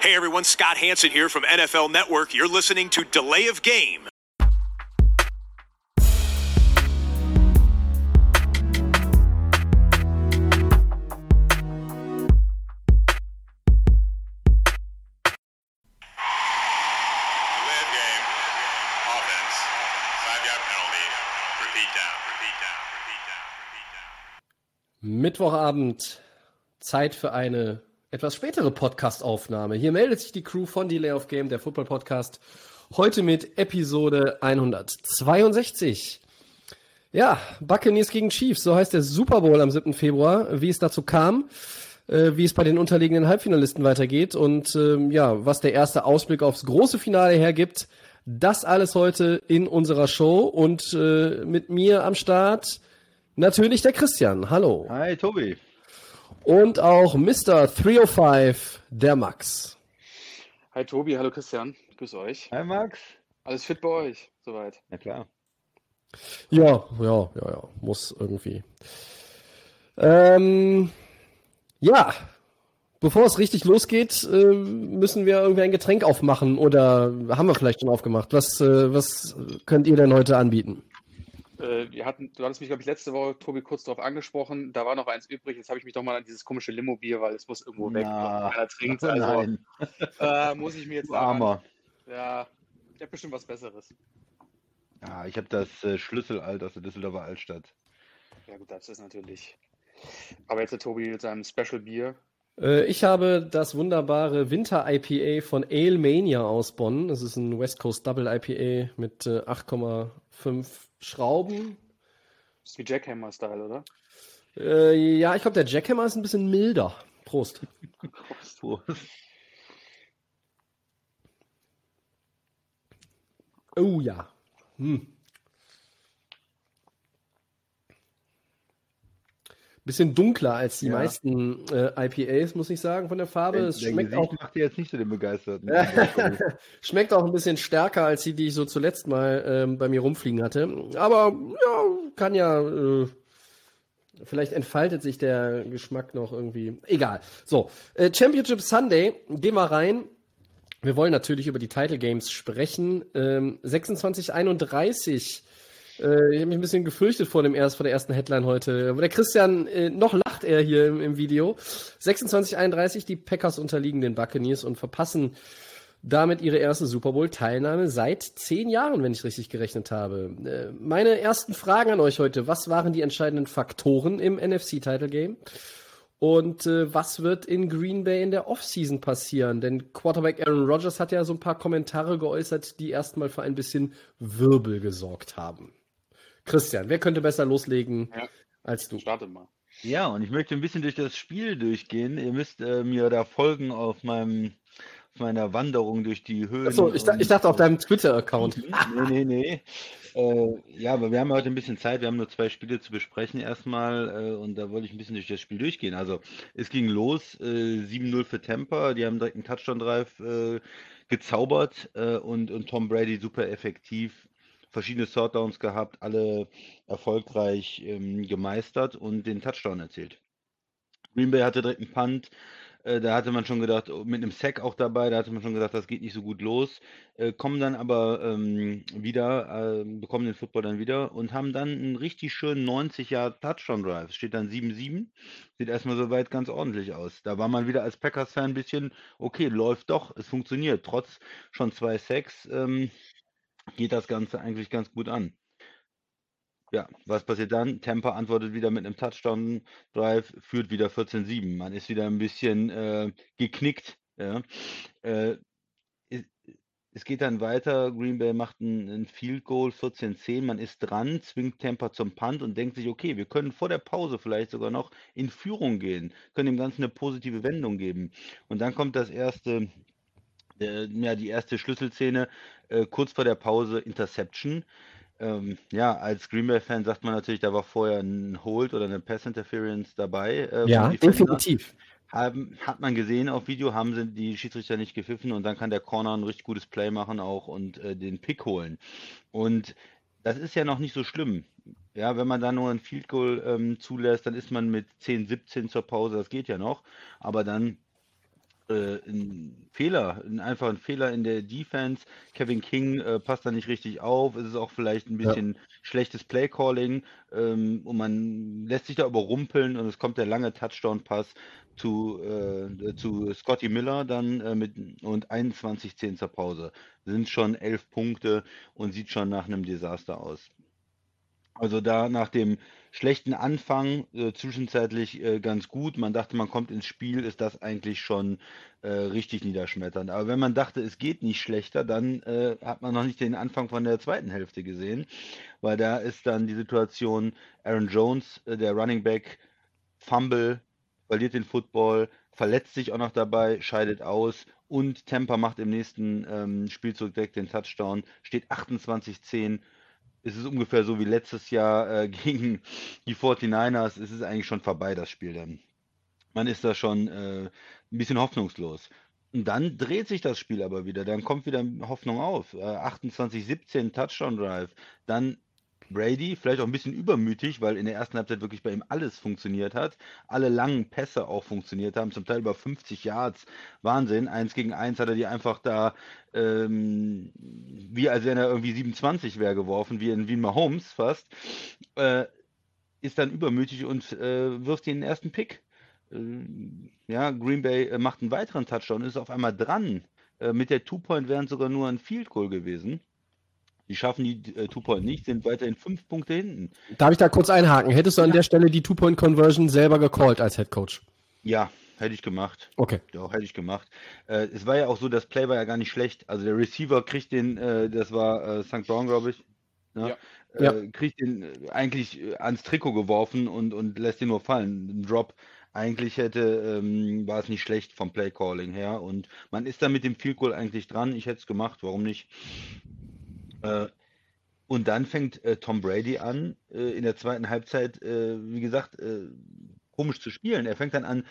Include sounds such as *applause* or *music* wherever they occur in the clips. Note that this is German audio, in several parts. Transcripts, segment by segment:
Hey everyone, Scott Hanson here from NFL Network. You're listening to Delay of Game. Delay of game. Offense. Five yard penalty. Repeat down. Repeat down. Repeat down. Repeat down. Mittwochabend, Zeit für eine etwas spätere Podcast-Aufnahme. Hier meldet sich die Crew von Delay of Game, der Football-Podcast, heute mit Episode 162. Ja, Buccaneers gegen Chiefs, so heißt der Super Bowl am 7. Februar. Wie es dazu kam, äh, wie es bei den unterliegenden Halbfinalisten weitergeht und ähm, ja, was der erste Ausblick aufs große Finale hergibt, das alles heute in unserer Show und äh, mit mir am Start natürlich der Christian. Hallo. Hi, Tobi. Und auch Mr. 305, der Max. Hi Tobi, hallo Christian, grüß euch. Hi, Max. Alles fit bei euch, soweit. Na klar. Ja, ja, ja, ja, muss irgendwie. Ähm, ja, bevor es richtig losgeht, äh, müssen wir irgendwie ein Getränk aufmachen oder haben wir vielleicht schon aufgemacht? Was, äh, was könnt ihr denn heute anbieten? Äh, wir hatten, du hattest mich, glaube ich, letzte Woche, Tobi, kurz darauf angesprochen. Da war noch eins übrig. Jetzt habe ich mich doch mal an dieses komische Limo-Bier, weil es muss irgendwo weg. Na, Keiner trinkt. *laughs* Also Nein, äh, muss ich mir jetzt Armer. Ja, ich habe bestimmt was Besseres. Ja, ich habe das äh, Schlüsselalt aus der Düsseldorfer Altstadt. Ja, gut, das ist natürlich. Aber jetzt der Tobi mit seinem Special Bier. Äh, ich habe das wunderbare Winter-IPA von Ale Mania aus Bonn. Das ist ein West Coast Double IPA mit äh, 8,5 Schrauben. Das ist wie Jackhammer-Style, oder? Äh, ja, ich glaube, der Jackhammer ist ein bisschen milder. Prost. Prost. *laughs* Oh ja. Hm. Bisschen dunkler als die Ja. meisten äh, IPAs, muss ich sagen, von der Farbe. Es Dein schmeckt auch, macht dir jetzt nicht so den Begeisterten. *laughs* *laughs* schmeckt auch ein bisschen stärker als die, die ich so zuletzt mal ähm, bei mir rumfliegen hatte. Aber ja, kann ja. Äh, vielleicht entfaltet sich der Geschmack noch irgendwie. Egal. So, äh, Championship Sunday, gehen wir rein. Wir wollen natürlich über die Title Games sprechen. Ähm, 2631. Äh, ich habe mich ein bisschen gefürchtet vor, dem erst, vor der ersten Headline heute. Aber der Christian, äh, noch lacht er hier im, im Video. 2631, die Packers unterliegen den Buccaneers und verpassen damit ihre erste Super Bowl-Teilnahme seit zehn Jahren, wenn ich richtig gerechnet habe. Äh, meine ersten Fragen an euch heute. Was waren die entscheidenden Faktoren im NFC-Title Game? Und äh, was wird in Green Bay in der Offseason passieren? Denn Quarterback Aaron Rodgers hat ja so ein paar Kommentare geäußert, die erstmal für ein bisschen Wirbel gesorgt haben. Christian, wer könnte besser loslegen Ja. als du? Starte mal. Ja, und ich möchte ein bisschen durch das Spiel durchgehen. Ihr müsst äh, mir da folgen auf meinem auf meiner Wanderung durch die Höhlen. Achso, ich, ich dachte auf deinem Twitter-Account. Nee, nee, nee. Äh, ja, aber wir haben heute ein bisschen Zeit. Wir haben nur zwei Spiele zu besprechen erstmal. Äh, und da wollte ich ein bisschen durch das Spiel durchgehen. Also, es ging los. Äh, 7-0 für Tampa. Die haben direkt einen Touchdown-Drive äh, gezaubert. Äh, und, und Tom Brady super effektiv. Verschiedene Sortdowns gehabt. Alle erfolgreich ähm, gemeistert und den Touchdown erzielt. Green Bay hatte direkt einen Punt. Äh, Da hatte man schon gedacht, oh, mit einem Sack auch dabei, da hatte man schon gedacht, das geht nicht so gut los. Äh, kommen dann aber ähm, wieder, äh, bekommen den Football dann wieder und haben dann einen richtig schönen 90 Yard Touchdown Drive. Steht dann 7-7. Sieht erstmal soweit ganz ordentlich aus. Da war man wieder als Packers-Fan ein bisschen, okay, läuft doch, es funktioniert. Trotz schon zwei Sacks ähm, geht das Ganze eigentlich ganz gut an. Ja, was passiert dann? Tampa antwortet wieder mit einem Touchdown-Drive, führt wieder 14-7. Man ist wieder ein bisschen äh, geknickt. Ja. Äh, es, geht dann weiter. Green Bay macht ein, ein Field Goal, 14-10. Man ist dran, zwingt Tampa zum Punt und denkt sich, okay, wir können vor der Pause vielleicht sogar noch in Führung gehen, können dem Ganzen eine positive Wendung geben. Und dann kommt das erste, äh, ja, die erste Schlüsselszene, äh, kurz vor der Pause, Interception. Ähm, ja, als Green Bay-Fan sagt man natürlich, da war vorher ein Hold oder eine Pass-Interference dabei. äh, Ja, definitiv. Haben, hat man gesehen auf Video, haben sie die Schiedsrichter nicht gepfiffen und dann kann der Corner ein richtig gutes Play machen auch und äh, den Pick holen. Und das ist ja noch nicht so schlimm. Ja, wenn man da nur ein Field Goal ähm, zulässt, dann ist man mit 10, 17 zur Pause, das geht ja noch. Aber dann äh, ein Fehler, einfach ein Fehler in der Defense. Kevin King äh, passt da nicht richtig auf. Es ist auch vielleicht ein bisschen ja. schlechtes Playcalling ähm, und man lässt sich da überrumpeln und es kommt der lange Touchdown-Pass zu, äh, zu Scotty Miller dann äh, mit und 21-10 zur Pause. Sind schon elf Punkte und sieht schon nach einem Desaster aus. Also da nach dem schlechten Anfang äh, zwischenzeitlich äh, ganz gut. Man dachte, man kommt ins Spiel, ist das eigentlich schon äh, richtig niederschmetternd. Aber wenn man dachte, es geht nicht schlechter, dann äh, hat man noch nicht den Anfang von der zweiten Hälfte gesehen, weil da ist dann die Situation, Aaron Jones, äh, der Running Back, Fumble, verliert den Football, verletzt sich auch noch dabei, scheidet aus und Tampa macht im nächsten ähm, Spielzug direkt den Touchdown, steht 28-10 es ist ungefähr so wie letztes Jahr äh, *laughs* gegen die 49ers. Es ist eigentlich schon vorbei, das Spiel dann. Man ist da schon äh, ein bisschen hoffnungslos. Und dann dreht sich das Spiel aber wieder. Dann kommt wieder Hoffnung auf. Äh, 28-17 Touchdown Drive. Dann Brady, vielleicht auch ein bisschen übermütig, weil in der ersten Halbzeit wirklich bei ihm alles funktioniert hat. Alle langen Pässe auch funktioniert haben, zum Teil über 50 Yards. Wahnsinn. Eins gegen eins hat er die einfach da, ähm, wie als wenn er irgendwie 27 wäre geworfen, wie in Wien Mahomes fast. Äh, ist dann übermütig und äh, wirft den ersten Pick. Äh, ja, Green Bay äh, macht einen weiteren Touchdown, ist auf einmal dran. Äh, mit der Two-Point wären sogar nur ein Field Goal gewesen. Die schaffen die äh, Two-Point nicht, sind weiterhin fünf Punkte hinten. Darf ich da kurz einhaken? Hättest du an der Stelle die Two-Point-Conversion selber gecallt als Head Coach? Ja, hätte ich gemacht. Okay. Doch, hätte ich gemacht. Äh, es war ja auch so, das Play war ja gar nicht schlecht. Also der Receiver kriegt den, äh, das war äh, St. Brown, glaube ich. Ne? Ja. Äh, kriegt den äh, eigentlich äh, ans Trikot geworfen und, und lässt ihn nur fallen. Ein Drop. Eigentlich hätte, ähm, war es nicht schlecht vom Play Calling her. Und man ist da mit dem Field Goal eigentlich dran. Ich hätte es gemacht, warum nicht? Äh, und dann fängt äh, Tom Brady an, äh, in der zweiten Halbzeit, äh, wie gesagt, äh, komisch zu spielen. Er fängt dann an,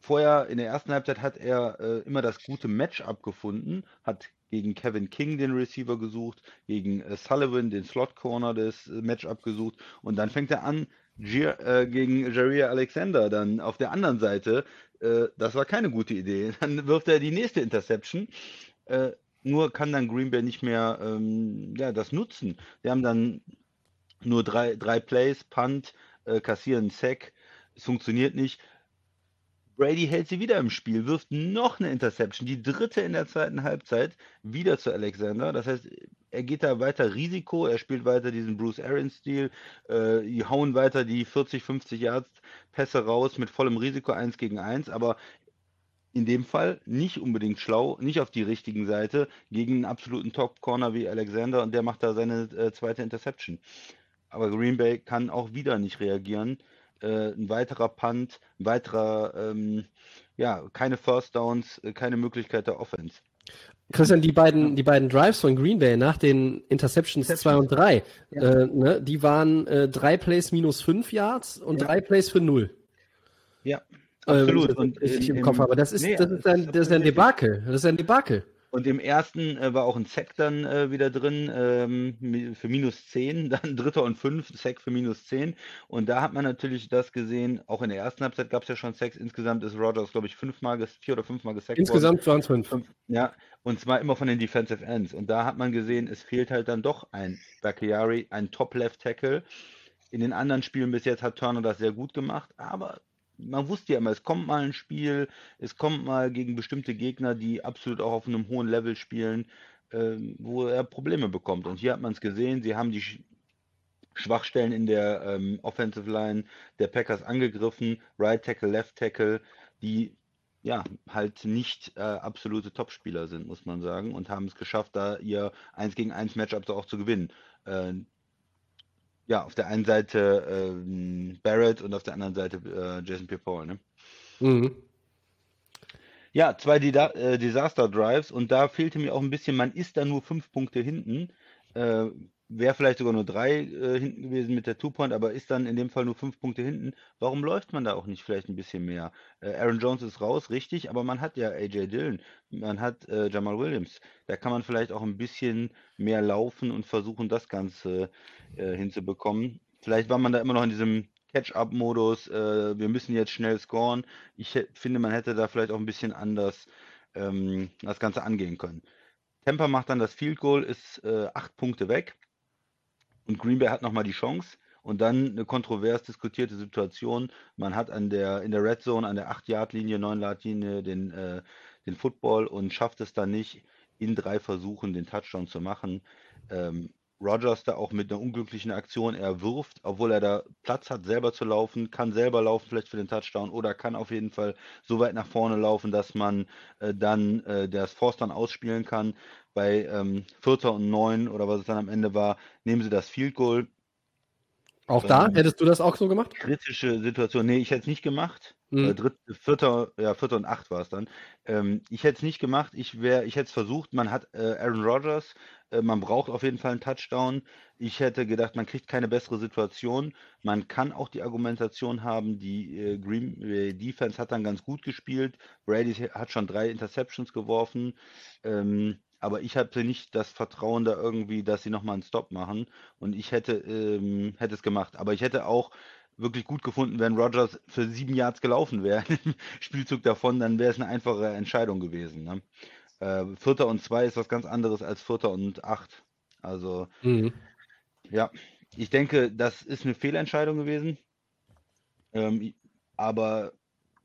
vorher in der ersten Halbzeit hat er äh, immer das gute Matchup gefunden, hat gegen Kevin King den Receiver gesucht, gegen Sullivan den Slot Corner des Matchup gesucht und dann fängt er an, gegen Jaria Alexander dann auf der anderen Seite. das war keine gute Idee. *laughs* Dann wirft er die nächste Interception nur kann dann Green Bay nicht mehr ähm, ja, das nutzen. Wir haben dann nur drei, drei Plays, Punt, äh, kassieren Sack. Es funktioniert nicht. Brady hält sie wieder im Spiel, wirft noch eine Interception, die dritte in der zweiten Halbzeit, wieder zu Alexander. Das heißt, er geht da weiter Risiko, er spielt weiter diesen Bruce Arians-Stil, äh, die hauen weiter die 40, 50 Yards Pässe raus mit vollem Risiko 1 gegen 1, aber in dem Fall nicht unbedingt schlau, nicht auf die richtigen Seite gegen einen absoluten Top-Corner wie Alexander und der macht da seine äh, zweite Interception. Aber Green Bay kann auch wieder nicht reagieren. Äh, ein weiterer Punt, ein weiterer, ähm, ja, keine First Downs, äh, keine Möglichkeit der Offense. Christian, die beiden, die beiden Drives von Green Bay nach den Interceptions 2 und 3, ja. äh, ne, die waren äh, drei Plays minus fünf Yards und ja. drei Plays für null. Ja. Absolut. Und ich im, im Kopf habe. Das ist, nee, das ist ein, das ist ein Debakel. Das ist ein Debakel. Und im ersten äh, war auch ein Sack dann äh, wieder drin ähm, für minus 10, *laughs* dann dritter und fünf, Sack für minus 10. Und da hat man natürlich das gesehen, auch in der ersten Halbzeit gab es ja schon Sacks. Insgesamt ist Rogers, glaube ich, fünfmal, vier oder fünfmal gesackt Insgesamt waren es fünf. Ja, und zwar immer von den Defensive Ends. Und da hat man gesehen, es fehlt halt dann doch ein Bakayari, ein Top-Left-Tackle. In den anderen Spielen bis jetzt hat Turner das sehr gut gemacht, aber man wusste ja immer, es kommt mal ein Spiel, es kommt mal gegen bestimmte Gegner, die absolut auch auf einem hohen Level spielen, äh, wo er Probleme bekommt. Und hier hat man es gesehen, sie haben die Schwachstellen in der ähm, Offensive Line der Packers angegriffen, Right Tackle, Left Tackle, die ja halt nicht äh, absolute Topspieler sind, muss man sagen, und haben es geschafft, da ihr 1 gegen 1 Matchup auch zu gewinnen. Äh, ja, auf der einen Seite ähm, Barrett und auf der anderen Seite äh, Jason Pierre-Paul, ne? Mhm. Ja, zwei Dida äh, Disaster Drives und da fehlte mir auch ein bisschen, man ist da nur fünf Punkte hinten. Äh, wäre vielleicht sogar nur drei äh, hinten gewesen mit der Two-Point, aber ist dann in dem Fall nur fünf Punkte hinten. Warum läuft man da auch nicht vielleicht ein bisschen mehr? Äh, Aaron Jones ist raus, richtig, aber man hat ja AJ Dillon, man hat äh, Jamal Williams. Da kann man vielleicht auch ein bisschen mehr laufen und versuchen, das Ganze äh, hinzubekommen. Vielleicht war man da immer noch in diesem Catch-up-Modus, äh, wir müssen jetzt schnell scoren. Ich finde, man hätte da vielleicht auch ein bisschen anders ähm, das Ganze angehen können. Tampa macht dann das Field Goal, ist äh, acht Punkte weg und Green Bay hat nochmal die Chance. Und dann eine kontrovers diskutierte Situation. Man hat an der, in der Red Zone, an der 8-Yard-Linie, 9-Yard-Linie den, äh, den Football und schafft es dann nicht, in drei Versuchen den Touchdown zu machen. Ähm, Rogers da auch mit einer unglücklichen Aktion, er wirft, obwohl er da Platz hat, selber zu laufen, kann selber laufen, vielleicht für den Touchdown oder kann auf jeden Fall so weit nach vorne laufen, dass man äh, dann äh, das Force dann ausspielen kann. Bei ähm, Vierter und Neun oder was es dann am Ende war, nehmen sie das Field Goal. Auch da? Ähm, Hättest du das auch so gemacht? Kritische Situation. Nee, ich hätte es nicht gemacht. Mhm. Äh, dritt, vierter, ja, vierter und acht war es dann. Ähm, ich hätte es nicht gemacht. Ich ich hätte es versucht. Man hat äh, Aaron Rodgers. Äh, man braucht auf jeden Fall einen Touchdown. Ich hätte gedacht, man kriegt keine bessere Situation. Man kann auch die Argumentation haben, die äh, Green Bay Defense hat dann ganz gut gespielt. Brady hat schon drei Interceptions geworfen. Ähm, aber ich hatte nicht das Vertrauen da irgendwie, dass sie nochmal einen Stop machen. Und ich hätte, ähm, hätte es gemacht. Aber ich hätte auch wirklich gut gefunden, wenn Rogers für sieben Yards gelaufen wäre *laughs* Spielzug davon, dann wäre es eine einfache Entscheidung gewesen. Ne? Äh, Vierter und zwei ist was ganz anderes als Vierter und acht. Also, Mhm. ja, ich denke, das ist eine Fehlentscheidung gewesen. Ähm, aber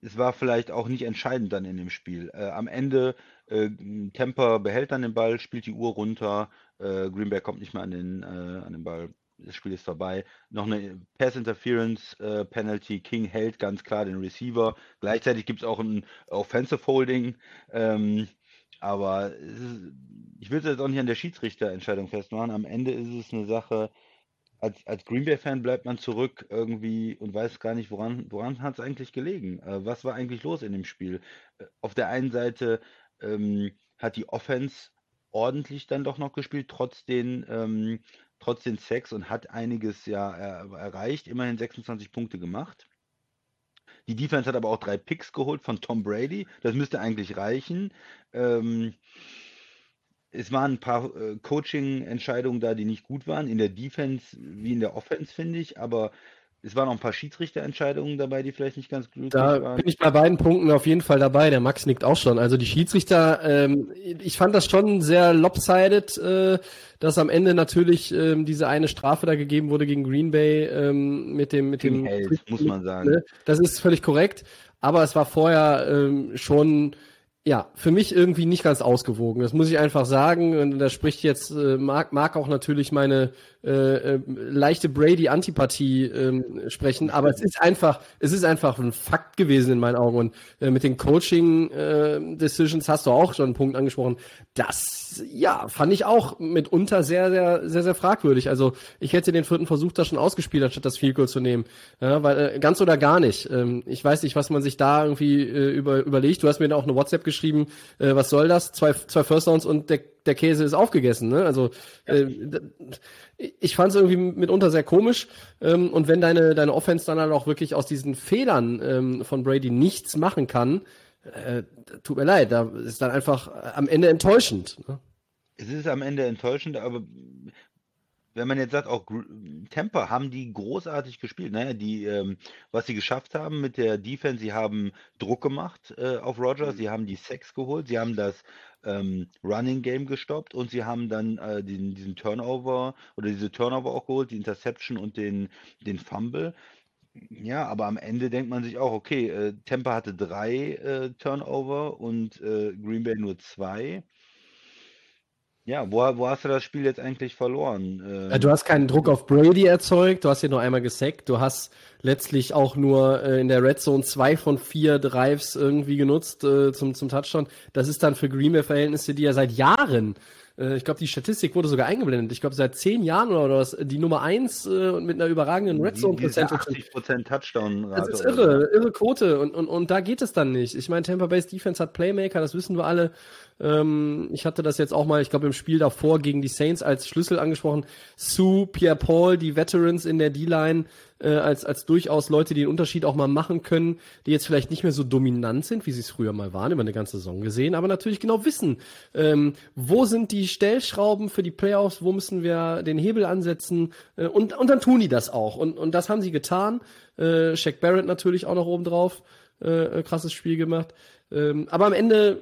es war vielleicht auch nicht entscheidend dann in dem Spiel. Äh, am Ende, äh, Tampa behält dann den Ball, spielt die Uhr runter, äh, Bay kommt nicht mehr an den, äh, an den Ball. Das Spiel ist vorbei. Noch eine Pass Interference äh, Penalty. King hält ganz klar den Receiver. Gleichzeitig gibt es auch ein Offensive Holding. Ähm, aber ist, ich will es jetzt auch nicht an der Schiedsrichterentscheidung festmachen. Am Ende ist es eine Sache, als, als Green Bay-Fan bleibt man zurück irgendwie und weiß gar nicht, woran, woran hat es eigentlich gelegen? Äh, was war eigentlich los in dem Spiel? Äh, auf der einen Seite ähm, hat die Offense ordentlich dann doch noch gespielt, trotz den, ähm, trotz den Sacks und hat einiges ja er, erreicht, immerhin 26 Punkte gemacht. Die Defense hat aber auch drei Picks geholt von Tom Brady. Das müsste eigentlich reichen. Ähm, es waren ein paar äh, Coaching-Entscheidungen da, die nicht gut waren. In der Defense wie in der Offense, finde ich. Aber es waren auch ein paar Schiedsrichterentscheidungen dabei, die vielleicht nicht ganz glücklich Da waren. bin ich bei beiden Punkten auf jeden Fall dabei. Der Max nickt auch schon. Also die Schiedsrichter, ähm, ich fand das schon sehr lopsided, äh, dass am Ende natürlich ähm, diese eine Strafe da gegeben wurde gegen Green Bay ähm, mit dem mit King dem hält, muss man sagen. Ne? Das ist völlig korrekt. Aber es war vorher ähm, schon ja, für mich irgendwie nicht ganz ausgewogen. Das muss ich einfach sagen. Und da spricht jetzt, äh, mag, mag auch natürlich meine äh, äh, leichte Brady-Antipathie ähm, sprechen, aber es ist einfach, es ist einfach ein Fakt gewesen in meinen Augen. Und äh, mit den Coaching-Decisions hast du auch schon einen Punkt angesprochen. Das, ja, fand ich auch mitunter sehr, sehr, sehr, sehr fragwürdig. Also ich hätte den vierten Versuch da schon ausgespielt, anstatt das Field zu nehmen. Ja, weil äh, ganz oder gar nicht. Ähm, ich weiß nicht, was man sich da irgendwie äh, über, überlegt. Du hast mir da auch eine WhatsApp geschrieben, äh, was soll das? Zwei, zwei First Downs und der, der Käse ist aufgegessen. Ne? Also äh, ich fand es irgendwie mitunter sehr komisch. Ähm, und wenn deine, deine Offense dann halt auch wirklich aus diesen Fehlern ähm, von Brady nichts machen kann, äh, tut mir leid, da ist dann einfach am Ende enttäuschend. Ne? Es ist am Ende enttäuschend, aber wenn man jetzt sagt, auch Tampa haben die großartig gespielt. Naja, die, ähm, was sie geschafft haben mit der Defense, sie haben Druck gemacht äh, auf Rogers, sie haben die Sacks geholt, sie haben das ähm, Running Game gestoppt und sie haben dann äh, den, diesen Turnover oder diese Turnover auch geholt, die Interception und den, den Fumble. Ja, aber am Ende denkt man sich auch, okay, äh, Tampa hatte drei äh, Turnover und äh, Green Bay nur zwei. Ja, wo, wo hast du das Spiel jetzt eigentlich verloren? Ähm, Äh, Du hast keinen Druck auf Brady erzeugt, du hast ihn nur einmal gesackt, du hast letztlich auch nur äh, in der Red Zone zwei von vier Drives irgendwie genutzt äh, zum, zum Touchdown. Das ist dann für Green Bay Verhältnisse, die ja seit Jahren, äh, ich glaube, die Statistik wurde sogar eingeblendet, ich glaube, seit zehn Jahren oder was, die Nummer eins äh, und mit einer überragenden Red Zone Percentage. 80% Touchdown-Rate. Das ist irre, irre Quote und, und, und da geht es dann nicht. Ich meine, Tampa Bay's Defense hat Playmaker, das wissen wir alle. Ähm, ich hatte das jetzt auch mal, ich glaube, im Spiel davor gegen die Saints als Schlüssel angesprochen. Sue, Pierre Paul, die Veterans in der D-Line, äh, als, als durchaus Leute, die den Unterschied auch mal machen können, die jetzt vielleicht nicht mehr so dominant sind, wie sie es früher mal waren, über eine ganze Saison gesehen, aber natürlich genau wissen, ähm, wo sind die Stellschrauben für die Playoffs, wo müssen wir den Hebel ansetzen äh, und, und dann tun die das auch. Und, und das haben sie getan. Äh, Shaq Barrett natürlich auch noch oben drauf. Äh, krasses Spiel gemacht. Ähm, aber am Ende,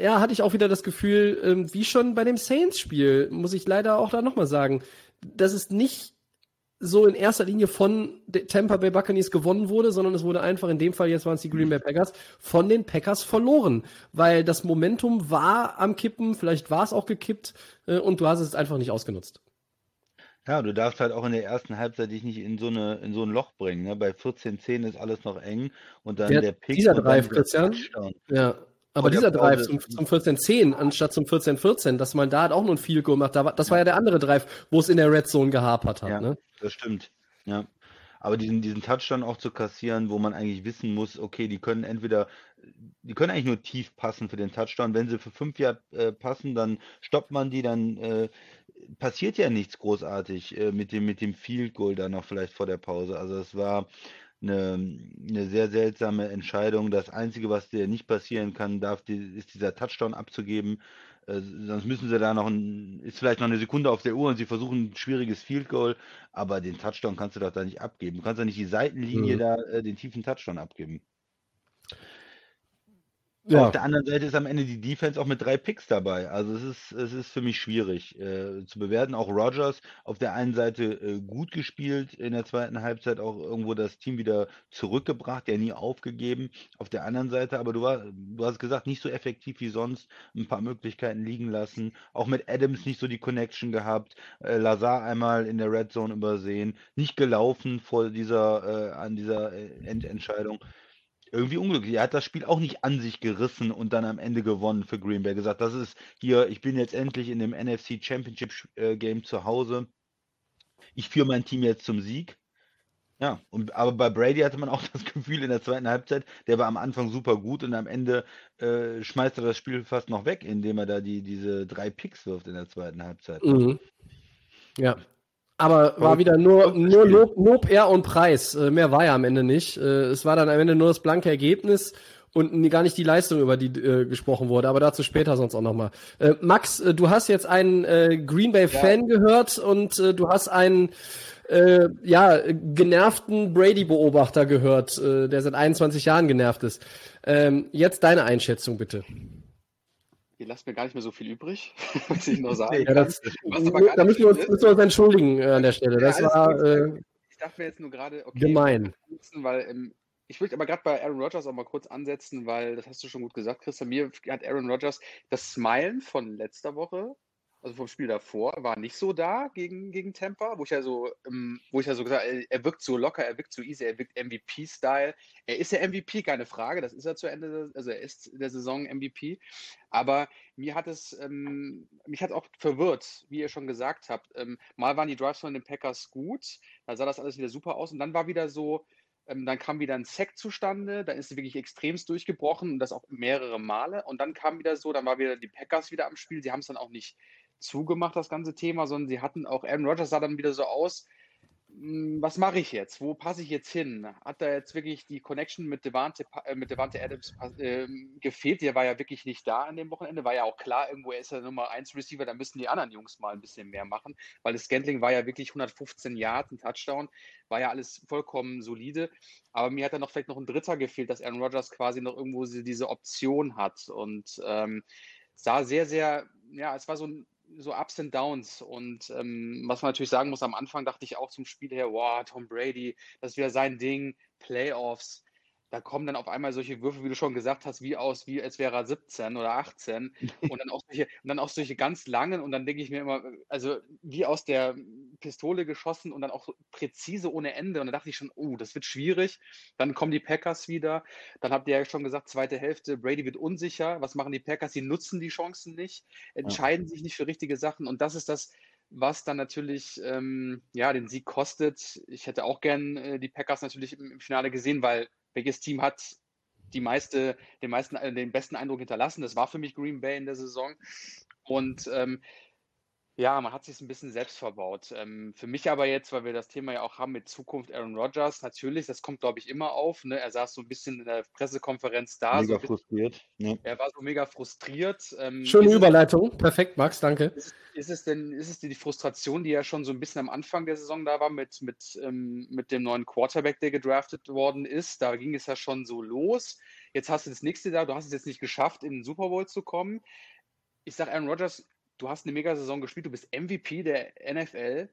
ja, hatte ich auch wieder das Gefühl, ähm, wie schon bei dem Saints-Spiel, muss ich leider auch da nochmal sagen, dass es nicht so in erster Linie von Tampa Bay Buccaneers gewonnen wurde, sondern es wurde einfach in dem Fall, jetzt waren es die Green Bay Packers, von den Packers verloren, weil das Momentum war am Kippen, vielleicht war es auch gekippt äh, und du hast es einfach nicht ausgenutzt. Ja, du darfst halt auch in der ersten Halbzeit dich nicht in so, eine, in so ein Loch bringen. Ne? Bei 14-10 ist alles noch eng und dann der, der Pick. Dieser Drive, Christian. Ja, aber oh, dieser Drive zum, zum 14-10 anstatt zum 14-14, dass man da hat auch nur ein Field Goal macht, das war ja der andere Drive, wo es in der Red Zone gehapert hat. Ja, ne? das stimmt. Ja. Aber diesen, diesen Touchdown auch zu kassieren, wo man eigentlich wissen muss, okay, die können entweder, die können eigentlich nur tief passen für den Touchdown. Wenn sie für fünf Jahre äh, passen, dann stoppt man die, dann äh, passiert ja nichts großartig äh, mit dem, mit dem Field Goal dann noch vielleicht vor der Pause. Also es war eine, eine sehr seltsame Entscheidung. Das Einzige, was dir nicht passieren kann, darf, die, ist dieser Touchdown abzugeben. Äh, sonst müssen sie da noch ein, ist vielleicht noch eine Sekunde auf der Uhr und sie versuchen ein schwieriges Field Goal, aber den Touchdown kannst du doch da nicht abgeben. Du kannst ja nicht die Seitenlinie mhm. da äh, den tiefen Touchdown abgeben. Ja. Auf der anderen Seite ist am Ende die Defense auch mit drei Picks dabei. Also es ist, es ist für mich schwierig äh, zu bewerten. Auch Rogers auf der einen Seite äh, gut gespielt, in der zweiten Halbzeit auch irgendwo das Team wieder zurückgebracht, der nie aufgegeben. Auf der anderen Seite, aber du, war, du hast gesagt, nicht so effektiv wie sonst, ein paar Möglichkeiten liegen lassen. Auch mit Adams nicht so die Connection gehabt. Äh, Lazar einmal in der Red Zone übersehen, nicht gelaufen vor dieser, äh, an dieser äh, Endentscheidung irgendwie unglücklich. Er hat das Spiel auch nicht an sich gerissen und dann am Ende gewonnen für Green Bay. Gesagt, das ist hier, ich bin jetzt endlich in dem NFC Championship äh, Game zu Hause. Ich führe mein Team jetzt zum Sieg. Ja, und, aber bei Brady hatte man auch *laughs* das Gefühl in der zweiten Halbzeit, der war am Anfang super gut und am Ende äh, schmeißt er das Spiel fast noch weg, indem er da die, diese drei Picks wirft in der zweiten Halbzeit. Mhm. Ja, aber war wieder nur, nur Lob, Lob, Ehr und Preis. Äh, mehr war ja am Ende nicht. Äh, es war dann am Ende nur das blanke Ergebnis und gar nicht die Leistung, über die äh, gesprochen wurde. Aber dazu später sonst auch nochmal. Äh, Max, äh, du hast jetzt einen Green Bay-Fan ja. gehört und du hast einen ja, genervten Brady-Beobachter gehört, der seit 21 Jahren genervt ist. Ähm, jetzt deine Einschätzung bitte. Ihr lasst mir gar nicht mehr so viel übrig, *laughs* was ich noch sagen ja, das, Da müssen wir, uns, müssen wir uns entschuldigen äh, an der Stelle. Das ja, war äh, ich dachte mir jetzt nur gerade, okay, gemein. Weil ähm, ich würde aber gerade bei Aaron Rodgers auch mal kurz ansetzen, weil das hast du schon gut gesagt, Christian. Mir hat Aaron Rodgers das Smilen von letzter Woche also vom Spiel davor, war nicht so da gegen, gegen Tampa, wo ich ja so, ähm, wo ich ja so gesagt habe, er wirkt so locker, er wirkt so easy, er wirkt MVP-Style. Er ist der MVP, keine Frage, das ist er zu Ende, also er ist der Saison MVP. Aber mir hat es, ähm, mich hat auch verwirrt, wie ihr schon gesagt habt. Ähm, mal waren die Drives von den Packers gut, da sah das alles wieder super aus und dann war wieder so, ähm, dann kam wieder ein Sack zustande, dann ist es wirklich extremst durchgebrochen und das auch mehrere Male. Und dann kam wieder so, dann war wieder die Packers wieder am Spiel. Sie haben es dann auch nicht zugemacht, das ganze Thema, sondern sie hatten auch, Aaron Rodgers sah dann wieder so aus, hm, was mache ich jetzt? Wo passe ich jetzt hin? Hat da jetzt wirklich die Connection mit Devante, äh, mit Devante Adams äh, gefehlt? Der war ja wirklich nicht da an dem Wochenende. War ja auch klar, irgendwo ist er Nummer 1 Receiver, da müssen die anderen Jungs mal ein bisschen mehr machen, weil das Scantling war ja wirklich 115 Yards, ein Touchdown, war ja alles vollkommen solide. Aber mir hat da noch vielleicht noch ein Dritter gefehlt, dass Aaron Rodgers quasi noch irgendwo diese Option hat und ähm, sah sehr, sehr, ja, es war so ein so Ups und Downs. Und ähm, was man natürlich sagen muss, am Anfang dachte ich auch zum Spiel her, wow, Tom Brady, das ist wieder sein Ding, Playoffs da kommen dann auf einmal solche Würfe, wie du schon gesagt hast, wie aus, wie als wäre er 17 oder 18 und dann auch solche, und dann auch solche ganz langen und dann denke ich mir immer, also wie aus der Pistole geschossen und dann auch präzise ohne Ende und dann dachte ich schon, oh, das wird schwierig. Dann kommen die Packers wieder, dann habt ihr ja schon gesagt, zweite Hälfte, Brady wird unsicher. Was machen die Packers? Sie nutzen die Chancen nicht, entscheiden ja. sich nicht für richtige Sachen und das ist das, was dann natürlich ähm, ja, den Sieg kostet. Ich hätte auch gern äh, die Packers natürlich im, im Finale gesehen, weil welches Team hat die meiste, den, meisten, äh, den besten Eindruck hinterlassen. Das war für mich Green Bay in der Saison. Und ähm, ja, man hat sich ein bisschen selbst verbaut. Ähm, für mich aber jetzt, weil wir das Thema ja auch haben mit Zukunft Aaron Rodgers, natürlich, das kommt, glaube ich, immer auf. Ne? Er saß so ein bisschen in der Pressekonferenz da. Mega so frustriert. Ja. Er war so mega frustriert. Ähm, Schöne Überleitung. Es, Perfekt, Max, danke. Ist, ist, es denn, ist es die Frustration, die ja schon so ein bisschen am Anfang der Saison da war mit, mit, ähm, mit dem neuen Quarterback, der gedraftet worden ist? Da ging es ja schon so los Jetzt hast du das nächste da, du hast es jetzt nicht geschafft, in den Super Bowl zu kommen. Ich sage Aaron Rodgers, du hast eine Mega-Saison gespielt, du bist MVP der NFL.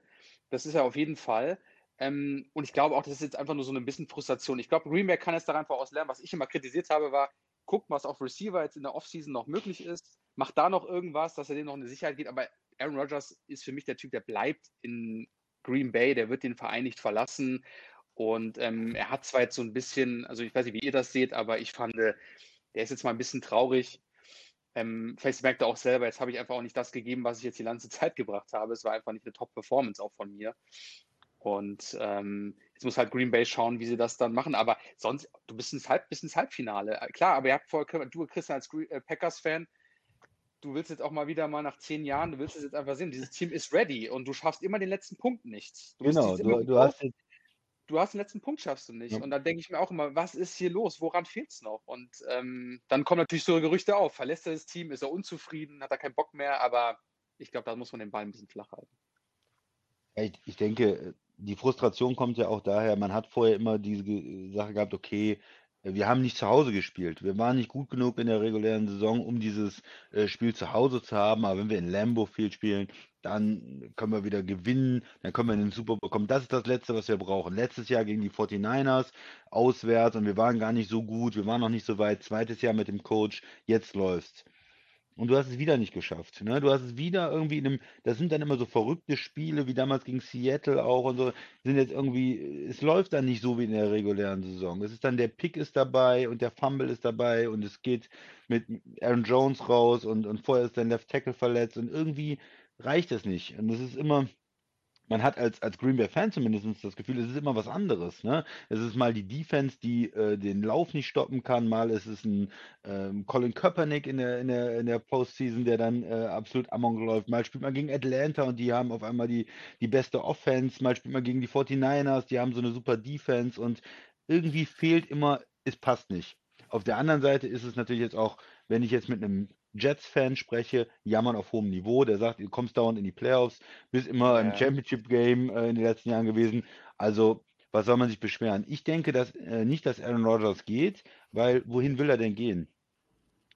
Das ist er auf jeden Fall. Ähm, und ich glaube auch, das ist jetzt einfach nur so ein bisschen Frustration. Ich glaube, Green Bay kann es da einfach aus lernen. Was ich immer kritisiert habe, war, guckt, was auf Receiver jetzt in der Offseason noch möglich ist. Macht da noch irgendwas, dass er denen noch eine Sicherheit gibt. Aber Aaron Rodgers ist für mich der Typ, der bleibt in Green Bay, der wird den Verein nicht verlassen. Und ähm, er hat zwar jetzt so ein bisschen, also ich weiß nicht, wie ihr das seht, aber ich fand, der ist jetzt mal ein bisschen traurig. Ähm, vielleicht merkt er auch selber, jetzt habe ich einfach auch nicht das gegeben, was ich jetzt die ganze *laughs* Zeit gebracht habe. Es war einfach nicht eine Top-Performance auch von mir. Und ähm, jetzt muss halt Green Bay schauen, wie sie das dann machen. Aber sonst, du bist ins, Halb, bist ins Halbfinale. Klar, aber ihr habt voll, du, Christian, als äh, Packers-Fan, du willst jetzt auch mal wieder mal nach zehn Jahren, du willst es jetzt einfach sehen, dieses Team ist ready und du schaffst immer den letzten Punkt nicht. Du genau, du, du hast du hast den letzten Punkt schaffst du nicht. Ja. Und dann denke ich mir auch immer, was ist hier los? Woran fehlt es noch? Und ähm, dann kommen natürlich so Gerüchte auf. Verlässt er das Team? Ist er unzufrieden? Hat er keinen Bock mehr? Aber ich glaube, da muss man den Ball ein bisschen flach halten. Ich, ich denke, die Frustration kommt ja auch daher, man hat vorher immer diese Sache gehabt, okay, wir haben nicht zu Hause gespielt. Wir waren nicht gut genug in der regulären Saison, um dieses äh, Spiel zu Hause zu haben. Aber wenn wir in Lambo Field spielen, dann können wir wieder gewinnen, dann können wir in den Super Bowl kommen. Das ist das Letzte, was wir brauchen. Letztes Jahr gegen die 49ers auswärts und wir waren gar nicht so gut, wir waren noch nicht so weit. Zweites Jahr mit dem Coach, jetzt läuft's. Und du hast es wieder nicht geschafft. Ne? Du hast es wieder irgendwie in einem, das sind dann immer so verrückte Spiele, wie damals gegen Seattle auch und so, sind jetzt irgendwie, es läuft dann nicht so wie in der regulären Saison. Es ist dann, der Pick ist dabei und der Fumble ist dabei und es geht mit Aaron Jones raus und, und vorher ist der Left Tackle verletzt und irgendwie reicht es nicht. Und es ist immer, man hat als, als Green Bay Fan zumindest das Gefühl, es ist immer was anderes. Ne? Es ist mal die Defense, die äh, den Lauf nicht stoppen kann, mal ist es ein ähm, Colin Kaepernick in der, in, der, in der Postseason, der dann äh, absolut amok läuft. Mal spielt man gegen Atlanta und die haben auf einmal die, die beste Offense, mal spielt man gegen die 49ers, die haben so eine super Defense und irgendwie fehlt immer, es passt nicht. Auf der anderen Seite ist es natürlich jetzt auch, wenn ich jetzt mit einem Jets-Fan spreche, jammern auf hohem Niveau. Der sagt, du kommst dauernd in die Playoffs, bist immer ja. im Championship-Game äh, in den letzten Jahren gewesen. Also, was soll man sich beschweren? Ich denke dass, äh, nicht, dass Aaron Rodgers geht, weil wohin will er denn gehen?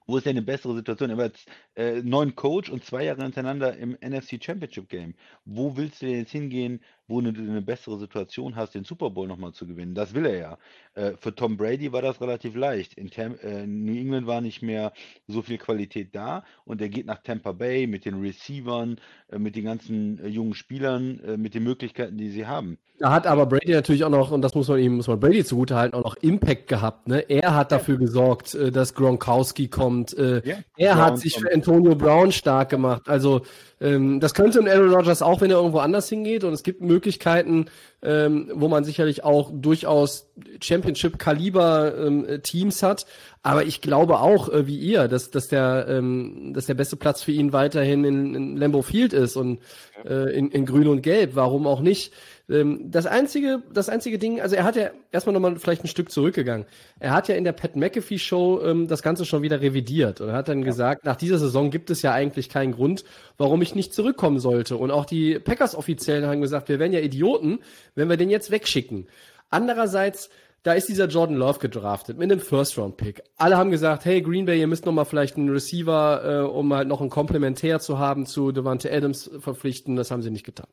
Wo ist denn eine bessere Situation? Er war jetzt äh, neuen Coach und zwei Jahre hintereinander im NFC Championship Game. Wo willst du denn jetzt hingehen, wo du eine bessere Situation hast, den Super Bowl nochmal zu gewinnen? Das will er ja. Äh, für Tom Brady war das relativ leicht. In Tam äh, New England war nicht mehr so viel Qualität da und er geht nach Tampa Bay mit den Receivern, äh, mit den ganzen äh, jungen Spielern, äh, mit den Möglichkeiten, die sie haben. Da hat aber Brady natürlich auch noch, und das muss man ihm, muss man Brady zugutehalten, auch noch Impact gehabt. Ne? Er hat dafür gesorgt, dass Gronkowski kommt. Ja, er hat sich für Antonio Brown stark gemacht. Also ähm, das könnte ein Aaron Rodgers auch, wenn er irgendwo anders hingeht. Und es gibt Möglichkeiten, ähm, wo man sicherlich auch durchaus Championship-Kaliber-Teams ähm, hat. Aber ich glaube auch, äh, wie ihr, dass, dass, der, ähm, dass der beste Platz für ihn weiterhin in, in Lambeau Field ist und äh, in, in Grün und Gelb. Warum auch nicht? Ähm, das einzige, das einzige Ding, also er hat ja erstmal nochmal vielleicht ein Stück zurückgegangen. Er hat ja in der Pat McAfee Show ähm, das Ganze schon wieder revidiert und er hat dann ja. gesagt, nach dieser Saison gibt es ja eigentlich keinen Grund, warum ich nicht zurückkommen sollte. Und auch die Packers-Offiziellen haben gesagt, wir wären ja Idioten, wenn wir den jetzt wegschicken. Andererseits, da ist dieser Jordan Love gedraftet mit einem First-Round-Pick. Alle haben gesagt, hey Green Bay, ihr müsst noch mal vielleicht einen Receiver, äh, um halt noch ein Komplementär zu haben zu Devante Adams verpflichten. Das haben sie nicht getan.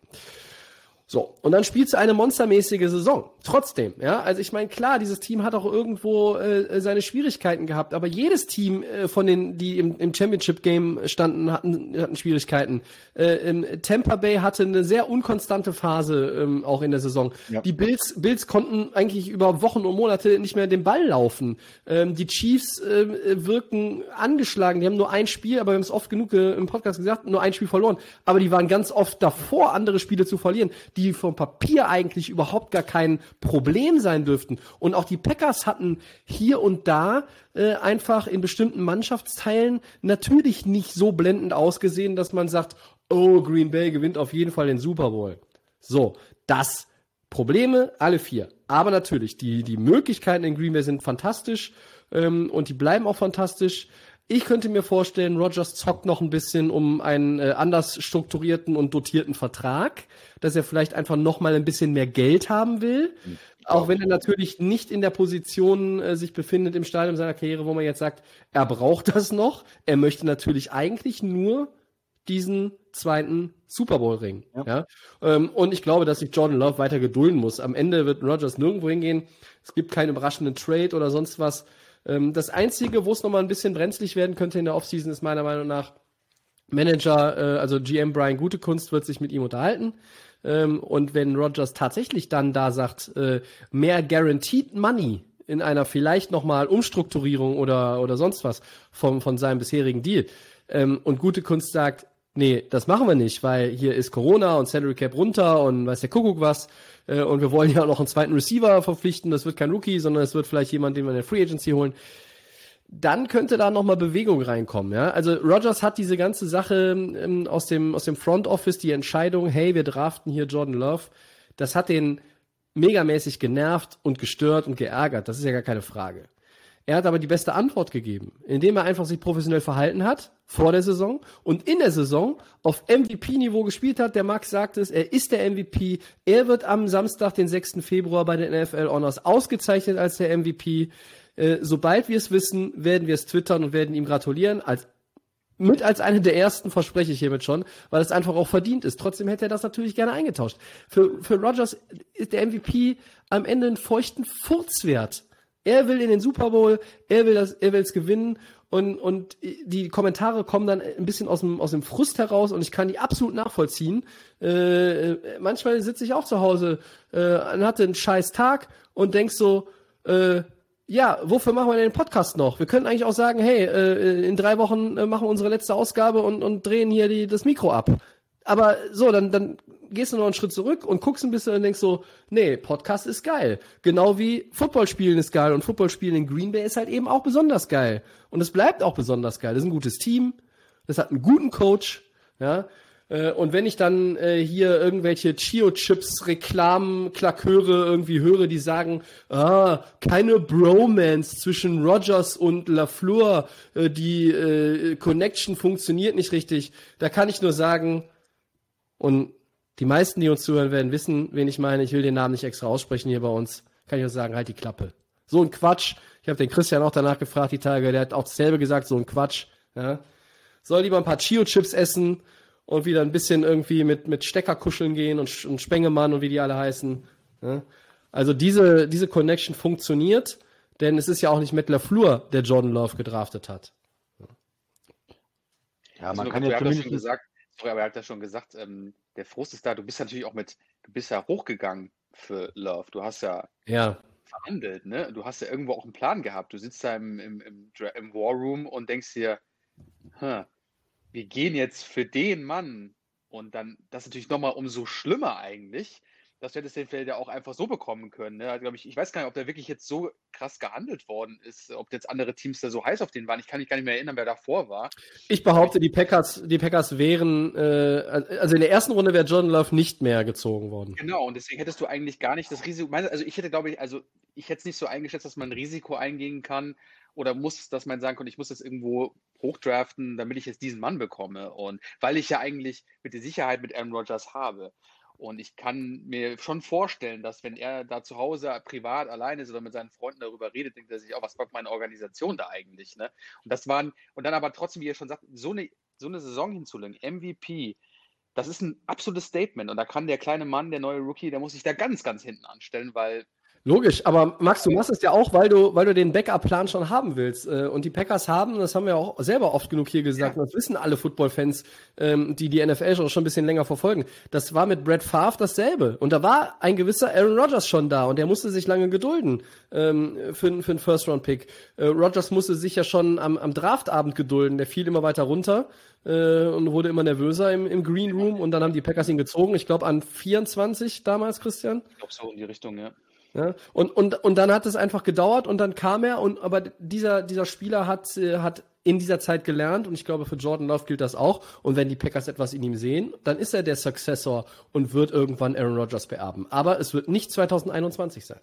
So, und dann spielst du eine monstermäßige Saison. Trotzdem, ja. Also ich meine, klar, dieses Team hat auch irgendwo äh, seine Schwierigkeiten gehabt, aber jedes Team äh, von den, die im, im Championship-Game standen, hatten, hatten Schwierigkeiten. Äh, Tampa Bay hatte eine sehr unkonstante Phase ähm, auch in der Saison. Ja. Die Bills, Bills konnten eigentlich über Wochen und Monate nicht mehr den Ball laufen. Ähm, die Chiefs äh, wirken angeschlagen. Die haben nur ein Spiel, aber wir haben es oft genug äh, im Podcast gesagt, nur ein Spiel verloren. Aber die waren ganz oft davor, andere Spiele zu verlieren die vom Papier eigentlich überhaupt gar kein Problem sein dürften. Und auch die Packers hatten hier und da äh, einfach in bestimmten Mannschaftsteilen natürlich nicht so blendend ausgesehen, dass man sagt, oh, Green Bay gewinnt auf jeden Fall den Super Bowl. So, das Probleme, alle vier. Aber natürlich, die, die Möglichkeiten in Green Bay sind fantastisch ähm, und die bleiben auch fantastisch. Ich könnte mir vorstellen, Rogers zockt noch ein bisschen um einen äh, anders strukturierten und dotierten Vertrag, dass er vielleicht einfach noch mal ein bisschen mehr Geld haben will. Auch wenn er natürlich nicht in der Position äh, sich befindet im Stadium seiner Karriere, wo man jetzt sagt, er braucht das noch. Er möchte natürlich eigentlich nur diesen zweiten Super Bowl Ring. Ja. ja? Ähm, und ich glaube, dass sich Jordan Love weiter gedulden muss. Am Ende wird Rogers nirgendwo hingehen. Es gibt keinen überraschenden Trade oder sonst was. Ähm, das Einzige, wo es nochmal ein bisschen brenzlig werden könnte in der Offseason, ist meiner Meinung nach Manager, äh, also GM Brian Gutekunst wird sich mit ihm unterhalten. Ähm, und wenn Rogers tatsächlich dann da sagt, äh, mehr Guaranteed Money in einer vielleicht nochmal Umstrukturierung oder, oder sonst was vom, von seinem bisherigen Deal ähm, und gute Kunst sagt, nee, das machen wir nicht, weil hier ist Corona und Salary Cap runter und weiß der Kuckuck was äh, und wir wollen ja auch noch einen zweiten Receiver verpflichten, das wird kein Rookie, sondern es wird vielleicht jemand, den wir in der Free Agency holen dann könnte da nochmal Bewegung reinkommen, ja. Also Rogers hat diese ganze Sache ähm, aus dem, aus dem Front Office, die Entscheidung, hey, wir draften hier Jordan Love, das hat den megamäßig genervt und gestört und geärgert, das ist ja gar keine Frage. Er hat aber die beste Antwort gegeben, indem er einfach sich professionell verhalten hat, vor der Saison und in der Saison auf MVP-Niveau gespielt hat. Der Max sagt es, er ist der MVP. Er wird am Samstag, den 6. Februar bei den NFL Honors ausgezeichnet als der MVP. Äh, sobald wir es wissen, werden wir es twittern und werden ihm gratulieren. Als, mit als eine der ersten verspreche ich hiermit schon, weil es einfach auch verdient ist. Trotzdem hätte er das natürlich gerne eingetauscht. Für, für Rogers ist der MVP am Ende einen feuchten Furzwert. Er will in den Super Bowl, er will das, er will es gewinnen und, und die Kommentare kommen dann ein bisschen aus dem, aus dem Frust heraus und ich kann die absolut nachvollziehen. Äh, manchmal sitze ich auch zu Hause äh, und hatte einen scheiß Tag und denk so, äh, ja, wofür machen wir denn den Podcast noch? Wir können eigentlich auch sagen, hey, äh, in drei Wochen äh, machen wir unsere letzte Ausgabe und, und drehen hier die, das Mikro ab. Aber so, dann, dann gehst du noch einen Schritt zurück und guckst ein bisschen und denkst so, nee, Podcast ist geil. Genau wie Football spielen ist geil und Football spielen in Green Bay ist halt eben auch besonders geil. Und es bleibt auch besonders geil. Das ist ein gutes Team, das hat einen guten Coach, ja. Äh, und wenn ich dann äh, hier irgendwelche Chio-Chips-Reklamen-Klaköre irgendwie höre, die sagen, ah, keine Bromance zwischen Rogers und LaFleur, äh, die äh, Connection funktioniert nicht richtig, da kann ich nur sagen, und die meisten, die uns zuhören, werden wissen, wen ich meine. Ich will den Namen nicht extra aussprechen hier bei uns. Kann ich nur sagen, halt die Klappe. So ein Quatsch. Ich habe den Christian auch danach gefragt, die Tage, der hat auch dasselbe gesagt, so ein Quatsch. Ja. Soll lieber ein paar Chio-Chips essen und wieder ein bisschen irgendwie mit, mit Stecker kuscheln gehen und, und Spengemann und wie die alle heißen. Ja? Also diese, diese Connection funktioniert, denn es ist ja auch nicht Matt LaFleur, der Jordan Love gedraftet hat. Ja, man also, kann ja zumindest... gesagt, sorry, aber er hat ja schon gesagt, ähm, der Frust ist da, du bist natürlich auch mit, du bist ja hochgegangen für Love. Du hast ja, ja. verhandelt, ne? Du hast ja irgendwo auch einen Plan gehabt. Du sitzt da im, im, im, im War Room und denkst dir, wir gehen jetzt für den Mann und dann, das ist natürlich nochmal umso schlimmer eigentlich, dass du hättest den Feld ja auch einfach so bekommen können. Ne? Also, ich, ich weiß gar nicht, ob der wirklich jetzt so krass gehandelt worden ist, ob jetzt andere Teams da so heiß auf den waren. Ich kann mich gar nicht mehr erinnern, wer davor war. Ich behaupte, die Packers, die Packers wären, äh, also in der ersten Runde wäre Jordan Love nicht mehr gezogen worden. Genau, und deswegen hättest du eigentlich gar nicht das Risiko, also ich hätte, glaube ich, also ich hätte es nicht so eingeschätzt, dass man ein Risiko eingehen kann, oder muss, dass man sagen kann, ich muss das irgendwo hochdraften, damit ich jetzt diesen Mann bekomme. Und weil ich ja eigentlich mit der Sicherheit mit Aaron Rodgers habe. Und ich kann mir schon vorstellen, dass wenn er da zu Hause privat alleine ist oder mit seinen Freunden darüber redet, denkt er sich auch, was macht meine Organisation da eigentlich? Ne? Und das waren, und dann aber trotzdem, wie er schon sagt, so eine, so eine Saison hinzulegen, MVP, das ist ein absolutes Statement. Und da kann der kleine Mann, der neue Rookie, der muss sich da ganz, ganz hinten anstellen, weil Logisch, aber Max, du machst es ja auch, weil du, weil du den Backup-Plan schon haben willst. Äh, und die Packers haben, das haben wir auch selber oft genug hier gesagt, ja. das wissen alle Football-Fans, ähm, die die NFL schon, schon ein bisschen länger verfolgen. Das war mit Brett Favre dasselbe. Und da war ein gewisser Aaron Rodgers schon da und der musste sich lange gedulden ähm, für, für einen First-Round-Pick. Äh, Rodgers musste sich ja schon am, am Draftabend gedulden. Der fiel immer weiter runter äh, und wurde immer nervöser im, im Green Room und dann haben die Packers ihn gezogen. Ich glaube an 24 damals, Christian. Ich glaube so in die Richtung, ja. Ja, und, und, und dann hat es einfach gedauert und dann kam er und aber dieser, dieser Spieler hat, äh, hat in dieser Zeit gelernt und ich glaube für Jordan Love gilt das auch und wenn die Packers etwas in ihm sehen, dann ist er der Successor und wird irgendwann Aaron Rodgers beerben. Aber es wird nicht 2021 sein.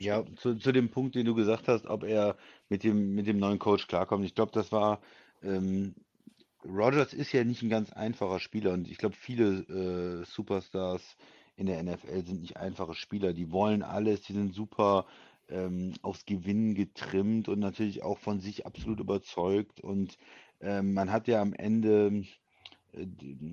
Ja, zu, zu dem Punkt, den du gesagt hast, ob er mit dem, mit dem neuen Coach klarkommt. Ich glaube, das war, ähm, Rodgers ist ja nicht ein ganz einfacher Spieler und ich glaube, viele äh, Superstars in der NFL sind nicht einfache Spieler. Die wollen alles, die sind super ähm, aufs Gewinnen getrimmt und natürlich auch von sich absolut überzeugt. Und ähm, man hat ja am Ende äh,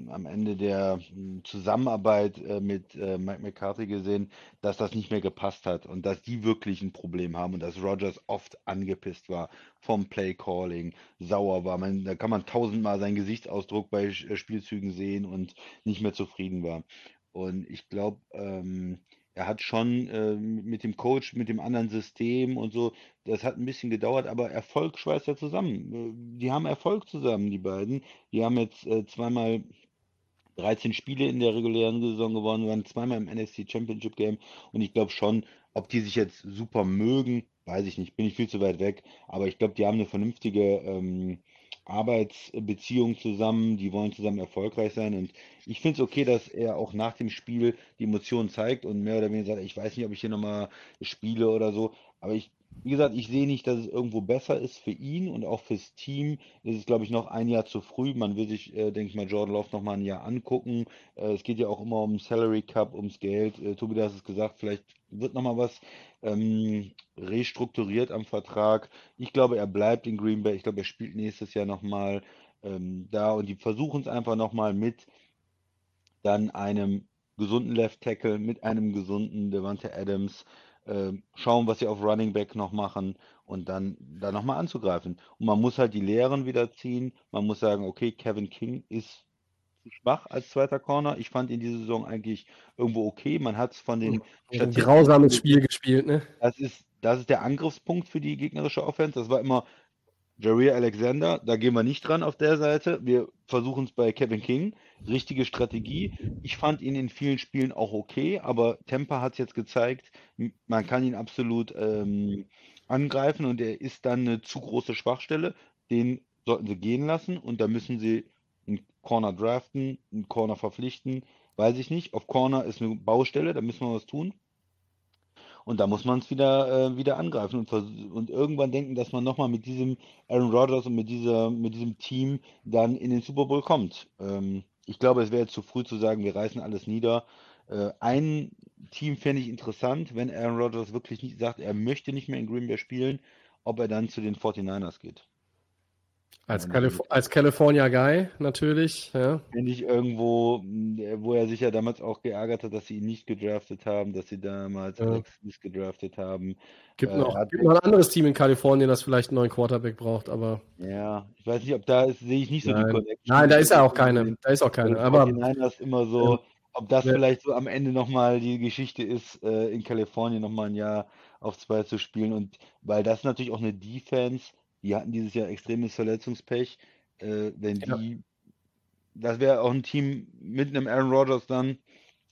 am Ende der hm, Zusammenarbeit äh, mit äh, Mike McCarthy gesehen, dass das nicht mehr gepasst hat und dass die wirklich ein Problem haben und dass Rogers oft angepisst war vom Play Calling, sauer war. Man, da kann man tausendmal seinen Gesichtsausdruck bei Spielzügen sehen und nicht mehr zufrieden war. Und ich glaube, ähm, er hat schon äh, mit dem Coach, mit dem anderen System und so, das hat ein bisschen gedauert, aber Erfolg schweißt ja zusammen. Äh, die haben Erfolg zusammen, die beiden. Die haben jetzt äh, zweimal 13 Spiele in der regulären Saison gewonnen, waren zweimal im NFC Championship Game und ich glaube schon, ob die sich jetzt super mögen, weiß ich nicht, bin ich viel zu weit weg, aber ich glaube, die haben eine vernünftige ähm, Arbeitsbeziehung zusammen, die wollen zusammen erfolgreich sein. Und ich finde es okay, dass er auch nach dem Spiel die Emotionen zeigt und mehr oder weniger sagt, ich weiß nicht, ob ich hier nochmal spiele oder so. Aber ich, wie gesagt, ich sehe nicht, dass es irgendwo besser ist für ihn und auch fürs Team. Es ist, glaube ich, noch ein Jahr zu früh. Man will sich, äh, denke ich mal, Jordan Love noch mal ein Jahr angucken. Äh, es geht ja auch immer um Salary Cup, ums Geld. Äh, Tobi, du hast es gesagt, vielleicht wird noch mal was ähm, restrukturiert am Vertrag. Ich glaube, er bleibt in Green Bay. Ich glaube, er spielt nächstes Jahr noch mal ähm, da und die versuchen es einfach noch mal mit dann einem gesunden Left Tackle, mit einem gesunden Devante Adams äh, schauen, was sie auf Running Back noch machen und dann da nochmal anzugreifen. Und man muss halt die Lehren wieder ziehen. Man muss sagen, okay, Kevin King ist zu schwach als zweiter Corner. Ich fand ihn diese Saison eigentlich irgendwo okay. Man hat es von den Ein grausames Spiel gespielt, ne? Das ist, das ist der Angriffspunkt für die gegnerische Offense. Das war immer Jareer Alexander, da gehen wir nicht dran auf der Seite. Wir versuchen es bei Kevin King. Richtige Strategie. Ich fand ihn in vielen Spielen auch okay, aber Temper hat es jetzt gezeigt, man kann ihn absolut ähm, angreifen und er ist dann eine zu große Schwachstelle. Den sollten sie gehen lassen und da müssen sie einen Corner draften, einen Corner verpflichten. Weiß ich nicht. Auf Corner ist eine Baustelle, da müssen wir was tun. Und da muss man es wieder, äh, wieder angreifen und, und irgendwann denken, dass man nochmal mit diesem Aaron Rodgers und mit, dieser, mit diesem Team dann in den Super Bowl kommt. Ähm, ich glaube, es wäre zu früh zu sagen, wir reißen alles nieder. Äh, ein Team fände ich interessant, wenn Aaron Rodgers wirklich nicht sagt, er möchte nicht mehr in Green Bay spielen, ob er dann zu den 49ers geht. Als, Calif als California Guy natürlich, ja. Wenn ich irgendwo, wo er sich ja damals auch geärgert hat, dass sie ihn nicht gedraftet haben, dass sie damals ja. Alex Smith gedraftet haben. Gibt, äh, noch, gibt noch ein anderes Team in Kalifornien, das vielleicht einen neuen Quarterback braucht, aber. Ja, ich weiß nicht, ob da ist, sehe ich nicht so Nein. die Connection. Nein, da ist ja auch keine. Da ist auch keine. Aber. ist immer so, ob das ja. vielleicht so am Ende nochmal die Geschichte ist, äh, in Kalifornien nochmal ein Jahr auf zwei zu spielen und weil das natürlich auch eine Defense die hatten dieses Jahr extremes Verletzungspech. Äh, wenn ja. die, das wäre auch ein Team mit einem Aaron Rodgers dann,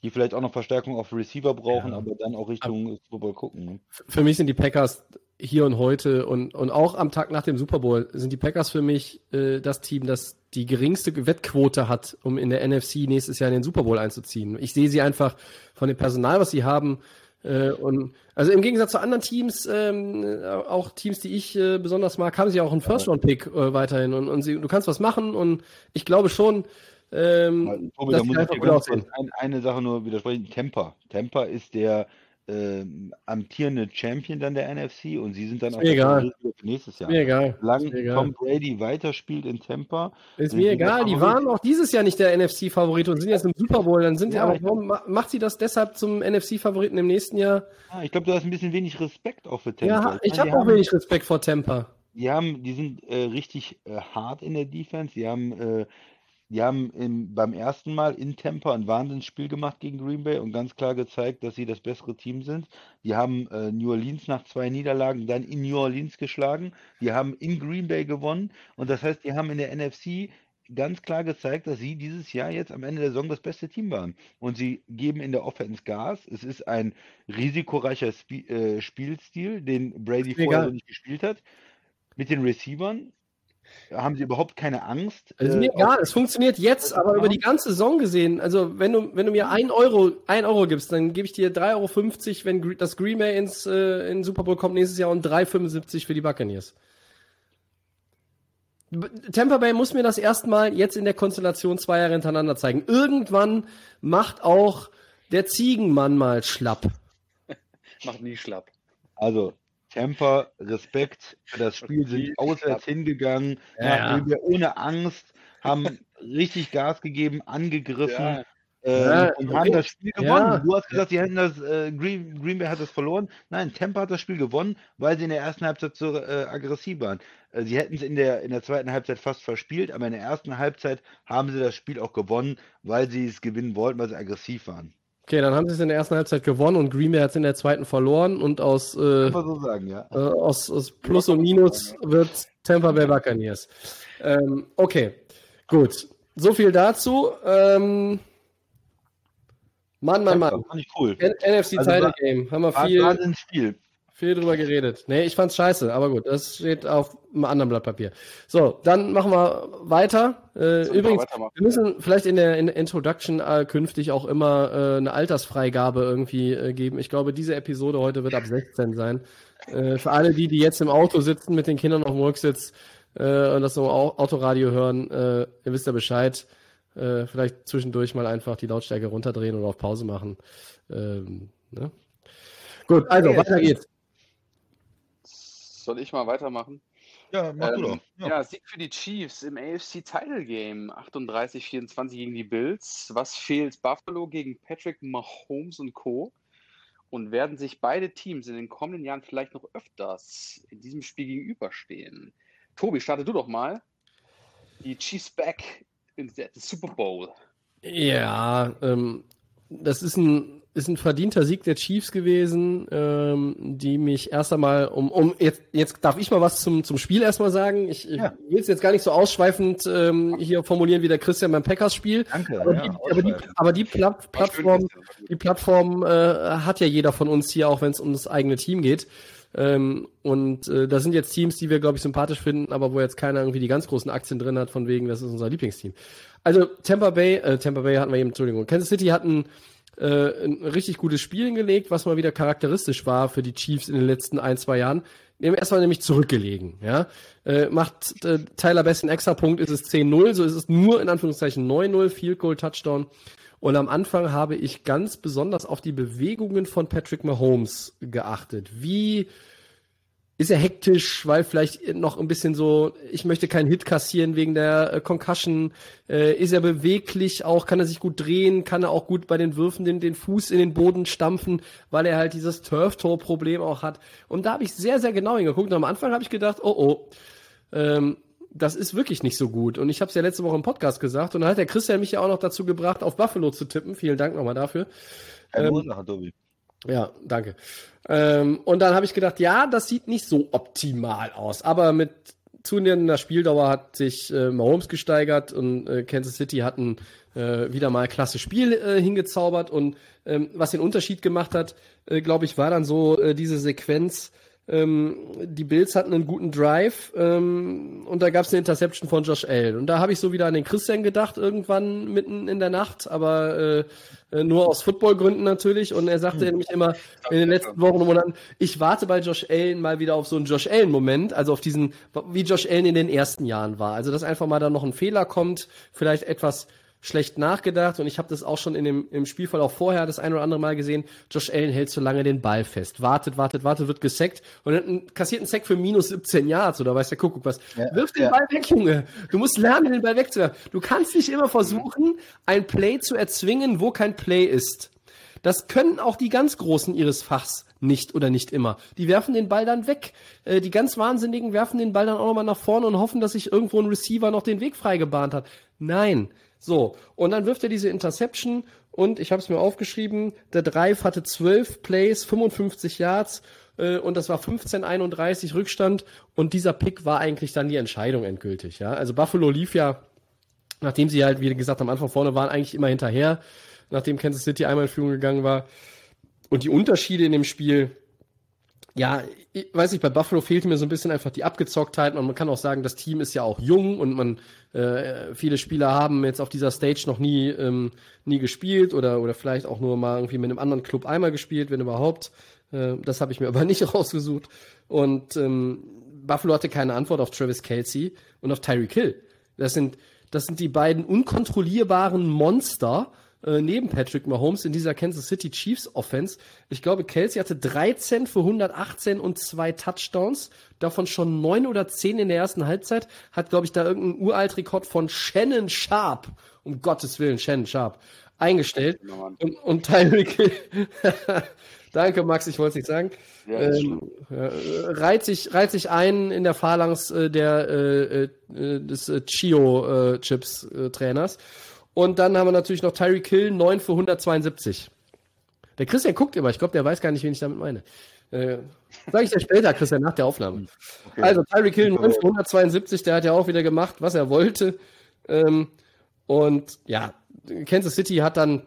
die vielleicht auch noch Verstärkung auf Receiver brauchen, ja. aber dann auch Richtung Super Bowl gucken. Ne? Für mich sind die Packers hier und heute und, und auch am Tag nach dem Super Bowl sind die Packers für mich äh, das Team, das die geringste Wettquote hat, um in der NFC nächstes Jahr in den Super Bowl einzuziehen. Ich sehe sie einfach von dem Personal, was sie haben, äh, und also im Gegensatz zu anderen Teams, ähm, auch Teams, die ich äh, besonders mag, haben sie auch einen First-Round-Pick äh, weiterhin und, und sie, du kannst was machen und ich glaube schon, ähm, Tobi, dass da muss ich dir ein, eine Sache nur widersprechen. Temper. Temper ist der äh, amtierende Champion dann der NFC und sie sind dann auch egal. nächstes Jahr. Mir egal. Solange Tom Brady weiterspielt in Tampa. Ist mir egal, die waren auch dieses Jahr nicht der NFC-Favorit und sind jetzt im Super Bowl. Dann sind ja, aber warum macht sie das deshalb zum NFC-Favoriten im nächsten Jahr? Ah, ich glaube, du hast ein bisschen wenig Respekt auch für Tampa. Ja, ich habe auch wenig Respekt vor Tampa. Die haben, die sind äh, richtig äh, hart in der Defense. Die haben äh, die haben im, beim ersten Mal in Tampa ein Wahnsinnsspiel gemacht gegen Green Bay und ganz klar gezeigt, dass sie das bessere Team sind. Die haben äh, New Orleans nach zwei Niederlagen dann in New Orleans geschlagen. Die haben in Green Bay gewonnen. Und das heißt, die haben in der NFC ganz klar gezeigt, dass sie dieses Jahr jetzt am Ende der Saison das beste Team waren. Und sie geben in der Offense Gas. Es ist ein risikoreicher Sp äh, Spielstil, den Brady vorher so nicht gespielt hat. Mit den Receivern haben sie überhaupt keine Angst. Also mir äh, egal, es funktioniert jetzt, aber über die ganze Saison gesehen, also wenn du, wenn du mir ein Euro, ein Euro gibst, dann gebe ich dir 3,50 Euro, wenn das Green Bay ins äh, in Super Bowl kommt nächstes Jahr und 3,75 für die Buccaneers. Tampa Bay muss mir das erstmal jetzt in der Konstellation zwei Jahre hintereinander zeigen. Irgendwann macht auch der Ziegenmann mal schlapp. *laughs* Macht nie schlapp. Also, Tampa, Respekt für das Spiel, sind auswärts hingegangen, Ja, nach ja. Green Bay ohne Angst, haben richtig Gas gegeben, angegriffen Ja. äh, Ja, und okay. haben das Spiel gewonnen. Ja. Du hast gesagt, die hätten das, äh, Green, Green Bay hat das verloren. Nein, Tampa hat das Spiel gewonnen, weil sie in der ersten Halbzeit so äh, aggressiv waren. Äh, sie hätten es in der, in der zweiten Halbzeit fast verspielt, aber in der ersten Halbzeit haben sie das Spiel auch gewonnen, weil sie es gewinnen wollten, weil sie aggressiv waren. Okay, dann haben sie es in der ersten Halbzeit gewonnen und Green Bay hat es in der zweiten verloren und aus äh, so sagen, ja. Äh, aus, aus Plus und Minus wird Tampa Bay Buccaneers. Ähm, okay, gut. So viel dazu. Ähm, Mann, Mann, Mann. Fand ich cool. N NFC Also Title war- Game. Haben wir War viel, gerade ins Spiel. Viel drüber geredet. Nee, ich fand's scheiße, aber gut, das steht auf einem anderen Blatt Papier. So, dann machen wir weiter. Äh, übrigens, wir müssen vielleicht in der, in Introduction äh, künftig auch immer äh, eine Altersfreigabe irgendwie äh, geben. Ich glaube, diese Episode heute wird ab 16 sein. Äh, für alle die, die jetzt im Auto sitzen mit den Kindern auf dem Rücksitz äh, und das so Au- Autoradio hören, ihr wisst ja Bescheid. Vielleicht zwischendurch mal einfach die Lautstärke runterdrehen oder auf Pause machen. Ähm, ne? Gut, also weiter geht's. Soll ich mal weitermachen? Ja, mach du doch. Ähm, Ja. ja. Sieg für die Chiefs im AFC Title Game. 38-24 gegen die Bills. Was fehlt Buffalo gegen Patrick Mahomes und Co.? Und werden sich beide Teams in den kommenden Jahren vielleicht noch öfters in diesem Spiel gegenüberstehen? Tobi, starte du doch mal. Die Chiefs back in the Super Bowl. Ja, ähm, das ist ein, ist ein verdienter Sieg der Chiefs gewesen, ähm, die mich erst einmal um, um jetzt, jetzt darf ich mal was zum, zum Spiel erstmal sagen. Ich, ich Ja. will es jetzt gar nicht so ausschweifend ähm, hier formulieren wie der Christian beim Packers-Spiel. Danke. Aber, ja, die, aber die, aber die Pla Plattform, die Plattform äh, hat ja jeder von uns hier, auch wenn es um das eigene Team geht. Ähm, und äh, da sind jetzt Teams, die wir, glaube ich, sympathisch finden, aber wo jetzt keiner irgendwie die ganz großen Aktien drin hat, von wegen, das ist unser Lieblingsteam. Also Tampa Bay, äh, Tampa Bay hatten wir eben, Entschuldigung, Kansas City hatten äh, ein richtig gutes Spiel hingelegt, was mal wieder charakteristisch war für die Chiefs in den letzten ein, zwei Jahren. Die haben erstmal nämlich zurückgelegen, ja. Äh, macht äh, Tyler Best einen Extrapunkt, ist es 10-0, so ist es nur in Anführungszeichen 9-0, Field Goal, Touchdown. Und am Anfang habe ich ganz besonders auf die Bewegungen von Patrick Mahomes geachtet. Wie ist er hektisch, weil vielleicht noch ein bisschen so, ich möchte keinen Hit kassieren wegen der äh, Concussion. Äh, ist er beweglich auch, kann er sich gut drehen, kann er auch gut bei den Würfen den, den Fuß in den Boden stampfen, weil er halt dieses Turf-Toe-Problem auch hat. Und da habe ich sehr, sehr genau hingeguckt. Und am Anfang habe ich gedacht, oh oh, ähm, das ist wirklich nicht so gut. Und ich habe es ja letzte Woche im Podcast gesagt. Und dann hat der Christian mich ja auch noch dazu gebracht, auf Buffalo zu tippen. Vielen Dank nochmal dafür. Ähm. Ja, danke. Ähm, und dann habe ich gedacht, ja, das sieht nicht so optimal aus. Aber mit zunehmender Spieldauer hat sich äh, Mahomes gesteigert und äh, Kansas City hatten äh, wieder mal klasse Spiel äh, hingezaubert. Und ähm, was den Unterschied gemacht hat, äh, glaube ich, war dann so äh, diese Sequenz. Ähm, die Bills hatten einen guten Drive ähm, und da gab es eine Interception von Josh Allen. Und da habe ich so wieder an den Christian gedacht, irgendwann mitten in der Nacht, aber äh, äh, nur aus Footballgründen natürlich. Und er sagte nämlich immer in den letzten Wochen und Monaten, ich warte bei Josh Allen mal wieder auf so einen Josh Allen-Moment, also auf diesen, wie Josh Allen in den ersten Jahren war. Also dass einfach mal da noch ein Fehler kommt, vielleicht etwas schlecht nachgedacht und ich habe das auch schon in dem im Spielfall auch vorher das ein oder andere Mal gesehen. Josh Allen hält zu lange den Ball fest, wartet, wartet, wartet, wird gesackt und dann kassiert einen Sack für minus 17 Yards oder weiß der Kuckuck was. Ja, Wirf den ja. Ball weg, Junge. Du musst lernen, den Ball wegzuwerfen. Du kannst nicht immer versuchen, ein Play zu erzwingen, wo kein Play ist. Das können auch die ganz Großen ihres Fachs nicht oder nicht immer. Die werfen den Ball dann weg. Äh, die ganz Wahnsinnigen werfen den Ball dann auch nochmal nach vorne und hoffen, dass sich irgendwo ein Receiver noch den Weg frei gebahnt hat. Nein. So, und dann wirft er diese Interception und ich habe es mir aufgeschrieben, der Drive hatte 12 Plays, 55 Yards äh, und das war 15-31 Rückstand und dieser Pick war eigentlich dann die Entscheidung endgültig. Ja? Also Buffalo lief ja, nachdem sie halt, wie gesagt, am Anfang vorne waren, eigentlich immer hinterher, nachdem Kansas City einmal in Führung gegangen war. Und die Unterschiede in dem Spiel ja, ich weiß nicht, bei Buffalo fehlte mir so ein bisschen einfach die Abgezocktheit. Und man kann auch sagen, das Team ist ja auch jung und man äh, viele Spieler haben jetzt auf dieser Stage noch nie, ähm, nie gespielt oder, oder vielleicht auch nur mal irgendwie mit einem anderen Club einmal gespielt, wenn überhaupt. Äh, das habe ich mir *laughs* aber nicht rausgesucht. Und ähm, Buffalo hatte keine Antwort auf Travis Kelsey und auf Tyreek Hill. Das sind, das sind die beiden unkontrollierbaren Monster, äh, neben Patrick Mahomes in dieser Kansas City Chiefs Offense. Ich glaube, Kelsey hatte 13 für 118 und zwei Touchdowns, davon schon neun oder zehn in der ersten Halbzeit. Hat, glaube ich, da irgendeinen Uraltrekord von Shannon Sharp, um Gottes Willen, Shannon Sharp, eingestellt. Und, und Tyreek *laughs* Danke, Max, ich wollte es nicht sagen. Ja, ähm, ja, reiht, sich, reiht sich ein in der Phalanx äh, der, äh, äh, des äh, Chio-Chips-Trainers. Und dann haben wir natürlich noch Tyreek Hill, 9 für 172. Der Christian guckt immer, ich glaube, der weiß gar nicht, wen ich damit meine. Äh, Sag ich dir später, Christian, nach der Aufnahme. Okay. Also Tyreek Hill 9 für 172, der hat ja auch wieder gemacht, was er wollte. Ähm, und ja, Kansas City hat dann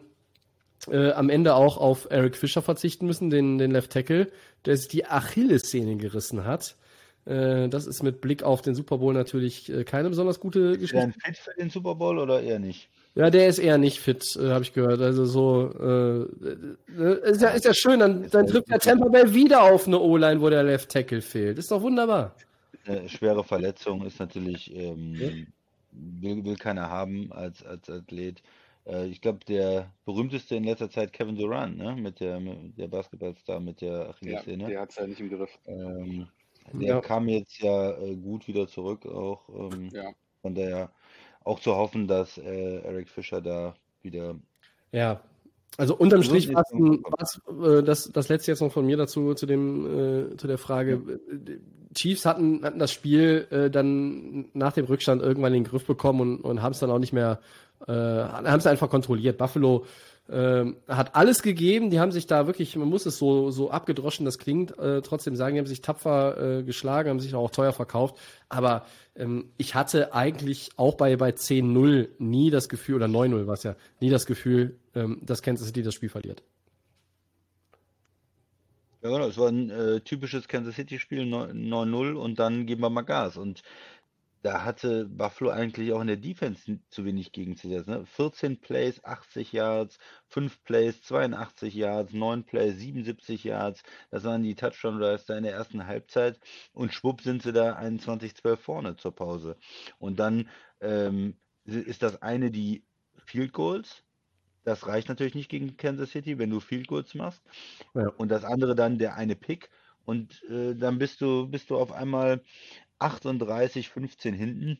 äh, am Ende auch auf Eric Fischer verzichten müssen, den, den Left Tackle, der sich die Achillessehne gerissen hat. Äh, das ist mit Blick auf den Super Bowl natürlich äh, keine besonders gute Geschichte. Ist der fit für den Super Bowl oder eher nicht? Ja, der ist eher nicht fit, äh, habe ich gehört. Also so äh, äh, ist, ja, ist ja schön, dann, dann trifft der Tampa Bay wieder auf eine O-Line, wo der Left Tackle fehlt. Ist doch wunderbar. Eine schwere Verletzung ist natürlich, ähm, ja. will, will keiner haben als, als Athlet. Äh, ich glaube, der berühmteste in letzter Zeit Kevin Durant, ne? Mit der, mit der Basketballstar mit der Achillessehne. Ja, der hat es ja nicht im Griff. Ähm, der ja. kam jetzt ja äh, gut wieder zurück auch. Ähm, ja. Von daher auch zu hoffen, dass äh, Eric Fischer da wieder. Ja, also unterm Strich war es äh, das, das letzte jetzt noch von mir dazu zu dem äh, zu der Frage. Ja. Chiefs hatten, hatten das Spiel äh, dann nach dem Rückstand irgendwann in den Griff bekommen und, und haben es dann auch nicht mehr, äh, haben es einfach kontrolliert. Buffalo äh, hat alles gegeben, die haben sich da wirklich, man muss es so, so abgedroschen, das klingt, äh, trotzdem sagen, die haben sich tapfer äh, geschlagen, haben sich auch teuer verkauft, aber ähm, ich hatte eigentlich auch bei, bei 10-0 nie das Gefühl, oder 9-0 war es ja, nie das Gefühl, ähm, dass Kansas City das Spiel verliert. Ja, genau, es war ein äh, typisches Kansas City-Spiel, 9-0 und dann geben wir mal Gas. Und da hatte Buffalo eigentlich auch in der Defense zu wenig gegenzusetzen. Ne? 14 Plays, 80 Yards, 5 Plays, 82 Yards, 9 Plays, 77 Yards. Das waren die Touchdown-Drives da in der ersten Halbzeit. Und schwupp sind sie da 21-12 vorne zur Pause. Und dann ähm, ist das eine die Field Goals. Das reicht natürlich nicht gegen Kansas City, wenn du Field Goals machst. Ja. Und das andere dann der eine Pick. Und äh, dann bist du, bist du auf einmal 38, 15 hinten.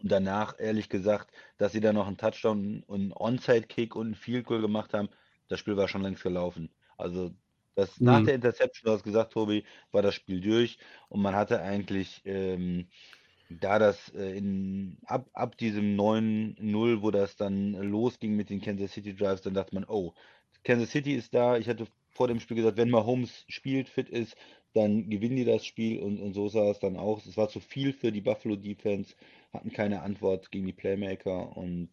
Und danach, ehrlich gesagt, dass sie da noch einen Touchdown und einen Onside-Kick und einen Field Goal gemacht haben, das Spiel war schon längst gelaufen. Also das, mhm. nach der Interception, du hast gesagt, Tobi, war das Spiel durch und man hatte eigentlich ähm, da das äh, in, ab, ab diesem 9-0, wo das dann losging mit den Kansas City Drives, dann dachte man, oh, Kansas City ist da. Ich hatte vor dem Spiel gesagt, wenn Mahomes spielt, fit ist, dann gewinnen die das Spiel und, und so sah es dann auch. Es war zu viel für die Buffalo Defense, hatten keine Antwort gegen die Playmaker und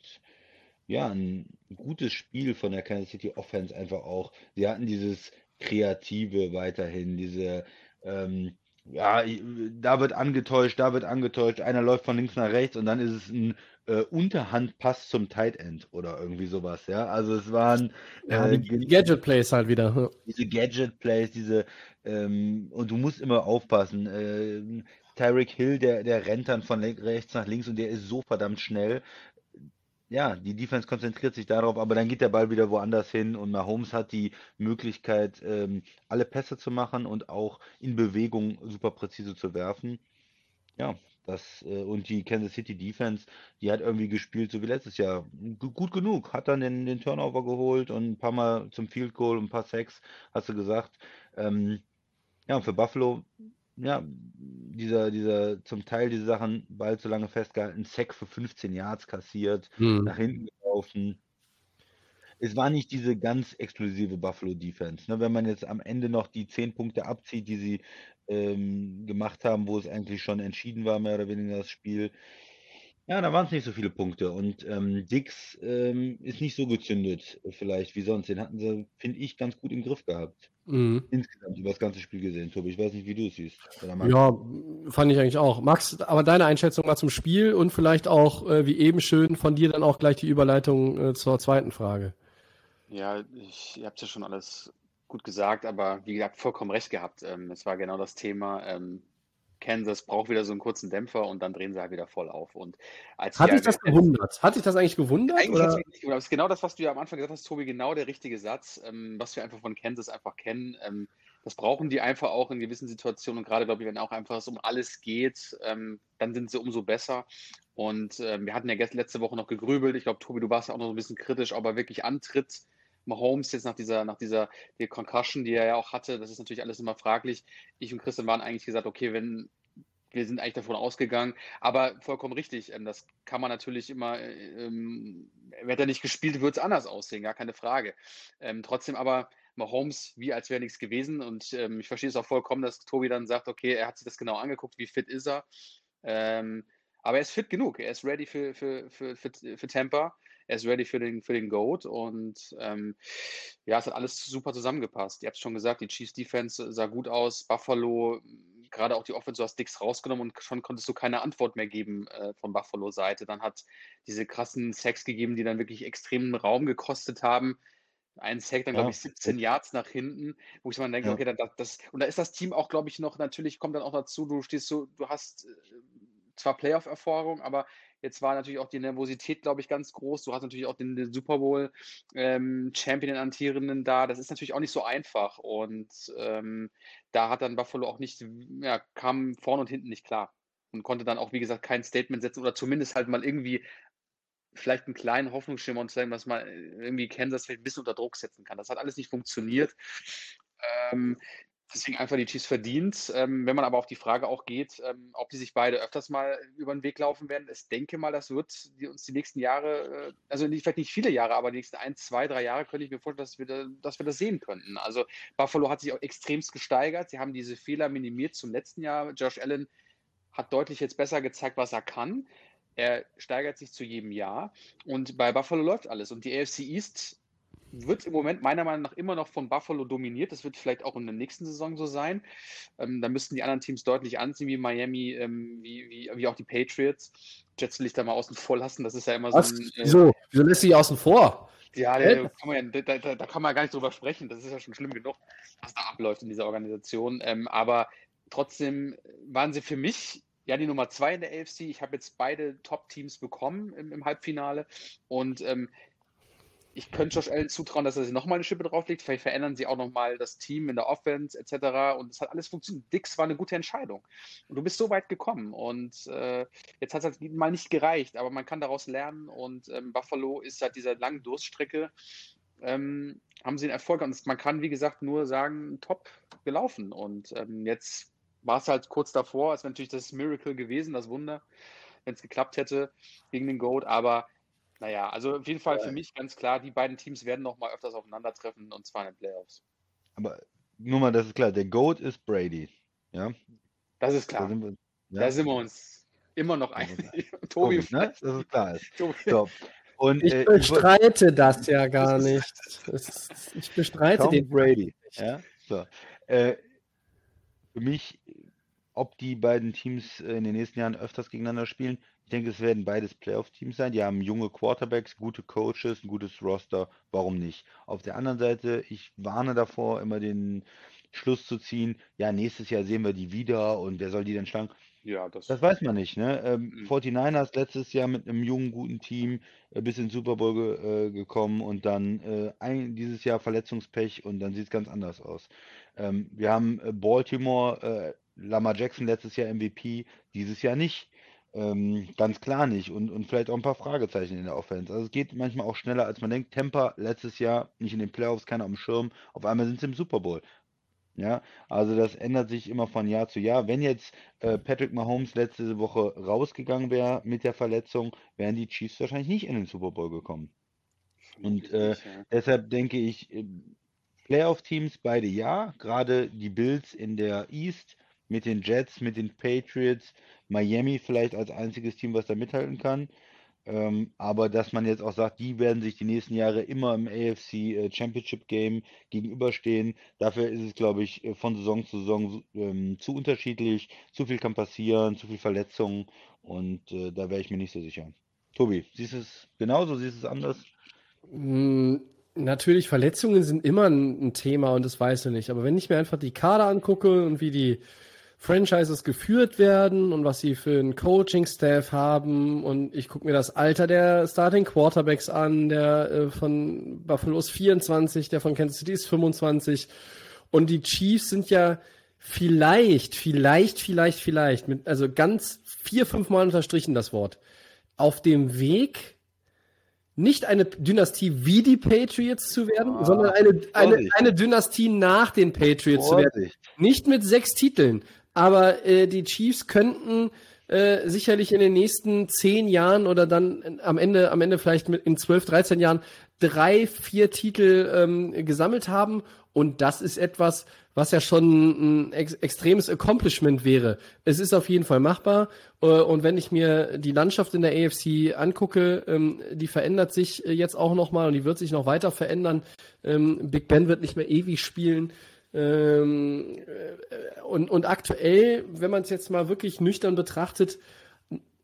ja, ein gutes Spiel von der Kansas City Offense einfach auch. Sie hatten dieses Kreative weiterhin, diese, ähm, ja, da wird angetäuscht, da wird angetäuscht, einer läuft von links nach rechts und dann ist es ein äh, Unterhandpass zum Tight End oder irgendwie sowas, ja. Also es waren ja, äh, die Gadget Plays halt wieder. Diese Gadget Plays, diese ähm, und du musst immer aufpassen. Äh, Tyreek Hill, der, der rennt dann von rechts nach links und der ist so verdammt schnell. Ja, die Defense konzentriert sich darauf, aber dann geht der Ball wieder woanders hin und Mahomes hat die Möglichkeit, ähm, alle Pässe zu machen und auch in Bewegung super präzise zu werfen. Ja, das, äh, und die Kansas City Defense, die hat irgendwie gespielt, so wie letztes Jahr. G gut genug, hat dann den, den Turnover geholt und ein paar Mal zum Field Goal, ein paar Sacks, hast du gesagt. Ähm, ja, und für Buffalo, ja, dieser, dieser, zum Teil diese Sachen bald so lange festgehalten, Sack für 15 Yards kassiert, hm. nach hinten gelaufen. Es war nicht diese ganz exklusive Buffalo Defense. Ne? Wenn man jetzt am Ende noch die 10 Punkte abzieht, die sie ähm, gemacht haben, wo es eigentlich schon entschieden war, mehr oder weniger das Spiel, Ja, da waren es nicht so viele Punkte. Und ähm, Dix ähm, ist nicht so gezündet, vielleicht wie sonst. Den hatten sie, finde ich, ganz gut im Griff gehabt. Mhm. Insgesamt über das ganze Spiel gesehen, Tobi. Ich weiß nicht, wie du es siehst. Oder Max. Ja, fand ich eigentlich auch. Max, aber deine Einschätzung mal zum Spiel und vielleicht auch, äh, wie eben schön, von dir dann auch gleich die Überleitung äh, zur zweiten Frage. Ja, ich, ihr habt ja schon alles gut gesagt, aber wie gesagt, vollkommen recht gehabt. Ähm, es war genau das Thema. Ähm, Kansas braucht wieder so einen kurzen Dämpfer und dann drehen sie halt wieder voll auf. Und als Hat dich das gewundert? Hat dich das eigentlich gewundert? Eigentlich Oder? mich nicht gewundert. Das ist genau das, was du ja am Anfang gesagt hast, Tobi, genau der richtige Satz, ähm, was wir einfach von Kansas einfach kennen. Ähm, das brauchen die einfach auch in gewissen Situationen und gerade, glaube ich, wenn auch einfach es um alles geht, ähm, dann sind sie umso besser. Und ähm, wir hatten ja letzte Woche noch gegrübelt. Ich glaube, Tobi, du warst ja auch noch so ein bisschen kritisch, ob er wirklich antritt. Mahomes jetzt nach dieser, nach dieser die Concussion, die er ja auch hatte, das ist natürlich alles immer fraglich. Ich und Christian waren eigentlich gesagt, okay, wenn wir sind eigentlich davon ausgegangen, aber vollkommen richtig. Ähm, das kann man natürlich immer, äh, ähm, hätte er nicht gespielt, würde es anders aussehen, gar keine Frage. Ähm, trotzdem aber Mahomes, wie als wäre nichts gewesen. Und ähm, ich verstehe es auch vollkommen, dass Tobi dann sagt, okay, er hat sich das genau angeguckt, wie fit ist er. Ähm, aber er ist fit genug. Er ist ready für, für, für, für, für Tampa. Er ist ready für den, für den GOAT. Und ähm, ja, es hat alles super zusammengepasst. Ihr habt es schon gesagt, die Chiefs Defense sah gut aus. Buffalo, gerade auch die Offense, du hast Dix rausgenommen und schon konntest du keine Antwort mehr geben äh, von Buffalo Seite. Dann hat diese krassen Sacks gegeben, die dann wirklich extremen Raum gekostet haben. Ein Sack dann, Ja. glaube ich, 17 Yards nach hinten, wo ich mal denke, Ja. okay, dann, das, das, und da ist das Team auch, glaube ich, noch, natürlich kommt dann auch dazu, du stehst so, du hast äh, zwar Playoff-Erfahrung, aber jetzt war natürlich auch die Nervosität, glaube ich, ganz groß. Du hast natürlich auch den, den Super Bowl ähm, Champion Antierenden da. Das ist natürlich auch nicht so einfach. Und ähm, da hat dann Buffalo auch nicht, ja, kam vorne und hinten nicht klar. Und konnte dann auch, wie gesagt, kein Statement setzen oder zumindest halt mal irgendwie vielleicht einen kleinen Hoffnungsschimmer und zeigen, dass man irgendwie Kansas vielleicht ein bisschen unter Druck setzen kann. Das hat alles nicht funktioniert. Ähm, deswegen einfach die Chiefs verdient. Ähm, wenn man aber auf die Frage auch geht, ähm, ob die sich beide öfters mal über den Weg laufen werden, ich denke mal, das wird die, uns die nächsten Jahre, äh, also nicht, vielleicht nicht viele Jahre, aber die nächsten ein, zwei, drei Jahre könnte ich mir vorstellen, dass wir, da, dass wir das sehen könnten. Also Buffalo hat sich auch extremst gesteigert. Sie haben diese Fehler minimiert zum letzten Jahr. Josh Allen hat deutlich jetzt besser gezeigt, was er kann. Er steigert sich zu jedem Jahr und bei Buffalo läuft alles. Und die AFC East wird im Moment meiner Meinung nach immer noch von Buffalo dominiert. Das wird vielleicht auch in der nächsten Saison so sein. Ähm, da müssten die anderen Teams deutlich anziehen, wie Miami, ähm, wie, wie, wie auch die Patriots. Jets will ich da mal außen vor lassen. Das ist ja immer so ein. Äh, Wieso? Wieso lässt sie außen vor? ja, da kann, man ja da, da, da kann man ja gar nicht drüber sprechen. Das ist ja schon schlimm genug, was da abläuft in dieser Organisation. Ähm, aber trotzdem waren sie für mich ja die Nummer zwei in der AFC. Ich habe jetzt beide Top-Teams bekommen im, im Halbfinale. Und ähm, ich könnte Josh Allen zutrauen, dass er sich nochmal eine Schippe drauflegt. Vielleicht verändern sie auch nochmal das Team in der Offense etc. Und es hat alles funktioniert. Dix war eine gute Entscheidung. Und du bist so weit gekommen. Und äh, jetzt hat es halt mal nicht gereicht, aber man kann daraus lernen. Und ähm, Buffalo ist seit dieser langen Durststrecke, ähm, haben sie einen Erfolg. Und man kann, wie gesagt, nur sagen, top gelaufen. Und ähm, jetzt war es halt kurz davor. Es wäre natürlich das Miracle gewesen, das Wunder, wenn es geklappt hätte gegen den Goat. Aber naja, also auf jeden Fall für mich ganz klar, die beiden Teams werden noch mal öfters aufeinandertreffen und zwar in den Playoffs. Aber nur mal, das ist klar. Der GOAT ist Brady. Ja, Das ist da klar. sind wir. Da Ja, sind wir uns immer noch einig. *laughs* Tobi, Tobi, ne? Das ist klar. Ist. Tobi, So. Und Ich äh, ich bestreite das ja gar Das ist- nicht. Das ist, ich bestreite Tom den. Brady. Ja, so. Äh, für mich, ob die beiden Teams äh, in den nächsten Jahren öfters gegeneinander spielen, ich denke, es werden beides Playoff-Teams sein. Die haben junge Quarterbacks, gute Coaches, ein gutes Roster. Warum nicht? Auf der anderen Seite, ich warne davor, immer den Schluss zu ziehen, ja, nächstes Jahr sehen wir die wieder und wer soll die denn schlagen? ja, das, Das weiß man nicht, ne? Ähm, Mhm. 49ers letztes Jahr mit einem jungen, guten Team äh, bis ins Super Bowl ge äh, gekommen und dann äh, ein, dieses Jahr Verletzungspech und dann sieht es ganz anders aus. Ähm, wir haben äh, Baltimore, äh, Lamar Jackson letztes Jahr MVP, dieses Jahr nicht. Ähm, ganz klar nicht und, und vielleicht auch ein paar Fragezeichen in der Offense. Also es geht manchmal auch schneller, als man denkt. Tampa letztes Jahr nicht in den Playoffs, keiner dem Schirm. Auf einmal sind sie im Super Bowl. Ja, also das ändert sich immer von Jahr zu Jahr. Wenn jetzt äh, Patrick Mahomes letzte Woche rausgegangen wäre mit der Verletzung, wären die Chiefs wahrscheinlich nicht in den Super Bowl gekommen. Und äh, ja. deshalb denke ich, äh, Playoff-Teams beide ja, gerade die Bills in der East mit den Jets, mit den Patriots, Miami vielleicht als einziges Team, was da mithalten kann. Ähm, aber dass man jetzt auch sagt, die werden sich die nächsten Jahre immer im AFC äh, Championship Game gegenüberstehen. Dafür ist es, glaube ich, äh, von Saison zu Saison ähm, zu unterschiedlich. Zu viel kann passieren, zu viel Verletzungen und äh, da wäre ich mir nicht so sicher. Tobi, siehst du es genauso, siehst du es anders? Mm, Natürlich, Verletzungen sind immer ein Thema und das weißt du nicht. Aber wenn ich mir einfach die Kader angucke und wie die Franchises geführt werden und was sie für einen Coaching-Staff haben und ich gucke mir das Alter der Starting Quarterbacks an, der äh, von Buffalo ist 24, der von Kansas City ist 25 und die Chiefs sind ja vielleicht, vielleicht, vielleicht, vielleicht, mit, also ganz vier, fünf Mal unterstrichen das Wort, auf dem Weg nicht eine Dynastie wie die Patriots zu werden, Ah, sondern eine, eine, Vorsicht. eine Dynastie nach den Patriots zu werden. Vorsicht. Nicht mit sechs Titeln, aber äh, die Chiefs könnten äh, sicherlich in den nächsten zehn Jahren oder dann äh, am Ende, am Ende vielleicht mit in zwölf, dreizehn Jahren drei, vier Titel ähm, gesammelt haben. Und das ist etwas, was ja schon ein ex extremes Accomplishment wäre. Es ist auf jeden Fall machbar. Äh, und wenn ich mir die Landschaft in der AFC angucke, ähm, die verändert sich äh, jetzt auch nochmal und die wird sich noch weiter verändern. Ähm, Big Ben wird nicht mehr ewig spielen. Ähm, äh, und, und aktuell, wenn man es jetzt mal wirklich nüchtern betrachtet,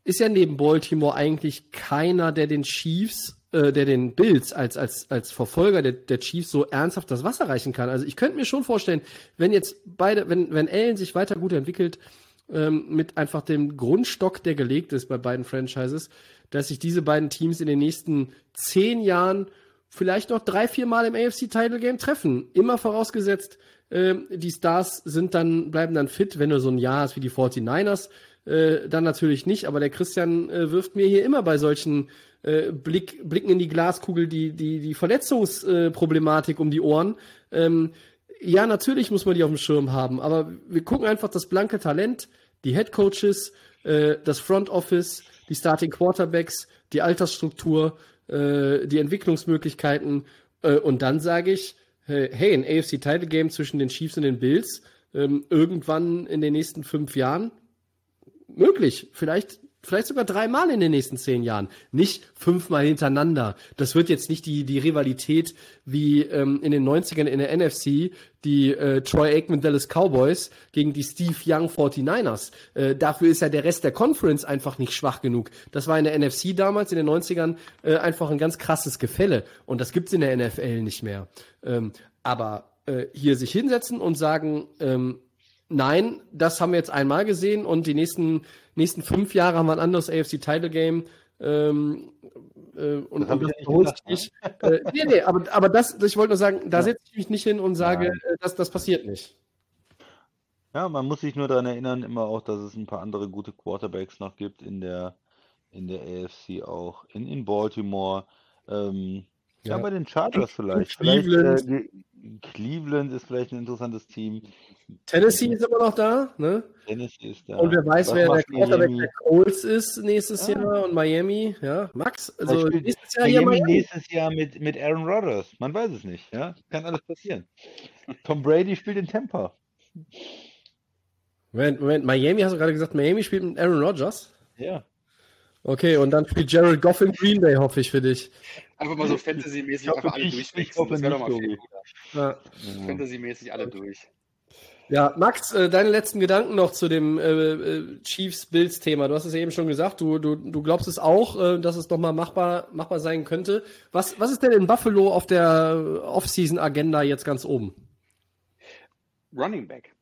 ist ja neben Baltimore eigentlich keiner, der den Chiefs, äh, der den Bills als, als, als Verfolger der, der Chiefs so ernsthaft das Wasser reichen kann. Also ich könnte mir schon vorstellen, wenn jetzt beide, wenn, wenn Allen sich weiter gut entwickelt, ähm, mit einfach dem Grundstock, der gelegt ist bei beiden Franchises, dass sich diese beiden Teams in den nächsten zehn Jahren vielleicht noch drei, vier Mal im AFC Title Game treffen. Immer vorausgesetzt, ähm, die Stars sind dann, bleiben dann fit, wenn du so ein Jahr hast wie die 49ers, äh, dann natürlich nicht, aber der Christian äh, wirft mir hier immer bei solchen äh, Blick, Blicken in die Glaskugel die, die, die Verletzungsproblematik um die Ohren. Ähm, ja, natürlich muss man die auf dem Schirm haben, aber wir gucken einfach das blanke Talent, die Head Coaches, äh, das Front Office, die Starting Quarterbacks, die Altersstruktur, äh, die Entwicklungsmöglichkeiten äh, und dann sage ich, äh, hey, ein AFC Title Game zwischen den Chiefs und den Bills ähm, irgendwann in den nächsten fünf Jahren möglich. Vielleicht, vielleicht sogar dreimal in den nächsten zehn Jahren. Nicht fünfmal hintereinander. Das wird jetzt nicht die, die Rivalität wie ähm, in den 90ern in der NFC, die äh, Troy Aikman Dallas Cowboys gegen die Steve Young 49ers. Äh, dafür ist ja der Rest der Conference einfach nicht schwach genug. Das war in der NFC damals, in den 90ern, äh, einfach ein ganz krasses Gefälle. Und das gibt's in der NFL nicht mehr. Ähm, aber äh, hier sich hinsetzen und sagen, ähm, nein, das haben wir jetzt einmal gesehen und die nächsten, nächsten fünf Jahre haben wir ein anderes AFC Title Game. Ähm, äh, und, hab und ich das gesagt, sich nicht. Äh, nee, nee, aber, aber das, ich wollte nur sagen, da Ja. setze ich mich nicht hin und sage, äh, das, das passiert nicht. Ja, man muss sich nur daran erinnern, immer auch, dass es ein paar andere gute Quarterbacks noch gibt in der, in der AFC auch. In, in Baltimore. Ähm, ja. Bei den Chargers vielleicht. Cleveland. Vielleicht äh, Cleveland ist vielleicht ein interessantes Team. Tennessee ist immer noch da, ne? Tennessee ist da. Und wer weiß, Was wer der Quarterback der Colts ist nächstes Ah. Jahr und Miami, ja. Max, also nächstes Jahr Miami Miami. nächstes Jahr mit, mit Aaron Rodgers. Man weiß es nicht, ja. Kann alles passieren. Tom Brady spielt in Tampa. Moment, Moment, Miami, hast du gerade gesagt, Miami spielt mit Aaron Rodgers? Ja. Okay, und dann spielt Jared Goff in Green Bay, hoffe ich für dich. Einfach mal so fantasymäßig einfach alle hoffe Das wäre doch mal viel. Ja. Fantasymäßig alle durch. Ja, Max, äh, deine letzten Gedanken noch zu dem äh, äh, Chiefs-Bills-Thema. Du hast es ja eben schon gesagt, du, du, du glaubst es auch, äh, dass es nochmal machbar, machbar sein könnte. Was, was ist denn in Buffalo auf der Off-Season-Agenda jetzt ganz oben? Running Back,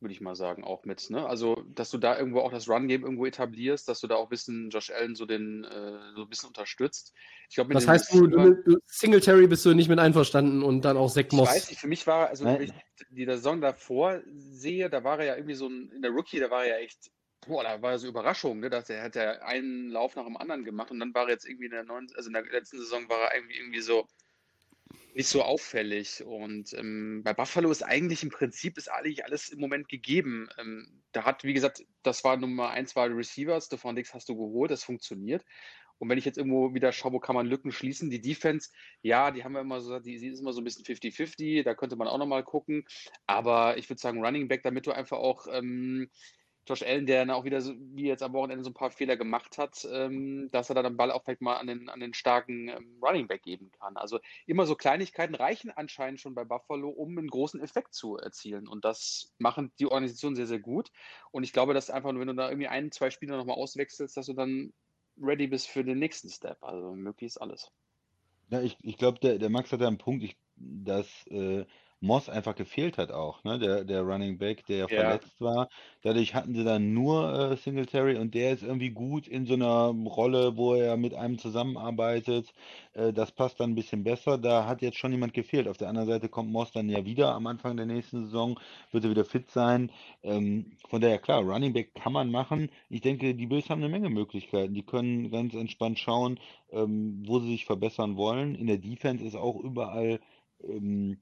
würde ich mal sagen, auch mit. Ne? Also, dass du da irgendwo auch das Run-Game irgendwo etablierst, dass du da auch ein bisschen Josh Allen so, den, äh, so ein bisschen unterstützt. Ich glaube, mit Das heißt, du, du, du Singletary bist du nicht mit einverstanden und dann auch Zach Ich Moss. weiß nicht, für mich war, also Nein. wenn ich die Saison davor sehe, da war er ja irgendwie so ein, in der Rookie, da war er ja echt, boah, da war so Überraschung, ne, dass er hat ja einen Lauf nach dem anderen gemacht und dann war er jetzt irgendwie in der neuen, also in der letzten Saison war er irgendwie, irgendwie so nicht so auffällig und ähm, bei Buffalo ist eigentlich im Prinzip ist eigentlich alles im Moment gegeben. Ähm, da hat, wie gesagt, das war Nummer eins war Receiver, Stefan Dix hast du geholt, das funktioniert. Und wenn ich jetzt irgendwo wieder schaue, wo kann man Lücken schließen, die Defense, ja, die haben wir immer so, die, die ist immer so ein bisschen 50-50, da könnte man auch nochmal gucken. Aber ich würde sagen, Running Back, damit du einfach auch, ähm, Josh Allen, der dann auch wieder, so, wie jetzt am Wochenende, so ein paar Fehler gemacht hat, ähm, dass er dann den Ball auch vielleicht mal an den, an den starken ähm, Running Back geben kann. Also immer so Kleinigkeiten reichen anscheinend schon bei Buffalo, um einen großen Effekt zu erzielen. Und das machen die Organisationen sehr, sehr gut. Und ich glaube, dass einfach nur, wenn du da irgendwie ein, zwei Spieler nochmal auswechselst, dass du dann ready bist für den nächsten Step. Also möglichst alles. Ja, ich, ich glaube, der, der Max hat da einen Punkt, ich, dass äh, Moss einfach gefehlt hat auch, ne? Der, der Running Back, der ja Ja. verletzt war. Dadurch hatten sie dann nur äh, Singletary und der ist irgendwie gut in so einer Rolle, wo er mit einem zusammenarbeitet. Äh, das passt dann ein bisschen besser. Da hat jetzt schon jemand gefehlt. Auf der anderen Seite kommt Moss dann ja wieder am Anfang der nächsten Saison, wird er wieder fit sein. Ähm, von daher, klar, Running Back kann man machen. Ich denke, die Bills haben eine Menge Möglichkeiten. Die können ganz entspannt schauen, ähm, wo sie sich verbessern wollen. In der Defense ist auch überall. Ähm,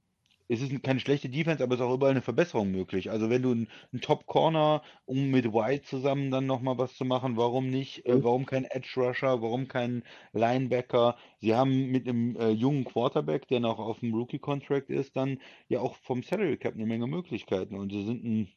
es ist keine schlechte Defense, aber es ist auch überall eine Verbesserung möglich. Also wenn du einen, einen Top-Corner, um mit White zusammen dann nochmal was zu machen, warum nicht? Äh, warum kein Edge-Rusher? Warum kein Linebacker? Sie haben mit einem äh, jungen Quarterback, der noch auf dem Rookie-Contract ist, dann ja auch vom Salary Cap eine Menge Möglichkeiten. Und sie sind ein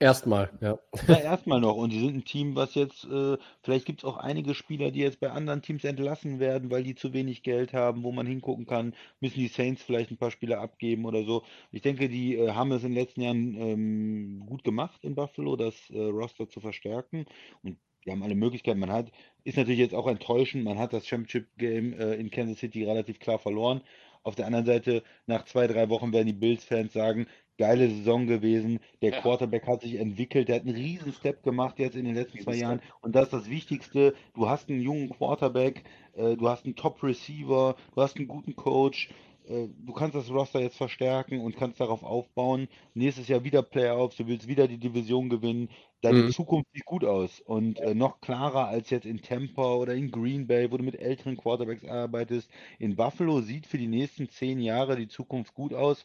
Erstmal, ja. ja, erstmal noch. Und sie sind ein Team, was jetzt, äh, vielleicht gibt es auch einige Spieler, die jetzt bei anderen Teams entlassen werden, weil die zu wenig Geld haben, wo man hingucken kann, müssen die Saints vielleicht ein paar Spieler abgeben oder so. Ich denke, die äh, haben es in den letzten Jahren ähm, gut gemacht in Buffalo, das äh, Roster zu verstärken. Und die haben alle Möglichkeiten. Man hat, ist natürlich jetzt auch enttäuschend, man hat das Championship-Game äh, in Kansas City relativ klar verloren. Auf der anderen Seite, nach zwei, drei Wochen werden die Bills-Fans sagen, geile Saison gewesen. Der Ja. Quarterback hat sich entwickelt, der hat einen riesen Step gemacht jetzt in den letzten zwei Jahren. Und das ist das Wichtigste. Du hast einen jungen Quarterback, äh, du hast einen Top-Receiver, du hast einen guten Coach. äh, Du kannst das Roster jetzt verstärken und kannst darauf aufbauen. Nächstes Jahr wieder Playoffs, du willst wieder die Division gewinnen. Deine Mhm. Zukunft sieht gut aus und äh, noch klarer als jetzt in Tampa oder in Green Bay, wo du mit älteren Quarterbacks arbeitest. In Buffalo sieht für die nächsten zehn Jahre die Zukunft gut aus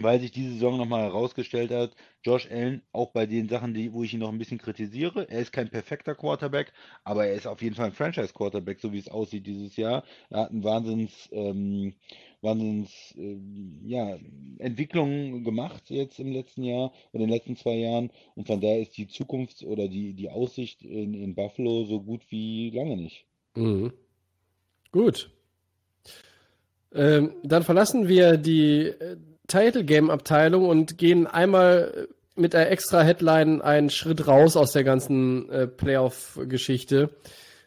weil sich diese Saison nochmal herausgestellt hat, Josh Allen, auch bei den Sachen, die, wo ich ihn noch ein bisschen kritisiere, er ist kein perfekter Quarterback, aber er ist auf jeden Fall ein Franchise-Quarterback, so wie es aussieht dieses Jahr. Er hat einen Wahnsinns, ähm, Wahnsinns, ähm, ja, Entwicklung gemacht jetzt im letzten Jahr, in den letzten zwei Jahren und von daher ist die Zukunft oder die, die Aussicht in, in Buffalo so gut wie lange nicht. Mhm. Gut. Ähm, dann verlassen wir die äh, Title Game Abteilung und gehen einmal äh, mit der extra Headline einen Schritt raus aus der ganzen äh, Playoff-Geschichte.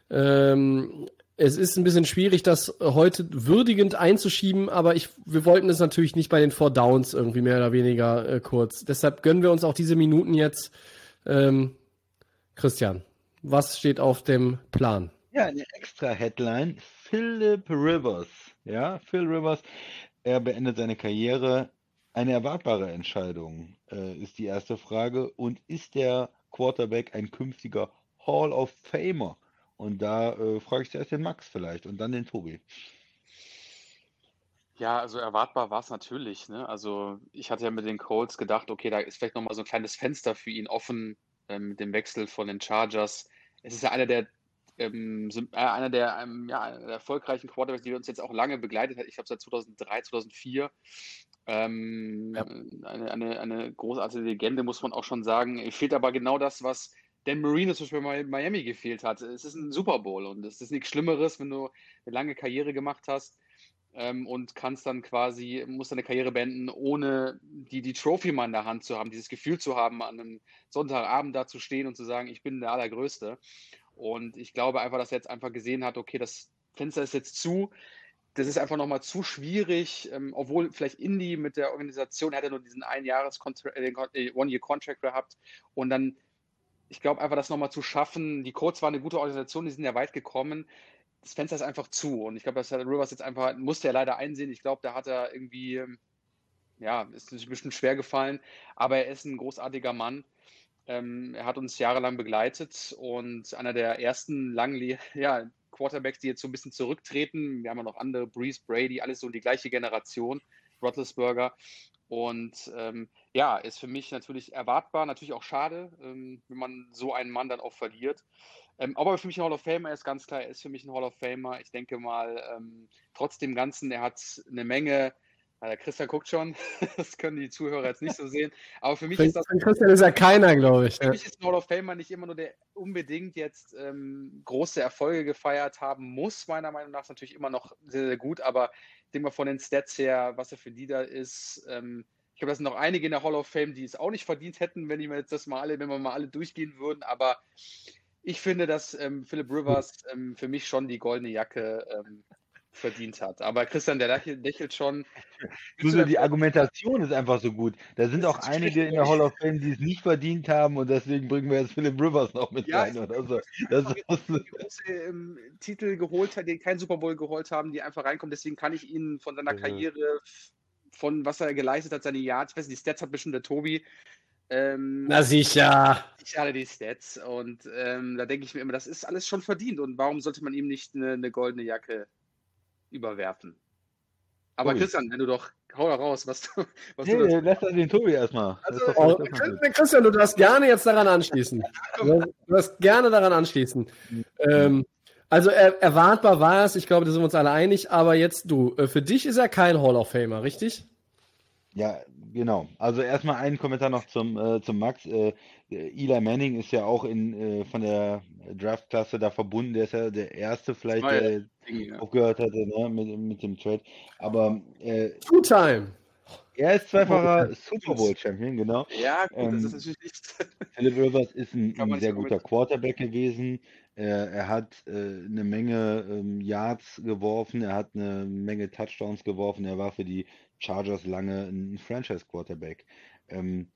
Ähm, es ist ein bisschen schwierig, das heute würdigend einzuschieben, aber ich, wir wollten es natürlich nicht bei den Four Downs irgendwie mehr oder weniger äh, kurz. Deshalb gönnen wir uns auch diese Minuten jetzt. Ähm, Christian, was steht auf dem Plan? Ja, eine extra Headline. Philip Rivers. Ja, Phil Rivers, er beendet seine Karriere. Eine erwartbare Entscheidung äh, ist die erste Frage. Und ist der Quarterback ein künftiger Hall of Famer? Und da äh, frage ich zuerst den Max vielleicht und dann den Tobi. Ja, also erwartbar war es natürlich. Ne? Also ich hatte ja mit den Colts gedacht, okay, da ist vielleicht nochmal so ein kleines Fenster für ihn offen ähm, mit dem Wechsel von den Chargers. Es ist ja einer der, ähm, sym- äh, einer der, ähm, ja, einer der erfolgreichen Quarterbacks, die uns jetzt auch lange begleitet hat. Ich glaube seit 2003, 2004. Ähm, Ja. eine, eine, eine großartige Legende, muss man auch schon sagen. Es fehlt aber genau das, was Dan Marino zum Beispiel bei Miami gefehlt hat. Es ist ein Super Bowl und es ist nichts Schlimmeres, wenn du eine lange Karriere gemacht hast ähm, und kannst dann quasi, musst deine Karriere beenden, ohne die, die Trophy mal in der Hand zu haben, dieses Gefühl zu haben, an einem Sonntagabend da zu stehen und zu sagen, ich bin der Allergrößte. Und ich glaube einfach, dass er jetzt einfach gesehen hat, okay, das Fenster ist jetzt zu. Das ist einfach nochmal zu schwierig, ähm, obwohl vielleicht Indy mit der Organisation, er hat ja nur diesen ein Jahres äh, One-Year-Contract gehabt und dann, ich glaube einfach, das nochmal zu schaffen. Die Colts waren eine gute Organisation, die sind ja weit gekommen das Fenster ist einfach zu. Und ich glaube, dass Rivers jetzt einfach, musste er leider einsehen. Ich glaube, da hat er irgendwie, ähm, ja, ist ein bisschen schwer gefallen, aber er ist ein großartiger Mann. Ähm, er hat uns jahrelang begleitet und einer der ersten langen *laughs* ja, Quarterbacks, die jetzt so ein bisschen zurücktreten. Wir haben ja noch andere, Breeze, Brady, alles so die gleiche Generation, Roethlisberger. Und ähm, ja, ist für mich natürlich erwartbar, natürlich auch schade, ähm, wenn man so einen Mann dann auch verliert. Ähm, aber für mich ein Hall of Famer ist ganz klar, er ist für mich ein Hall of Famer. Ich denke mal, ähm, trotz dem Ganzen, er hat eine Menge Ja, der Christian guckt schon. *laughs* Das können die Zuhörer jetzt nicht so sehen. Aber für mich Für, ist das für Christian ist ja keiner, glaube ich. Für Ja. mich ist ein Hall of Famer nicht immer nur der unbedingt jetzt ähm, große Erfolge gefeiert haben muss, meiner Meinung nach. Ist natürlich immer noch sehr, sehr gut, aber ich denke mal von den Stats her, was er für die da ist. Ähm, ich glaube, da sind noch einige in der Hall of Fame, die es auch nicht verdient hätten, wenn ich mir jetzt das mal alle, wenn wir mal alle durchgehen würden. Aber ich finde, dass ähm, Philip Rivers ähm, für mich schon die goldene Jacke ähm, verdient hat. Aber Christian, der lächelt, schon. *laughs* So die Argumentation ist einfach so gut. Da sind auch einige in der Hall of Fame, die es nicht verdient haben und deswegen bringen wir jetzt Philip Rivers noch mit Ja, rein oder so. Das große ähm, Titel geholt hat, die keinen Super Bowl geholt haben, die einfach reinkommen. Deswegen kann ich ihn von seiner Mhm. Karriere, von was er geleistet hat, seine Yards, ich weiß nicht, die Stats hat bestimmt der Tobi. Ähm, Na sicher. ich hatte die Stats und ähm, da denke ich mir immer, das ist alles schon verdient und warum sollte man ihm nicht eine, eine goldene Jacke überwerfen? Aber Tobi. Christian, wenn du doch, hau doch raus, was du, *laughs* was du nee, dazu lass das den Tobi erstmal. Das doch Oh, Christian, du darfst gerne jetzt daran anschließen. *laughs* Du darfst gerne daran anschließen. Ähm, also er, erwartbar war es, ich glaube, da sind wir uns alle einig, aber jetzt du. Äh, Für dich ist er kein Hall of Famer, richtig? Ja, genau. Also erstmal einen Kommentar noch zum, äh, zum Max. Äh, Eli Manning ist ja auch in, äh, von der Draftklasse da verbunden. Der ist ja der erste vielleicht, ja. der Ja. aufgehört hatte ne, mit, mit dem Trade. Aber äh, Two-Time. er ist zweifacher Super Bowl Champion, genau. Ja, gut, Ähm, das ist natürlich nicht. Philip Rivers ist ein, ein sehr guter Quarterback gewesen. Er, er hat äh, eine Menge ähm, Yards geworfen, er hat eine Menge Touchdowns geworfen. Er war für die Chargers lange ein Franchise-Quarterback. Ähm,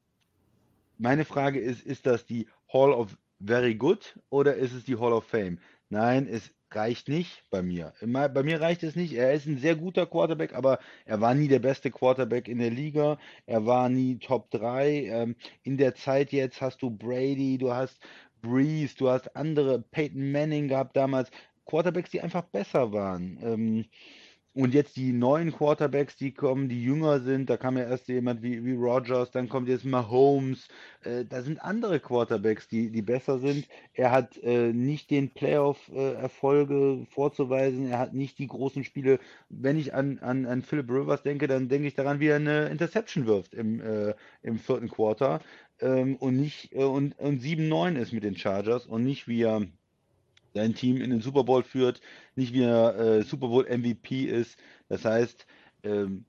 meine Frage ist, ist das die Hall of Very Good oder ist es die Hall of Fame? Nein, es reicht nicht bei mir. Bei mir reicht es nicht. Er ist ein sehr guter Quarterback, aber er war nie der beste Quarterback in der Liga. Er war nie Top 3. Ähm, in der Zeit jetzt hast du Brady, du hast Breeze, du hast andere, Peyton Manning gehabt damals, Quarterbacks, die einfach besser waren. Ähm, und jetzt die neuen Quarterbacks, die kommen, die jünger sind, da kam ja erst jemand wie, wie Rodgers, dann kommt jetzt Mahomes, äh, da sind andere Quarterbacks, die, die besser sind. Er hat äh, nicht den Playoff-Erfolge vorzuweisen, er hat nicht die großen Spiele. Wenn ich an, an, an Philip Rivers denke, dann denke ich daran, wie er eine Interception wirft im, äh, im vierten Quarter ähm, und nicht äh, und, und 7-9 ist mit den Chargers und nicht wie er sein Team in den Super Bowl führt, nicht wie er äh, Super Bowl MVP ist. Das heißt, ähm,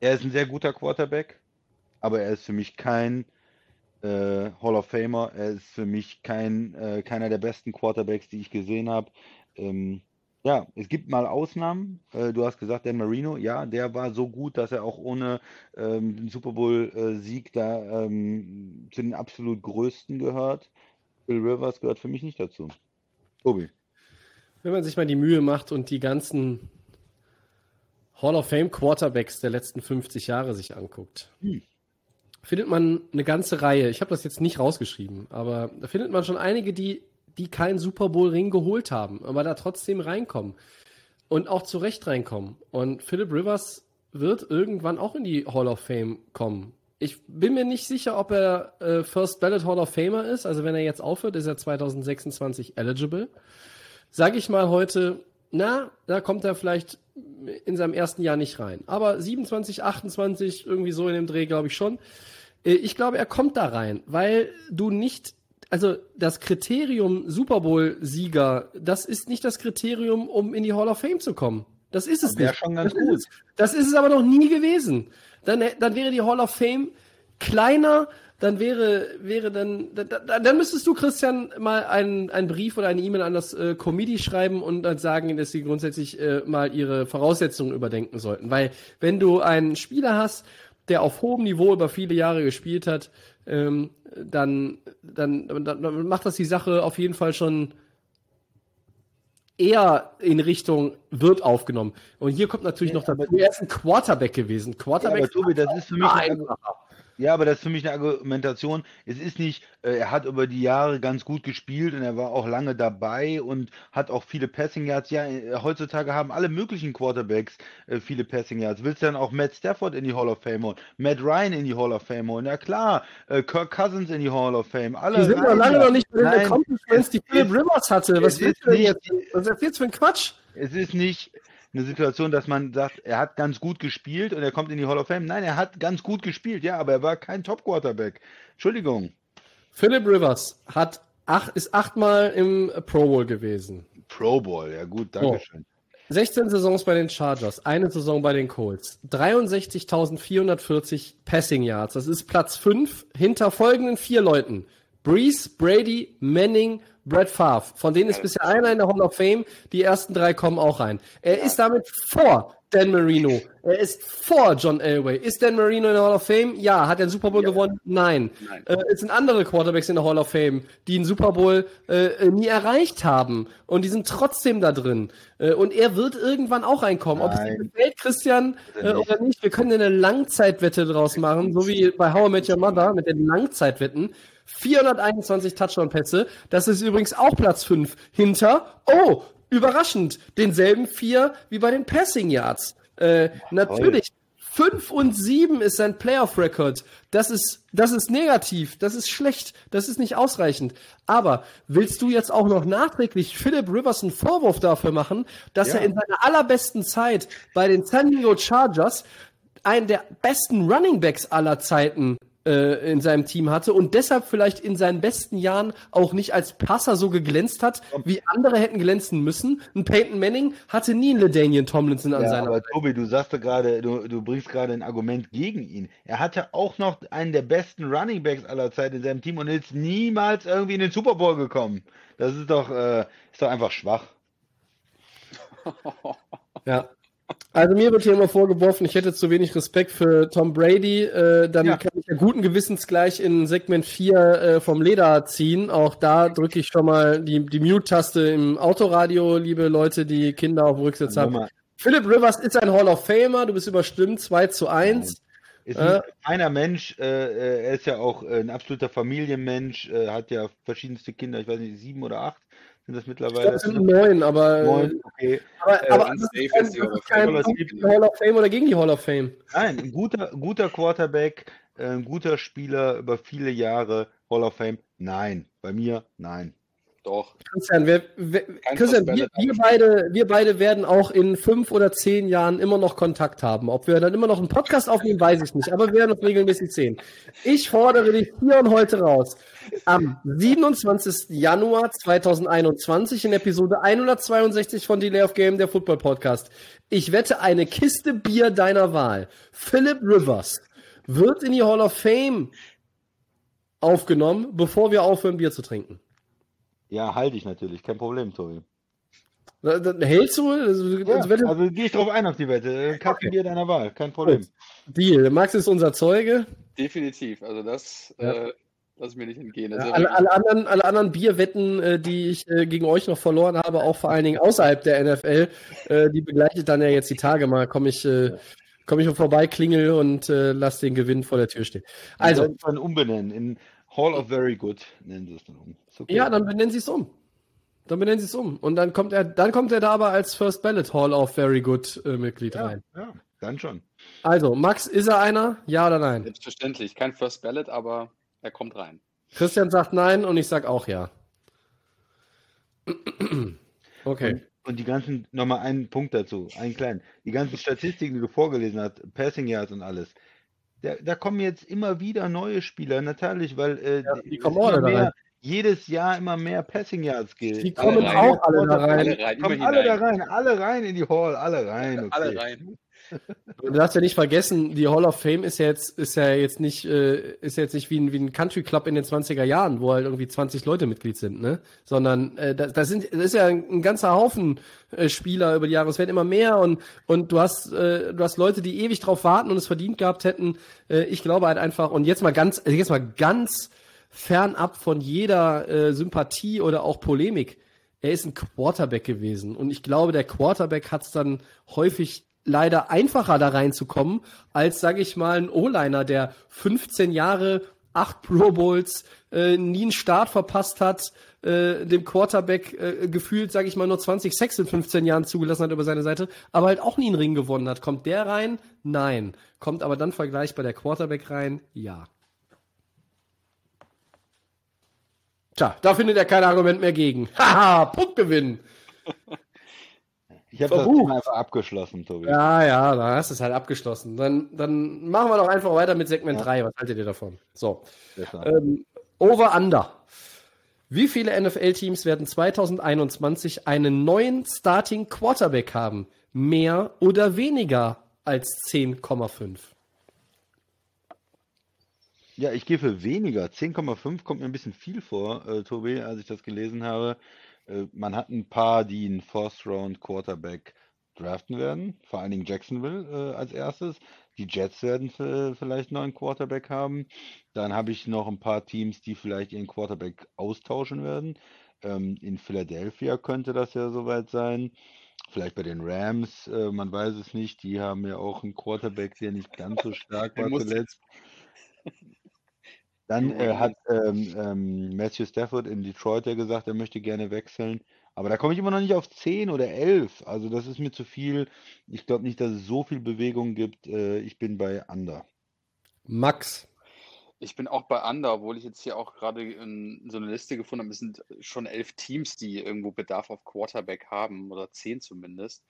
er ist ein sehr guter Quarterback, aber er ist für mich kein äh, Hall of Famer. Er ist für mich kein, äh, keiner der besten Quarterbacks, die ich gesehen habe. Ähm, ja, es gibt mal Ausnahmen. Äh, du hast gesagt, Dan Marino, ja, der war so gut, dass er auch ohne ähm, den Super Bowl-Sieg da ähm, zu den absolut größten gehört. Phil Rivers gehört für mich nicht dazu. Tobi. Wenn man sich mal die Mühe macht und die ganzen Hall of Fame Quarterbacks der letzten 50 Jahre sich anguckt, Hm. findet man eine ganze Reihe. Ich habe das jetzt nicht rausgeschrieben, aber da findet man schon einige, die, die keinen Super Bowl Ring geholt haben, aber da trotzdem reinkommen und auch zu Recht reinkommen. Und Philip Rivers wird irgendwann auch in die Hall of Fame kommen. Ich bin mir nicht sicher, ob er äh, First Ballot Hall of Famer ist. Also wenn er jetzt aufhört, ist er 2026 eligible. Sage ich mal heute, na, da kommt er vielleicht in seinem ersten Jahr nicht rein. Aber 27, 28, irgendwie so in dem Dreh, glaube ich schon. Äh, Ich glaube, er kommt da rein, weil du nicht, also das Kriterium Super Bowl-Sieger, das ist nicht das Kriterium, um in die Hall of Fame zu kommen. Das ist es Wäre nicht. schon ganz das gut. Ist, das ist es aber noch nie gewesen. Dann, dann wäre die Hall of Fame kleiner, dann wäre, wäre dann, dann, dann müsstest du, Christian, mal einen, einen Brief oder eine E-Mail an das äh, Committee schreiben und dann sagen, dass sie grundsätzlich äh, mal ihre Voraussetzungen überdenken sollten. Weil wenn du einen Spieler hast, der auf hohem Niveau über viele Jahre gespielt hat, ähm, dann, dann, dann, dann macht das die Sache auf jeden Fall schon eher in Richtung wird aufgenommen. Und hier kommt natürlich Ja, noch dazu, er ist ein Quarterback gewesen. Ja, Quarterback aber Tobi, das ist für mich einfacher. Ja, aber das ist für mich eine Argumentation. Es ist nicht, äh, er hat über die Jahre ganz gut gespielt und er war auch lange dabei und hat auch viele Passing Yards. Ja, äh, heutzutage haben alle möglichen Quarterbacks äh, viele Passing Yards. Willst du dann auch Matt Stafford in die Hall of Fame holen, Matt Ryan in die Hall of Fame holen? Ja klar, äh, Kirk Cousins in die Hall of Fame. Alle Die sind rein lange noch nicht bei den Accomplishments, die Philip Rivers hatte. Was willst du denn jetzt? Was erzählst du für ein Quatsch? Es ist nicht, eine Situation, dass man sagt, er hat ganz gut gespielt und er kommt in die Hall of Fame. Nein, er hat ganz gut gespielt, ja, aber er war kein Top-Quarterback. Entschuldigung. Philip Rivers hat acht, ist achtmal im Pro Bowl gewesen. Pro Bowl, ja gut, danke schön. 16 Saisons bei den Chargers, eine Saison bei den Colts, 63.440 Passing Yards. Das ist Platz 5 hinter folgenden vier Leuten. Breeze, Brady, Manning, Brett Favre. Von denen ist bisher einer in der Hall of Fame. Die ersten drei kommen auch rein. Er ist damit vor Dan Marino. Er ist vor John Elway. Ist Dan Marino in der Hall of Fame? Ja. Hat er den Super Bowl Ja. gewonnen? Nein. Nein. Äh, es sind andere Quarterbacks in der Hall of Fame, die einen Super Bowl äh, nie erreicht haben. Und die sind trotzdem da drin. Äh, und er wird irgendwann auch reinkommen. Ob es Nein. gefällt, Christian, äh, oder nicht, wir können eine Langzeitwette draus machen, so wie bei How I Met Your Mother mit den Langzeitwetten. 421 Touchdown-Pässe. Das ist übrigens auch Platz 5 hinter, oh, überraschend, denselben vier wie bei den Passing Yards. Äh, natürlich. 5 und 7 ist sein Playoff-Record. Das ist, das ist negativ, das ist schlecht, das ist nicht ausreichend. Aber willst du jetzt auch noch nachträglich Philip Rivers einen Vorwurf dafür machen, dass Ja. er in seiner allerbesten Zeit bei den San Diego Chargers einen der besten Running Backs aller Zeiten äh, in seinem Team hatte und deshalb vielleicht in seinen besten Jahren auch nicht als Passer so geglänzt hat, wie andere hätten glänzen müssen. Ein Peyton Manning hatte nie einen LaDainian Tomlinson an Ja, seiner aber Tobi, du sagst doch gerade, du, du bringst gerade ein Argument gegen ihn. Er hatte auch noch einen der besten Running Backs aller Zeit in seinem Team und ist niemals irgendwie in den Super Bowl gekommen. Das ist doch, äh, ist doch einfach schwach. *laughs* Ja. Also mir wird hier immer vorgeworfen, ich hätte zu wenig Respekt für Tom Brady. Äh, dann Ja. kann ich ja guten Gewissens gleich in Segment 4 äh, vom Leder ziehen. Auch da drücke ich schon mal die, die Mute-Taste im Autoradio, liebe Leute, die Kinder auf dem Rücksitz haben. Nummer- Philip Rivers ist ein Hall of Famer, du bist überstimmt, 2 zu 1. Ist Äh. ein feiner Mensch, äh, äh, er ist ja auch äh, ein absoluter Familienmensch, äh, hat ja verschiedenste Kinder, ich weiß nicht, sieben oder acht sind das Ich mittlerweile. glaube, es sind neun, aber, Neun, okay. aber, Äh, aber das ist kein, das ist Hall of Fame oder gegen die Hall of Fame. Nein, ein guter, guter Quarterback, äh, ein guter Spieler über viele Jahre, Hall of Fame. Nein, bei mir nein. Doch. Christian, wir, wir, Christian wir, wir, beide, wir beide werden auch in fünf oder zehn Jahren immer noch Kontakt haben. Ob wir dann immer noch einen Podcast aufnehmen, weiß ich nicht, aber wir werden uns regelmäßig sehen. Ich fordere dich hier und heute raus. Am 27. Januar 2021 in Episode 162 von Delay of Game, der Football Podcast. Ich wette eine Kiste Bier deiner Wahl. Philip Rivers wird in die Hall of Fame aufgenommen, bevor wir aufhören, Bier zu trinken. Ja, halte ich natürlich, kein Problem, Tobi. Da- da- Hältst du? Also, Ja, also, wenn- also gehe ich drauf ein auf die Wette. Kasten Okay. Deiner Wahl, kein Problem. Deal. Max ist unser Zeuge. Definitiv. Also das Ja. äh, lass mir nicht entgehen. Also Ja, alle, alle, anderen, alle anderen Bierwetten, äh, die ich äh, gegen euch noch verloren habe, auch vor allen Dingen außerhalb der NFL, äh, die begleite ich dann ja jetzt die Tage mal. Komme ich, äh, komm ich vorbei, klingel und äh, lass den Gewinn vor der Tür stehen. Also, dann umbenennen. In Hall of Very Good nennen sie es dann um. Okay. ja, dann benennen sie es um. Dann benennen sie es um. Und dann kommt er, dann kommt er da aber als First Ballot Hall of Very Good äh, Mitglied ja, rein. ja, dann schon. Also, Max, ist er einer? Ja oder nein? Selbstverständlich. Kein First Ballot, aber er kommt rein. Christian sagt nein und ich sag auch ja. *clears throat* Okay. Und, und die ganzen, nochmal einen Punkt dazu, einen kleinen. Die ganzen Statistiken, die du vorgelesen hast, Passing Yards und alles. Da, da kommen jetzt immer wieder neue Spieler, natürlich, weil äh, Ja, die kommen alle da mehr, rein. jedes Jahr immer mehr Passing Yards gilt. Die Alle kommen rein. auch alle da rein. Alle rein, Kommen alle da rein, alle rein in die Hall, alle rein. Okay. Alle rein. Du darfst ja nicht vergessen, die Hall of Fame ist ja jetzt, ist ja jetzt nicht, äh, ist ja jetzt nicht wie ein, wie ein Country Club in den 20er Jahren, wo halt irgendwie 20 Leute Mitglied sind, ne? Sondern äh, das, das sind, das ist ja ein, ein ganzer Haufen äh, Spieler über die Jahre. Es werden immer mehr und und du hast, äh, du hast Leute, die ewig drauf warten und es verdient gehabt hätten. Äh, ich glaube halt einfach und jetzt mal ganz, also jetzt mal ganz fernab von jeder äh, Sympathie oder auch Polemik. Er ist ein Quarterback gewesen und ich glaube, der Quarterback hat es dann häufig leider einfacher da reinzukommen, als, sage ich mal, ein O-Liner, der 15 Jahre, acht Pro Bowls, äh, nie einen Start verpasst hat, äh, dem Quarterback äh, gefühlt, sage ich mal, nur 20 Sex in 15 Jahren zugelassen hat über seine Seite, aber halt auch nie einen Ring gewonnen hat. Kommt der rein? Nein. Kommt aber dann vergleichbar der Quarterback rein? Ja. Tja, da findet er kein Argument mehr gegen. Haha, Punktgewinn. *laughs* Ich habe das. Thema einfach abgeschlossen, Tobi. Ja, ja, da hast du es halt abgeschlossen. Dann, dann machen wir doch einfach weiter mit Segment Ja. 3. Was haltet ihr davon? So. Ähm, over Under. Wie viele NFL-Teams werden 2021 einen neuen Starting Quarterback haben? Mehr oder weniger als 10,5? Ja, ich gehe für weniger. 10,5 kommt mir ein bisschen viel vor, äh, Tobi, als ich das gelesen habe. Äh, man hat ein paar, die einen First-Round-Quarterback draften werden, vor allen Dingen Jacksonville äh, als erstes. Die Jets werden v- vielleicht noch einen Quarterback haben. Dann habe ich noch ein paar Teams, die vielleicht ihren Quarterback austauschen werden. Ähm, in Philadelphia könnte das ja soweit sein. Vielleicht bei den Rams, äh, man weiß es nicht. Die haben ja auch einen Quarterback, der nicht ganz so stark *laughs* war zuletzt. *laughs* Dann äh, ja. hat ähm, ähm, Matthew Stafford in Detroit ja gesagt, er möchte gerne wechseln. Aber da komme ich immer noch nicht auf 10 oder 11. Also das ist mir zu viel. Ich glaube nicht, dass es so viel Bewegung gibt. Äh, ich bin bei Under. Max. Ich bin auch bei Under, obwohl ich jetzt hier auch gerade in so eine Liste gefunden habe. Es sind schon elf Teams, die irgendwo Bedarf auf Quarterback haben oder zehn zumindest.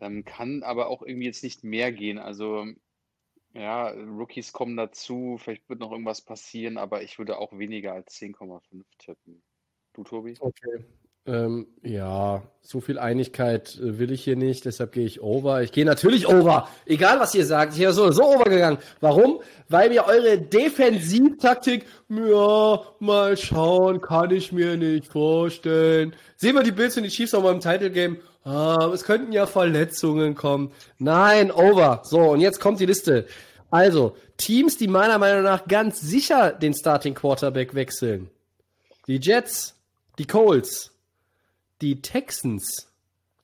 Ähm, kann aber auch irgendwie jetzt nicht mehr gehen. Also ja, Rookies kommen dazu, vielleicht wird noch irgendwas passieren, aber ich würde auch weniger als 10,5 tippen. Du, Tobi? Okay. Ähm, ja, so viel Einigkeit äh, will ich hier nicht, deshalb gehe ich over. Ich gehe natürlich over, egal was ihr sagt. Ich wäre so so overgegangen. Warum? Weil mir eure Defensivtaktik, ja, mal schauen, kann ich mir nicht vorstellen. Sehen wir die Bills und die Chiefs auch mal im Title Game. Ah, es könnten ja Verletzungen kommen. Nein, over. So, und jetzt kommt die Liste. Also, Teams, die meiner Meinung nach ganz sicher den Starting Quarterback wechseln. Die Jets, die Colts, die Texans,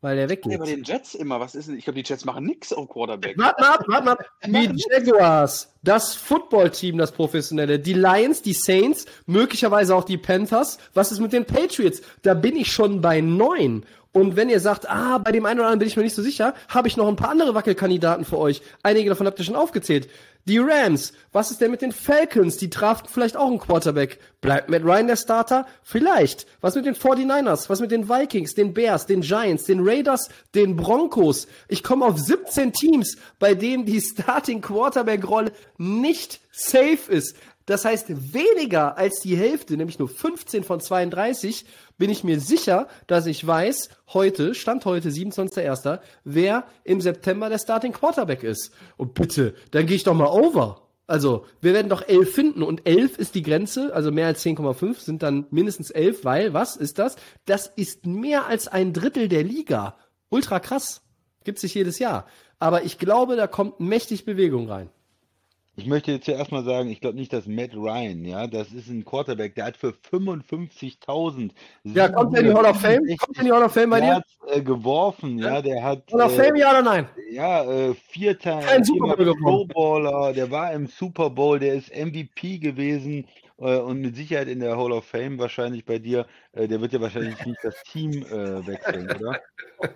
weil der weggeht. Ja, bei den Jets immer, was ist denn? Ich glaube, die Jets machen nichts auf Quarterback. Warte mal ab, warte mal. Die Jaguars, das Footballteam, das professionelle, die Lions, die Saints, möglicherweise auch die Panthers. Was ist mit den Patriots? Da bin ich schon bei neun. Und wenn ihr sagt, ah, bei dem einen oder anderen bin ich mir nicht so sicher, habe ich noch ein paar andere Wackelkandidaten für euch. Einige davon habt ihr schon aufgezählt. Die Rams, was ist denn mit den Falcons? Die draften vielleicht auch einen Quarterback. Bleibt Matt Ryan der Starter? Vielleicht. Was mit den 49ers? Was mit den Vikings, den Bears, den Giants, den Raiders, den Broncos? Ich komme auf 17 Teams, bei denen die Starting Quarterback Rolle nicht safe ist. Das heißt, weniger als die Hälfte, nämlich nur 15 von 32, bin ich mir sicher, dass ich weiß, heute, Stand heute, 27.01., wer im September der Starting Quarterback ist. Und bitte, dann gehe ich doch mal over. Also, wir werden doch 11 finden und 11 ist die Grenze, also mehr als 10,5 sind dann mindestens 11, weil, was ist das? Das ist mehr als ein Drittel der Liga. Ultra krass. Gibt's sich jedes Jahr. Aber ich glaube, da kommt mächtig Bewegung rein. Ich möchte jetzt ja erstmal sagen, ich glaube nicht, dass Matt Ryan, ja, das ist ein Quarterback, der hat für 55.000 Ja, kommt der in die Hall of Fame? Kommt der in die Hall of Fame bei dir? Yards, äh, geworfen, ja, der hat Hall of äh, Fame, ja oder nein? Ja, äh, vierter Kein Super Bowl gewonnen. Pro Bowler, der war im Super Bowl, der ist MVP gewesen äh, und mit Sicherheit in der Hall of Fame wahrscheinlich bei dir. Äh, der wird ja wahrscheinlich nicht das Team äh, wechseln, oder? *laughs*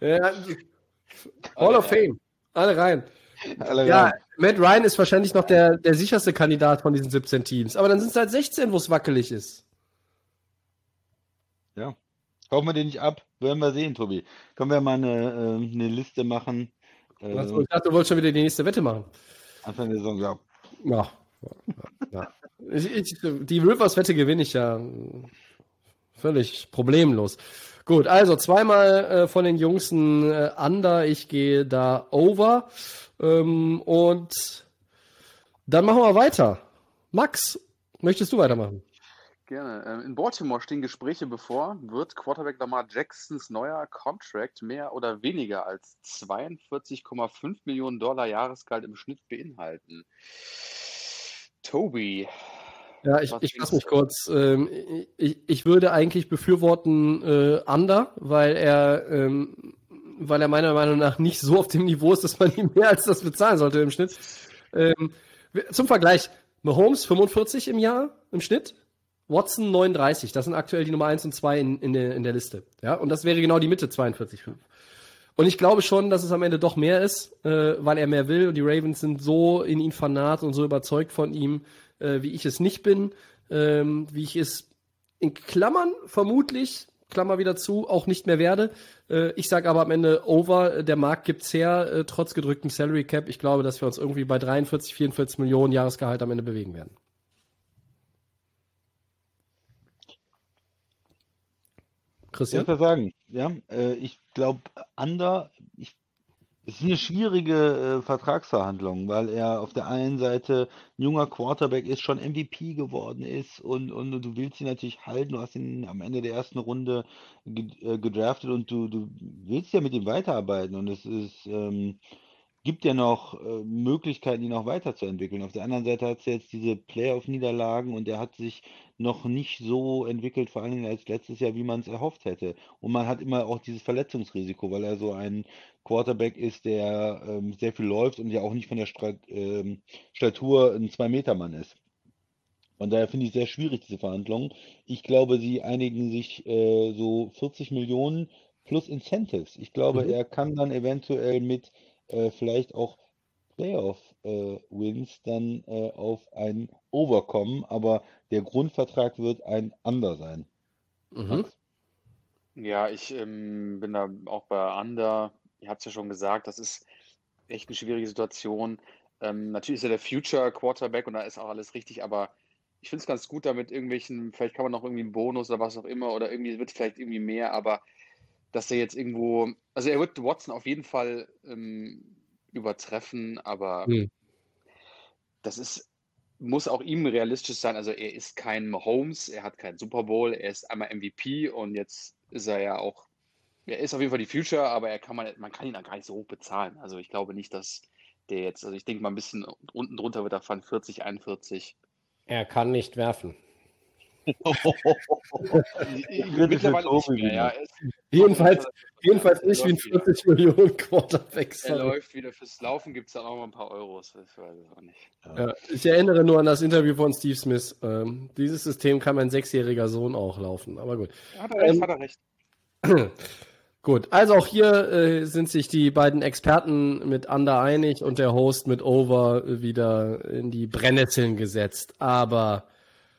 Ja, Hall of Fame. Alle rein. Alle Ja, rein. Matt Ryan ist wahrscheinlich noch der, der sicherste Kandidat von diesen 17 Teams. Aber dann sind es halt 16, wo es wackelig ist. ja. Kaufen wir den nicht ab? Werden wir sehen, Tobi. Können wir mal eine, äh, eine Liste machen? Also, ich dachte, du wolltest schon wieder die nächste Wette machen. Anfang der Saison, ja. Ja. ja, ja. Ich, ich, die Rivers-Wette gewinne ich ja völlig problemlos. Gut, also zweimal äh, von den Jungs ein äh, Under. Ich gehe da over. Ähm, und dann machen wir weiter. Max, möchtest du weitermachen? Gerne. Ähm, In Baltimore stehen Gespräche bevor. Wird Quarterback Lamar Jacksons neuer Contract mehr oder weniger als 42,5 Millionen Dollar Jahresgehalt im Schnitt beinhalten? Toby. Ja, ich, ich fasse mich kurz. Ähm, ich, ich würde eigentlich befürworten äh, Under, weil er, ähm, weil er meiner Meinung nach nicht so auf dem Niveau ist, dass man ihm mehr als das bezahlen sollte im Schnitt. Ähm, zum Vergleich, Mahomes 45 im Jahr im Schnitt, Watson 39. Das sind aktuell die Nummer 1 und 2 in, in, der, in der Liste. Ja, und das wäre genau die Mitte 42,5. Und ich glaube schon, dass es am Ende doch mehr ist, äh, weil er mehr will und die Ravens sind so in ihn fanat und so überzeugt von ihm, äh, wie ich es nicht bin, ähm, wie ich es in Klammern vermutlich Klammer wieder zu, auch nicht mehr werde. Äh, ich sage aber am Ende over, der Markt gibt's her, äh, trotz gedrücktem Salary Cap. Ich glaube, dass wir uns irgendwie bei 43, 44 Millionen Jahresgehalt am Ende bewegen werden. Christian? Ich würde sagen, ja, äh, ich glaube, Under, ich es ist eine schwierige äh, Vertragsverhandlung, weil er auf der einen Seite ein junger Quarterback ist, schon MVP geworden ist und, und, und du willst ihn natürlich halten. Du hast ihn am Ende der ersten Runde ge äh, gedraftet und du, du willst ja mit ihm weiterarbeiten. Und es ist, ähm, gibt ja noch äh, Möglichkeiten, ihn auch weiterzuentwickeln. Auf der anderen Seite hat es jetzt diese Playoff-Niederlagen und er hat sich noch nicht so entwickelt, vor allen Dingen als letztes Jahr, wie man es erhofft hätte. Und man hat immer auch dieses Verletzungsrisiko, weil er so ein Quarterback ist, der ähm, sehr viel läuft und ja auch nicht von der Strat ähm, Statur ein Zwei-Meter-Mann ist. Von daher finde ich sehr schwierig, diese Verhandlungen. Ich glaube, sie einigen sich äh, so 40 Millionen plus Incentives. Ich glaube, mhm. er kann dann eventuell mit äh, vielleicht auch Playoff-Wins äh, dann äh, auf ein Over kommen, aber der Grundvertrag wird ein Under sein. Mhm. Ja, ich ähm, bin da auch bei Under. Ihr habt es ja schon gesagt, das ist echt eine schwierige Situation. Ähm, natürlich ist er der Future Quarterback und da ist auch alles richtig, aber ich finde es ganz gut, damit irgendwelchen, vielleicht kann man noch irgendwie einen Bonus oder was auch immer oder irgendwie wird vielleicht irgendwie mehr, aber dass er jetzt irgendwo, also er wird Watson auf jeden Fall ähm, übertreffen, aber mhm. das ist, muss auch ihm realistisch sein. Also er ist kein Mahomes, er hat keinen Super Bowl, er ist einmal MVP und jetzt ist er ja auch, er ist auf jeden Fall die Future, aber er kann man, man kann ihn dann gar nicht so hoch bezahlen. Also ich glaube nicht, dass der jetzt, also ich denke mal ein bisschen unten drunter wird er von 40, 41. Er kann nicht werfen. Mittlerweile nicht mehr, ja. jedenfalls, jedenfalls nicht wie ein 40 Millionen Quarterback. Er läuft wieder fürs Laufen, gibt es dann auch mal ein paar Euros. Das weiß ich auch nicht. Ja, ich erinnere nur an das Interview von Steve Smith. Ähm, dieses System kann mein sechsjähriger Sohn auch laufen, aber gut. Hat er recht, ähm, hat er recht. *clears throat* Gut, also auch hier äh, sind sich die beiden Experten mit Under einig und der Host mit Over wieder in die Brennnesseln gesetzt. Aber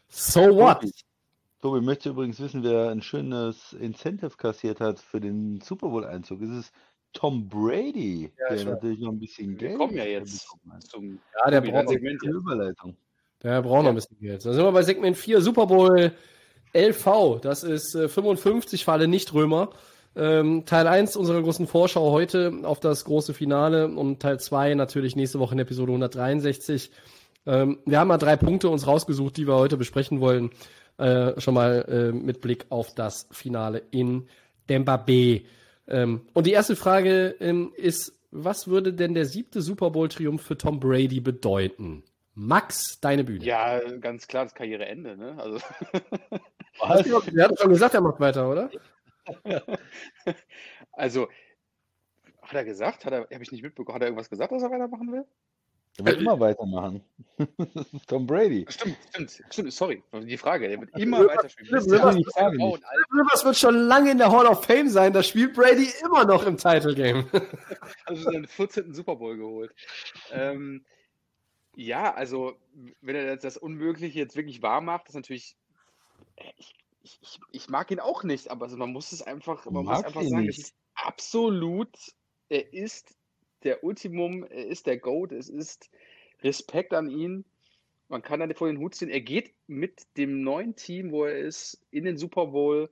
So what? Tobi, möchte übrigens wissen, wer ein schönes Incentive kassiert hat für den Super Bowl-Einzug. Es ist Tom Brady, ja, der natürlich noch ein bisschen Geld. Wir kommen ja jetzt zum ja, der braucht Segment eine Überleitung. Der braucht noch ein bisschen Geld. Dann sind wir bei Segment 4, Super Bowl LV. Das ist äh, 55 für alle Nicht-Römer. Ähm, Teil 1 unserer großen Vorschau heute auf das große Finale und Teil 2 natürlich nächste Woche in Episode 163 ähm, wir haben mal drei Punkte uns rausgesucht, die wir heute besprechen wollen. Äh, schon mal äh, mit Blick auf das Finale in Demba B. Ähm, und die erste Frage ähm, ist, was würde denn der siebte Super Bowl-Triumph für Tom Brady bedeuten? Max, deine Bühne. Ja, ganz klar, das Karriereende, ne? Also. *laughs* Was? Er hat schon gesagt, er macht weiter, oder? *laughs* also, hat er gesagt? Hat er, habe ich nicht mitbekommen, hat er irgendwas gesagt, dass er weitermachen will? Er wird immer weitermachen. *laughs* Tom Brady. Stimmt, stimmt, stimmt, sorry. Die Frage, er wird immer weiterspielen. Rivers wird schon lange in der Hall of Fame sein, da spielt Brady immer noch im Title Game. *laughs* also seinen 14. Super Bowl geholt. Ähm, ja, also, wenn er das Unmögliche jetzt wirklich wahr macht, ist natürlich. Ich, ich, ich mag ihn auch nicht, aber also man muss es einfach, man muss einfach sagen, nicht. es ist absolut, er ist der Ultimum, er ist der Goat, es ist Respekt an ihn. Man kann dann vor den Hut ziehen. Er geht mit dem neuen Team, wo er ist, in den Super Bowl,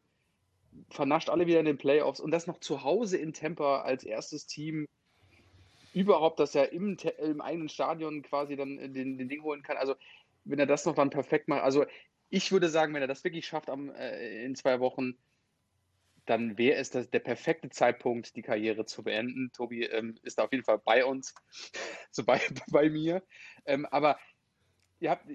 vernascht alle wieder in den Playoffs und das noch zu Hause in Tampa als erstes Team überhaupt, dass er im, im eigenen Stadion quasi dann den, den Ding holen kann. Also, wenn er das noch dann perfekt macht, also ich würde sagen, wenn er das wirklich schafft am, äh, in zwei Wochen, dann wäre es das, der perfekte Zeitpunkt, die Karriere zu beenden. Tobi ähm, ist da auf jeden Fall bei uns, *laughs* so bei, bei mir. Ähm, aber ihr habt,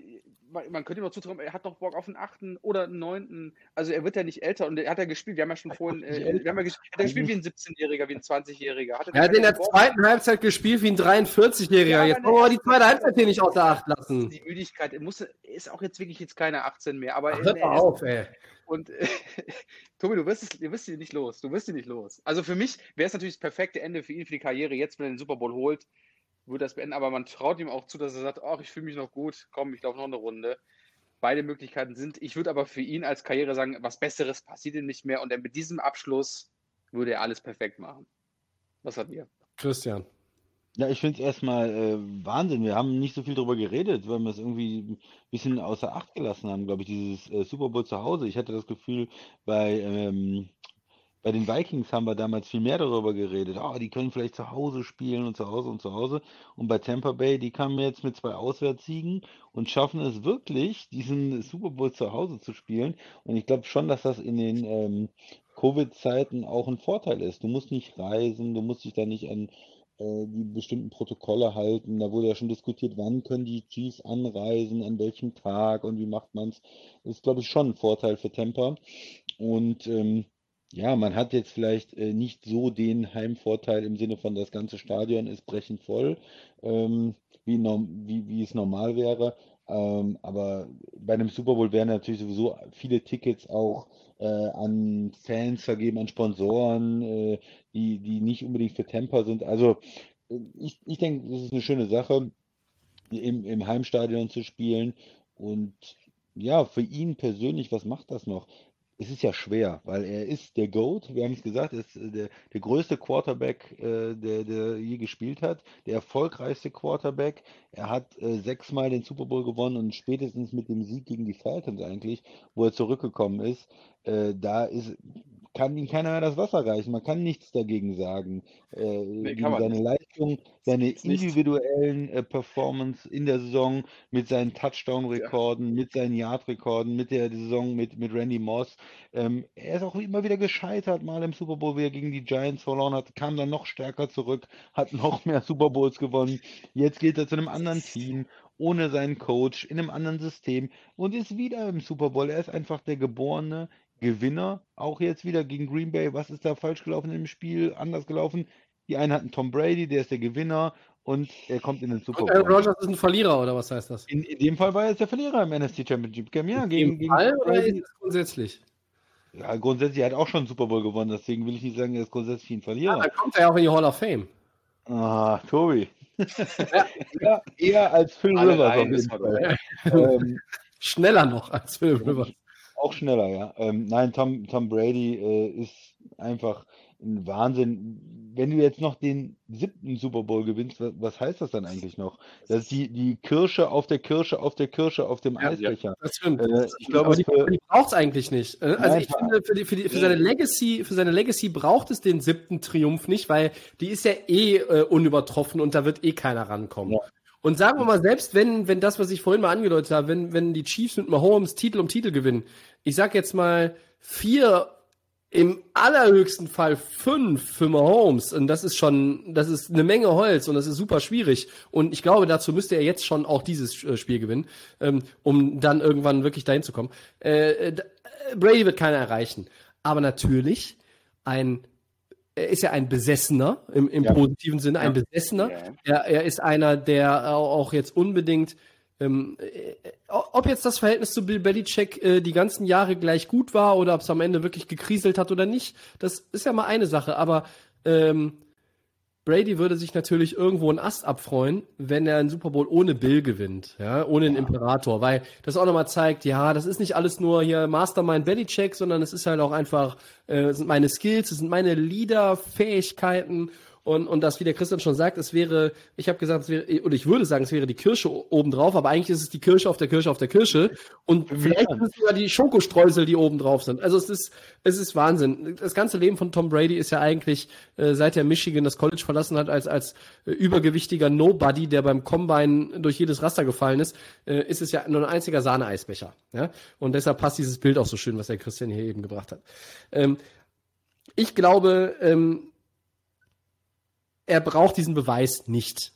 man könnte ihm noch zutrauen, er hat noch Bock auf den achten oder neunten. Also er wird ja nicht älter und er hat ja gespielt. Wir haben ja schon vorhin, äh, wir haben ja gespielt, hat er gespielt wie ein 17-Jähriger, wie ein 20-Jähriger. Er hat in der zweiten Halbzeit gespielt wie ein 43-Jähriger. Ja, jetzt wollen wir die zweite Halbzeit hier nicht außer Acht lassen. Die Müdigkeit, er muss, ist auch jetzt wirklich jetzt keine 18 mehr. Aber Ach, hört mal auf, ey. Und äh, *laughs* Tobi, du wirst, es, du wirst ihn nicht los. Du wirst ihn nicht los. Also für mich wäre es natürlich das perfekte Ende für ihn, für die Karriere. Jetzt, wenn er den Super Bowl holt, würde das beenden. Aber man traut ihm auch zu, dass er sagt, ach, ich fühle mich noch gut. Komm, ich laufe noch eine Runde. Beide Möglichkeiten sind. Ich würde aber für ihn als Karriere sagen, was Besseres passiert ihm nicht mehr. Und mit diesem Abschluss würde er alles perfekt machen. Was hat ihr? Christian. Ja, ich finde es erstmal äh, Wahnsinn. Wir haben nicht so viel darüber geredet, weil wir es irgendwie ein bisschen außer Acht gelassen haben, glaube ich, dieses äh, Super Bowl zu Hause. Ich hatte das Gefühl, bei, ähm, bei den Vikings haben wir damals viel mehr darüber geredet. Ah, die können vielleicht zu Hause spielen und zu Hause und zu Hause. Und bei Tampa Bay, die kamen jetzt mit zwei Auswärtssiegen und schaffen es wirklich, diesen Super Bowl zu Hause zu spielen. Und ich glaube schon, dass das in den ähm, Covid-Zeiten auch ein Vorteil ist. Du musst nicht reisen, du musst dich da nicht an äh, die bestimmten Protokolle halten. Da wurde ja schon diskutiert, wann können die Chiefs anreisen, an welchem Tag und wie macht man es. Das ist, glaube ich, schon ein Vorteil für Tampa. Und ähm, ja, man hat jetzt vielleicht äh, nicht so den Heimvorteil im Sinne von, das ganze Stadion ist brechend voll, ähm, wie, wie, wie es normal wäre. Ähm, aber bei einem Super Bowl werden natürlich sowieso viele Tickets auch äh, an Fans vergeben, an Sponsoren, äh, die, die nicht unbedingt für Tampa sind. Also äh, ich, ich denke, das ist eine schöne Sache, im, im Heimstadion zu spielen. Und ja, für ihn persönlich, was macht das noch? Es ist ja schwer, weil er ist der GOAT, wir haben es gesagt, er ist äh, der, der größte Quarterback, äh, der, der je gespielt hat, der erfolgreichste Quarterback. Er hat äh, sechsmal den Super Bowl gewonnen und spätestens mit dem Sieg gegen die Falcons eigentlich, wo er zurückgekommen ist, äh, da ist, kann ihm keiner mehr das Wasser reichen. Man kann nichts dagegen sagen. Äh, Nee, seine. Leistung, seine individuellen äh, Performance in der Saison mit seinen Touchdown-Rekorden, mit seinen Yard-Rekorden, mit der Saison mit, mit Randy Moss. Ähm, er ist auch immer wieder gescheitert, mal im Super Bowl, wie er gegen die Giants verloren hat, kam dann noch stärker zurück, hat noch *laughs* mehr Super Bowls gewonnen. Jetzt geht er zu einem anderen Team, ohne seinen Coach, in einem anderen System und ist wieder im Super Bowl. Er ist einfach der geborene Gewinner, auch jetzt wieder gegen Green Bay. Was ist da falsch gelaufen im Spiel? Anders gelaufen? Die einen hatten Tom Brady, der ist der Gewinner und er kommt in den Super Und Aaron Bowl. Rodgers ist ein Verlierer, oder was heißt das? In, in dem Fall war er jetzt der Verlierer im NFC Championship Game. Ja, gegen, Im gegen Fall oder ist es grundsätzlich? Ja, grundsätzlich, er hat auch schon einen Super Bowl gewonnen, deswegen will ich nicht sagen, er ist grundsätzlich ein Ja, Verlierer. dann kommt er ja auch in die Hall of Fame. Ah, Tobi. ja, eher als Phil Alle Rivers auf jeden Fall. ähm, *laughs* Schneller noch als Phil Rivers. Auch schneller, ja. Ähm, nein, Tom, Tom Brady äh, ist einfach ein Wahnsinn. Wenn du jetzt noch den siebten Super Bowl gewinnst, was, was heißt das dann eigentlich noch? Das ist die, die Kirsche auf der Kirsche auf der Kirsche auf dem Ja, Eisbecher. Das stimmt. Äh, ich glaube, aber die, für- die braucht es eigentlich nicht. Äh, Also Nein, ich finde, für, die, für, die, für, seine Legacy, für seine Legacy braucht es den siebten Triumph nicht, weil die ist ja eh äh, unübertroffen und da wird eh keiner rankommen. Ja. Und sagen wir mal, selbst wenn, wenn das, was ich vorhin mal angedeutet habe, wenn, wenn die Chiefs mit Mahomes Titel um Titel gewinnen, ich sag jetzt mal vier, im allerhöchsten Fall fünf für Mahomes. Und das ist schon, das ist eine Menge Holz und das ist super schwierig. Und ich glaube, dazu müsste er jetzt schon auch dieses äh, Spiel gewinnen, ähm, um dann irgendwann wirklich dahin zu kommen. Äh, äh, Brady wird keiner erreichen. Aber natürlich ein er ist ja ein Besessener im, im Ja. positiven Sinne, ein Besessener. Ja. Er, er ist einer, der auch jetzt unbedingt, ähm, äh, ob jetzt das Verhältnis zu Bill Belichick äh, die ganzen Jahre gleich gut war oder ob es am Ende wirklich gekriselt hat oder nicht, das ist ja mal eine Sache. Aber ähm, Brady würde sich natürlich irgendwo einen Ast abfreuen, wenn er einen Super Bowl ohne Bill gewinnt, ja, ohne den Imperator, weil das auch nochmal zeigt, ja, das ist nicht alles nur hier Mastermind Belichick, sondern es ist halt auch einfach, äh, es sind meine Skills, es sind meine Leader-Fähigkeiten und, und das, wie der Christian schon sagt, es wäre, ich habe gesagt, es wäre, oder ich würde sagen, es wäre die Kirsche obendrauf, aber eigentlich ist es die Kirsche auf der Kirsche auf der Kirsche und vielleicht sind es sogar die Schokostreusel, die oben drauf sind. Also es ist, es ist Wahnsinn. Das ganze Leben von Tom Brady ist ja eigentlich, äh, seit er Michigan das College verlassen hat, als, als äh, übergewichtiger Nobody, der beim Combine durch jedes Raster gefallen ist, äh, ist es ja nur ein einziger Sahneeisbecher. Ja? Und deshalb passt dieses Bild auch so schön, was der Christian hier eben gebracht hat. Ähm, ich glaube, ähm, er braucht diesen Beweis nicht.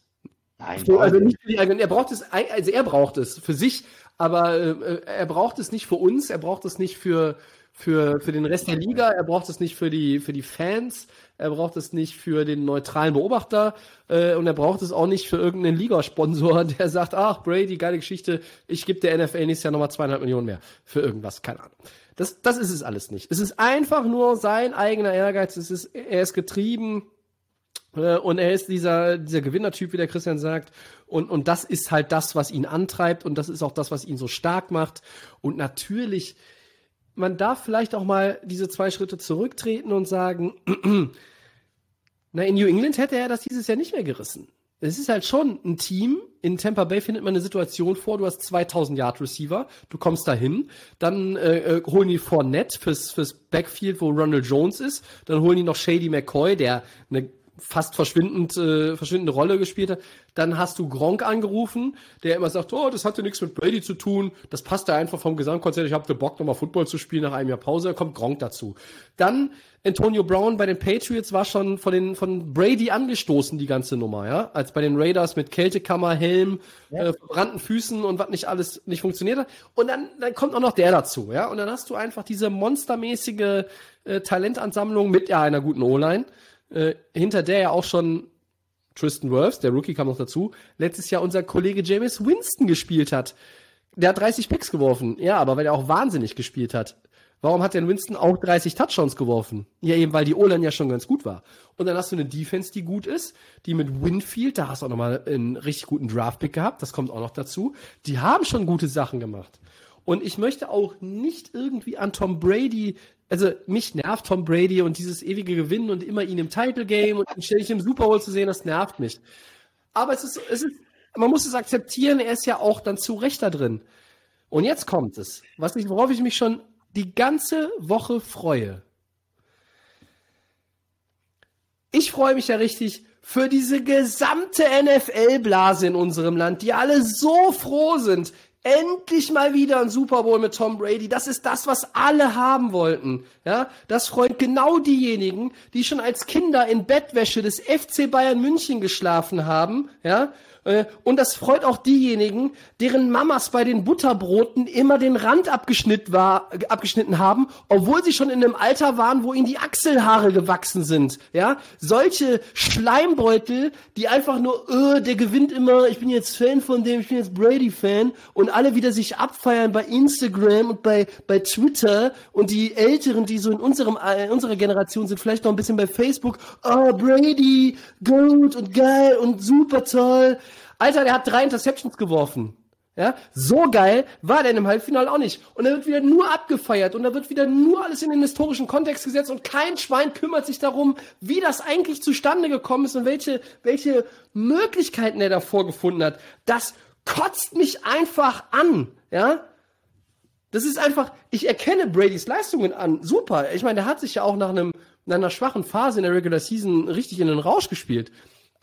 Nein, So, also nicht für die eigenen, er braucht es, also er braucht es für sich, aber äh, er braucht es nicht für uns, er braucht es nicht für, für, für den Rest der Liga, er braucht es nicht für die, für die Fans, er braucht es nicht für den neutralen Beobachter äh, und er braucht es auch nicht für irgendeinen Ligasponsor, *laughs* der sagt, ach Brady, geile Geschichte, ich gebe der NFL nächstes Jahr nochmal zweieinhalb Millionen mehr für irgendwas, keine Ahnung. Das, das ist es alles nicht. Es ist einfach nur sein eigener Ehrgeiz, es ist, er ist getrieben und er ist dieser, dieser Gewinnertyp, wie der Christian sagt. Und, und das ist halt das, was ihn antreibt. Und das ist auch das, was ihn so stark macht. Und natürlich, man darf vielleicht auch mal diese zwei Schritte zurücktreten und sagen, *clears throat* na, in New England hätte er das dieses Jahr nicht mehr gerissen es ist halt schon ein Team. In Tampa Bay findet man eine Situation vor, du hast 2000 Yard Receiver, du kommst dahin, dann äh, äh, holen die Fournette fürs, fürs Backfield, wo Ronald Jones ist, dann holen die noch Shady McCoy, der eine fast verschwindend, äh, verschwindende Rolle gespielt hat. Dann hast du Gronk angerufen, der immer sagt, oh, das hatte nichts mit Brady zu tun. Das passt da einfach vom Gesamtkonzert. Ich habe Bock, nochmal Football zu spielen nach einem Jahr Pause. Da kommt Gronk dazu. Dann Antonio Brown bei den Patriots war schon von den von Brady angestoßen die ganze Nummer, ja, als bei den Raiders mit Kältekammer, Helm, ja. äh, verbrannten Füßen und was nicht alles nicht funktioniert hat. Und dann dann kommt auch noch der dazu, ja, und dann hast du einfach diese monstermäßige äh, Talentansammlung mit ja einer guten O-Line äh, hinter der ja auch schon Tristan Wirfs, der Rookie kam noch dazu, letztes Jahr unser Kollege James Winston gespielt hat. Der hat 30 Picks geworfen. Ja, aber weil er auch wahnsinnig gespielt hat. Warum hat denn Winston auch 30 Touchdowns geworfen? Ja, eben, weil die O-Line ja schon ganz gut war. Und dann hast du eine Defense, die gut ist, die mit Winfield, da hast du auch nochmal einen richtig guten Draft-Pick gehabt, das kommt auch noch dazu. Die haben schon gute Sachen gemacht. Und ich möchte auch nicht irgendwie an Tom Brady also mich nervt Tom Brady und dieses ewige Gewinnen und immer ihn im Title Game und ihn ständig im Super Bowl zu sehen, das nervt mich. Aber es ist, es ist, man muss es akzeptieren, er ist ja auch dann zu Recht da drin. Und jetzt kommt es, was ich, worauf ich mich schon die ganze Woche freue. Ich freue mich ja richtig für diese gesamte NFL-Blase in unserem Land, die alle so froh sind, Endlich mal wieder ein Super Bowl mit Tom Brady. Das ist das, was alle haben wollten. Ja, das freut genau diejenigen, die schon als Kinder in Bettwäsche des FC Bayern München geschlafen haben. Ja, und das freut auch diejenigen, deren Mamas bei den Butterbroten immer den Rand abgeschnitten, war, abgeschnitten haben, obwohl sie schon in einem Alter waren, wo ihnen die Achselhaare gewachsen sind. Ja, solche Schleimbeutel, die einfach nur, öh, der gewinnt immer, ich bin jetzt Fan von dem, ich bin jetzt Brady-Fan und alle wieder sich abfeiern bei Instagram und bei, bei Twitter und die Älteren, die so in unserem, in unserer Generation sind, vielleicht noch ein bisschen bei Facebook, oh, Brady, gut und geil und super toll. Alter, der hat drei Interceptions geworfen. Ja, so geil war der in dem Halbfinale auch nicht. Und er wird wieder nur abgefeiert und da wird wieder nur alles in den historischen Kontext gesetzt und kein Schwein kümmert sich darum, wie das eigentlich zustande gekommen ist und welche, welche Möglichkeiten er da vorgefunden hat. Das kotzt mich einfach an, ja. Das ist einfach, ich erkenne Bradys Leistungen an. Super. Ich meine, der hat sich ja auch nach einem, nach einer schwachen Phase in der Regular Season richtig in den Rausch gespielt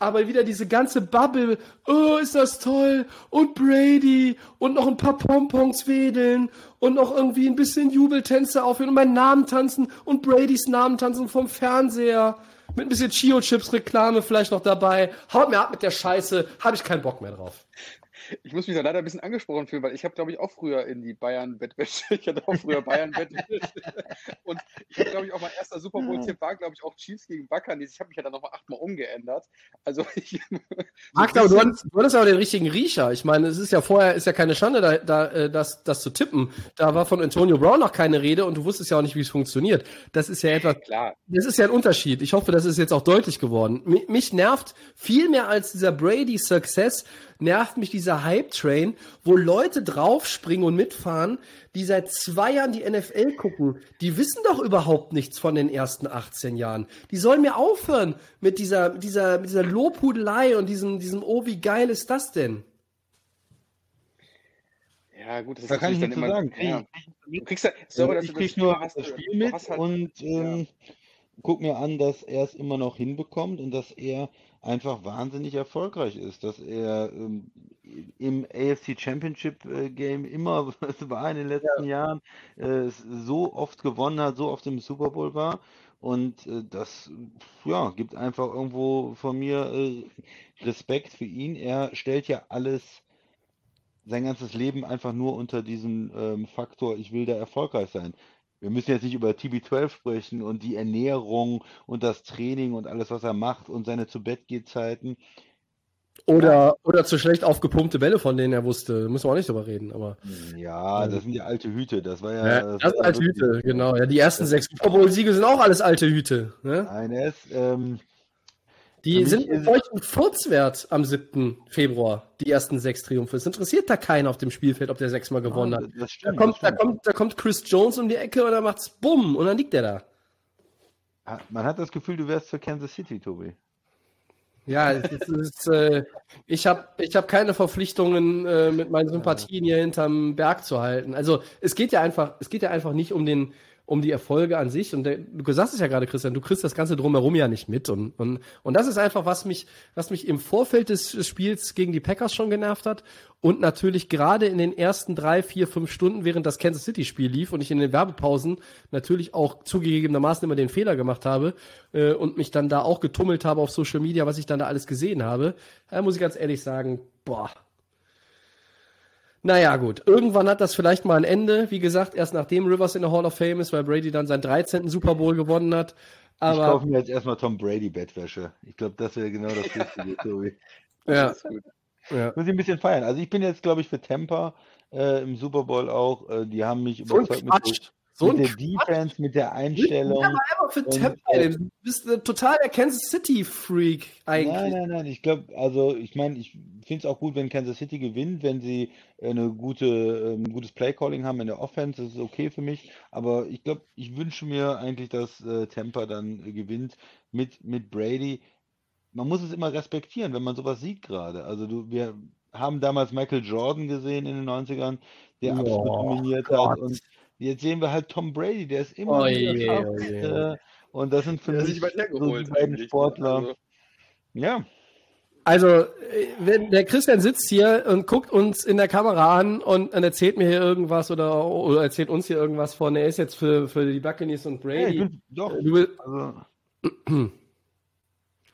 aber wieder diese ganze Bubble, oh, ist das toll, und Brady, und noch ein paar Pompons wedeln, und noch irgendwie ein bisschen Jubeltänze aufhören, und meinen Namen tanzen, und Bradys Namen tanzen vom Fernseher, mit ein bisschen Chio-Chips-Reklame vielleicht noch dabei. Haut mir ab mit der Scheiße, habe ich keinen Bock mehr drauf. Ich muss mich da leider ein bisschen angesprochen fühlen, weil ich habe, glaube ich, auch früher in die Bayern-Bettwäsche, *laughs* ich hatte auch früher Bayern-Bettwäsche *laughs* und ich habe, glaube ich, auch mein erster Super Bowl-Tipp war, glaube ich, auch Chiefs gegen Buccaneers. Ich habe mich ja dann nochmal achtmal umgeändert. Also *laughs* ich... Marc, aber du hattest, du hattest auch den richtigen Riecher. Ich meine, es ist ja vorher, ist ja keine Schande, da, da, äh, das, das zu tippen. Da war von Antonio Brown noch keine Rede und du wusstest ja auch nicht, wie es funktioniert. Das ist ja etwas, Klar. das ist ja ein Unterschied. Ich hoffe, das ist jetzt auch deutlich geworden. Mich nervt viel mehr als dieser Brady-Success, nervt mich dieser Hype-Train, wo Leute draufspringen und mitfahren, die seit zwei Jahren die NFL gucken. Die wissen doch überhaupt nichts von den ersten 18 Jahren. Die sollen mir aufhören mit dieser, dieser, mit dieser Lobhudelei und diesem, diesem, oh, wie geil ist das denn? Ja, gut, das da kann ich nicht so sagen. Ja. Du kriegst ja, sorry, dass ich krieg nur das Spiel mit halt, und ähm, ja. guck mir an, dass er es immer noch hinbekommt und dass er einfach wahnsinnig erfolgreich ist, dass er ähm, im AFC Championship äh, Game immer *laughs* war in den letzten ja. Jahren, äh, so oft gewonnen hat, so oft im Super Bowl war. Und äh, das ja, gibt einfach irgendwo von mir äh, Respekt für ihn. Er stellt ja alles, sein ganzes Leben einfach nur unter diesem ähm, Faktor, ich will da erfolgreich sein wir müssen jetzt nicht über TB12 sprechen und die Ernährung und das Training und alles, was er macht und seine zu Bett geht Zeiten. Oder, oder zu schlecht aufgepumpte Bälle, von denen er wusste. Da müssen wir auch nicht drüber reden. Aber, ja, das sind ja alte Hüte. Das war ja. ja das, das sind alte Hüte, genau. Ja, die ersten sechs Super Bowl-Siege sind auch alles alte Hüte. Ne? Nein, er ist, ähm, Die sind mit solchen Furzwert am 7. Februar, die ersten sechs Triumphe. Es interessiert da keinen auf dem Spielfeld, ob der sechsmal gewonnen hat. Das Da stimmt, kommt, das da, kommt, da kommt Chris Jones um die Ecke und dann macht's bumm und dann liegt der da. Ah, Man hat das Gefühl, du wärst für Kansas City, Tobi. Ja, ist, äh, ich habe ich hab keine Verpflichtungen, äh, mit meinen Sympathien hier hinterm Berg zu halten. Also es geht ja einfach, es geht ja einfach nicht um den, um die Erfolge an sich. Und der, du sagst es ja gerade, Christian, du kriegst das Ganze drumherum ja nicht mit. Und, und, und das ist einfach, was mich, was mich im Vorfeld des Spiels gegen die Packers schon genervt hat. Und natürlich gerade in den ersten drei, vier, fünf Stunden, während das Kansas City-Spiel lief und ich in den Werbepausen natürlich auch zugegebenermaßen immer den Fehler gemacht habe äh, und mich dann da auch getummelt habe auf Social Media, was ich dann da alles gesehen habe, da muss ich ganz ehrlich sagen, boah. Naja, gut. Irgendwann hat das vielleicht mal ein Ende. Wie gesagt, erst nachdem Rivers in der Hall of Fame ist, weil Brady dann seinen 13. Super Bowl gewonnen hat. ich kaufe Aber mir jetzt erstmal Tom Brady Bettwäsche. Ich glaube, das wäre genau das Richtige, Tobi. *laughs* ja, ja. Muss ich ein bisschen feiern. Also ich bin jetzt, glaube ich, für Tampa äh, im Super Bowl auch. Äh, die haben mich überzeugt mit, So mit ein der Quatsch. Defense, mit der Einstellung. Ja, aber einfach für Tampa. äh. Du bist total der Kansas City Freak eigentlich. Nein, nein, nein. Ich glaube, also ich meine, ich finde es auch gut, wenn Kansas City gewinnt, wenn sie äh, eine gute, ähm, gutes Playcalling haben in der Offense, das ist okay für mich. Aber ich glaube, ich wünsche mir eigentlich, dass äh, Tampa dann äh, gewinnt mit, mit Brady. Man muss es immer respektieren, wenn man sowas sieht gerade. Also du, wir haben damals Michael Jordan gesehen in den 90ern, der absolut Oh, dominiert Gott. hat. Und jetzt sehen wir halt Tom Brady, der ist immer Oh je, oh je. Und das sind für mich so die beiden ne? Sportler. Also, Ja. Also, wenn der Christian sitzt hier und guckt uns in der Kamera an und, und erzählt mir hier irgendwas oder, oder erzählt uns hier irgendwas von, er ist jetzt für, für die Buccaneers und Brady. bin, doch. du Also, *clears throat*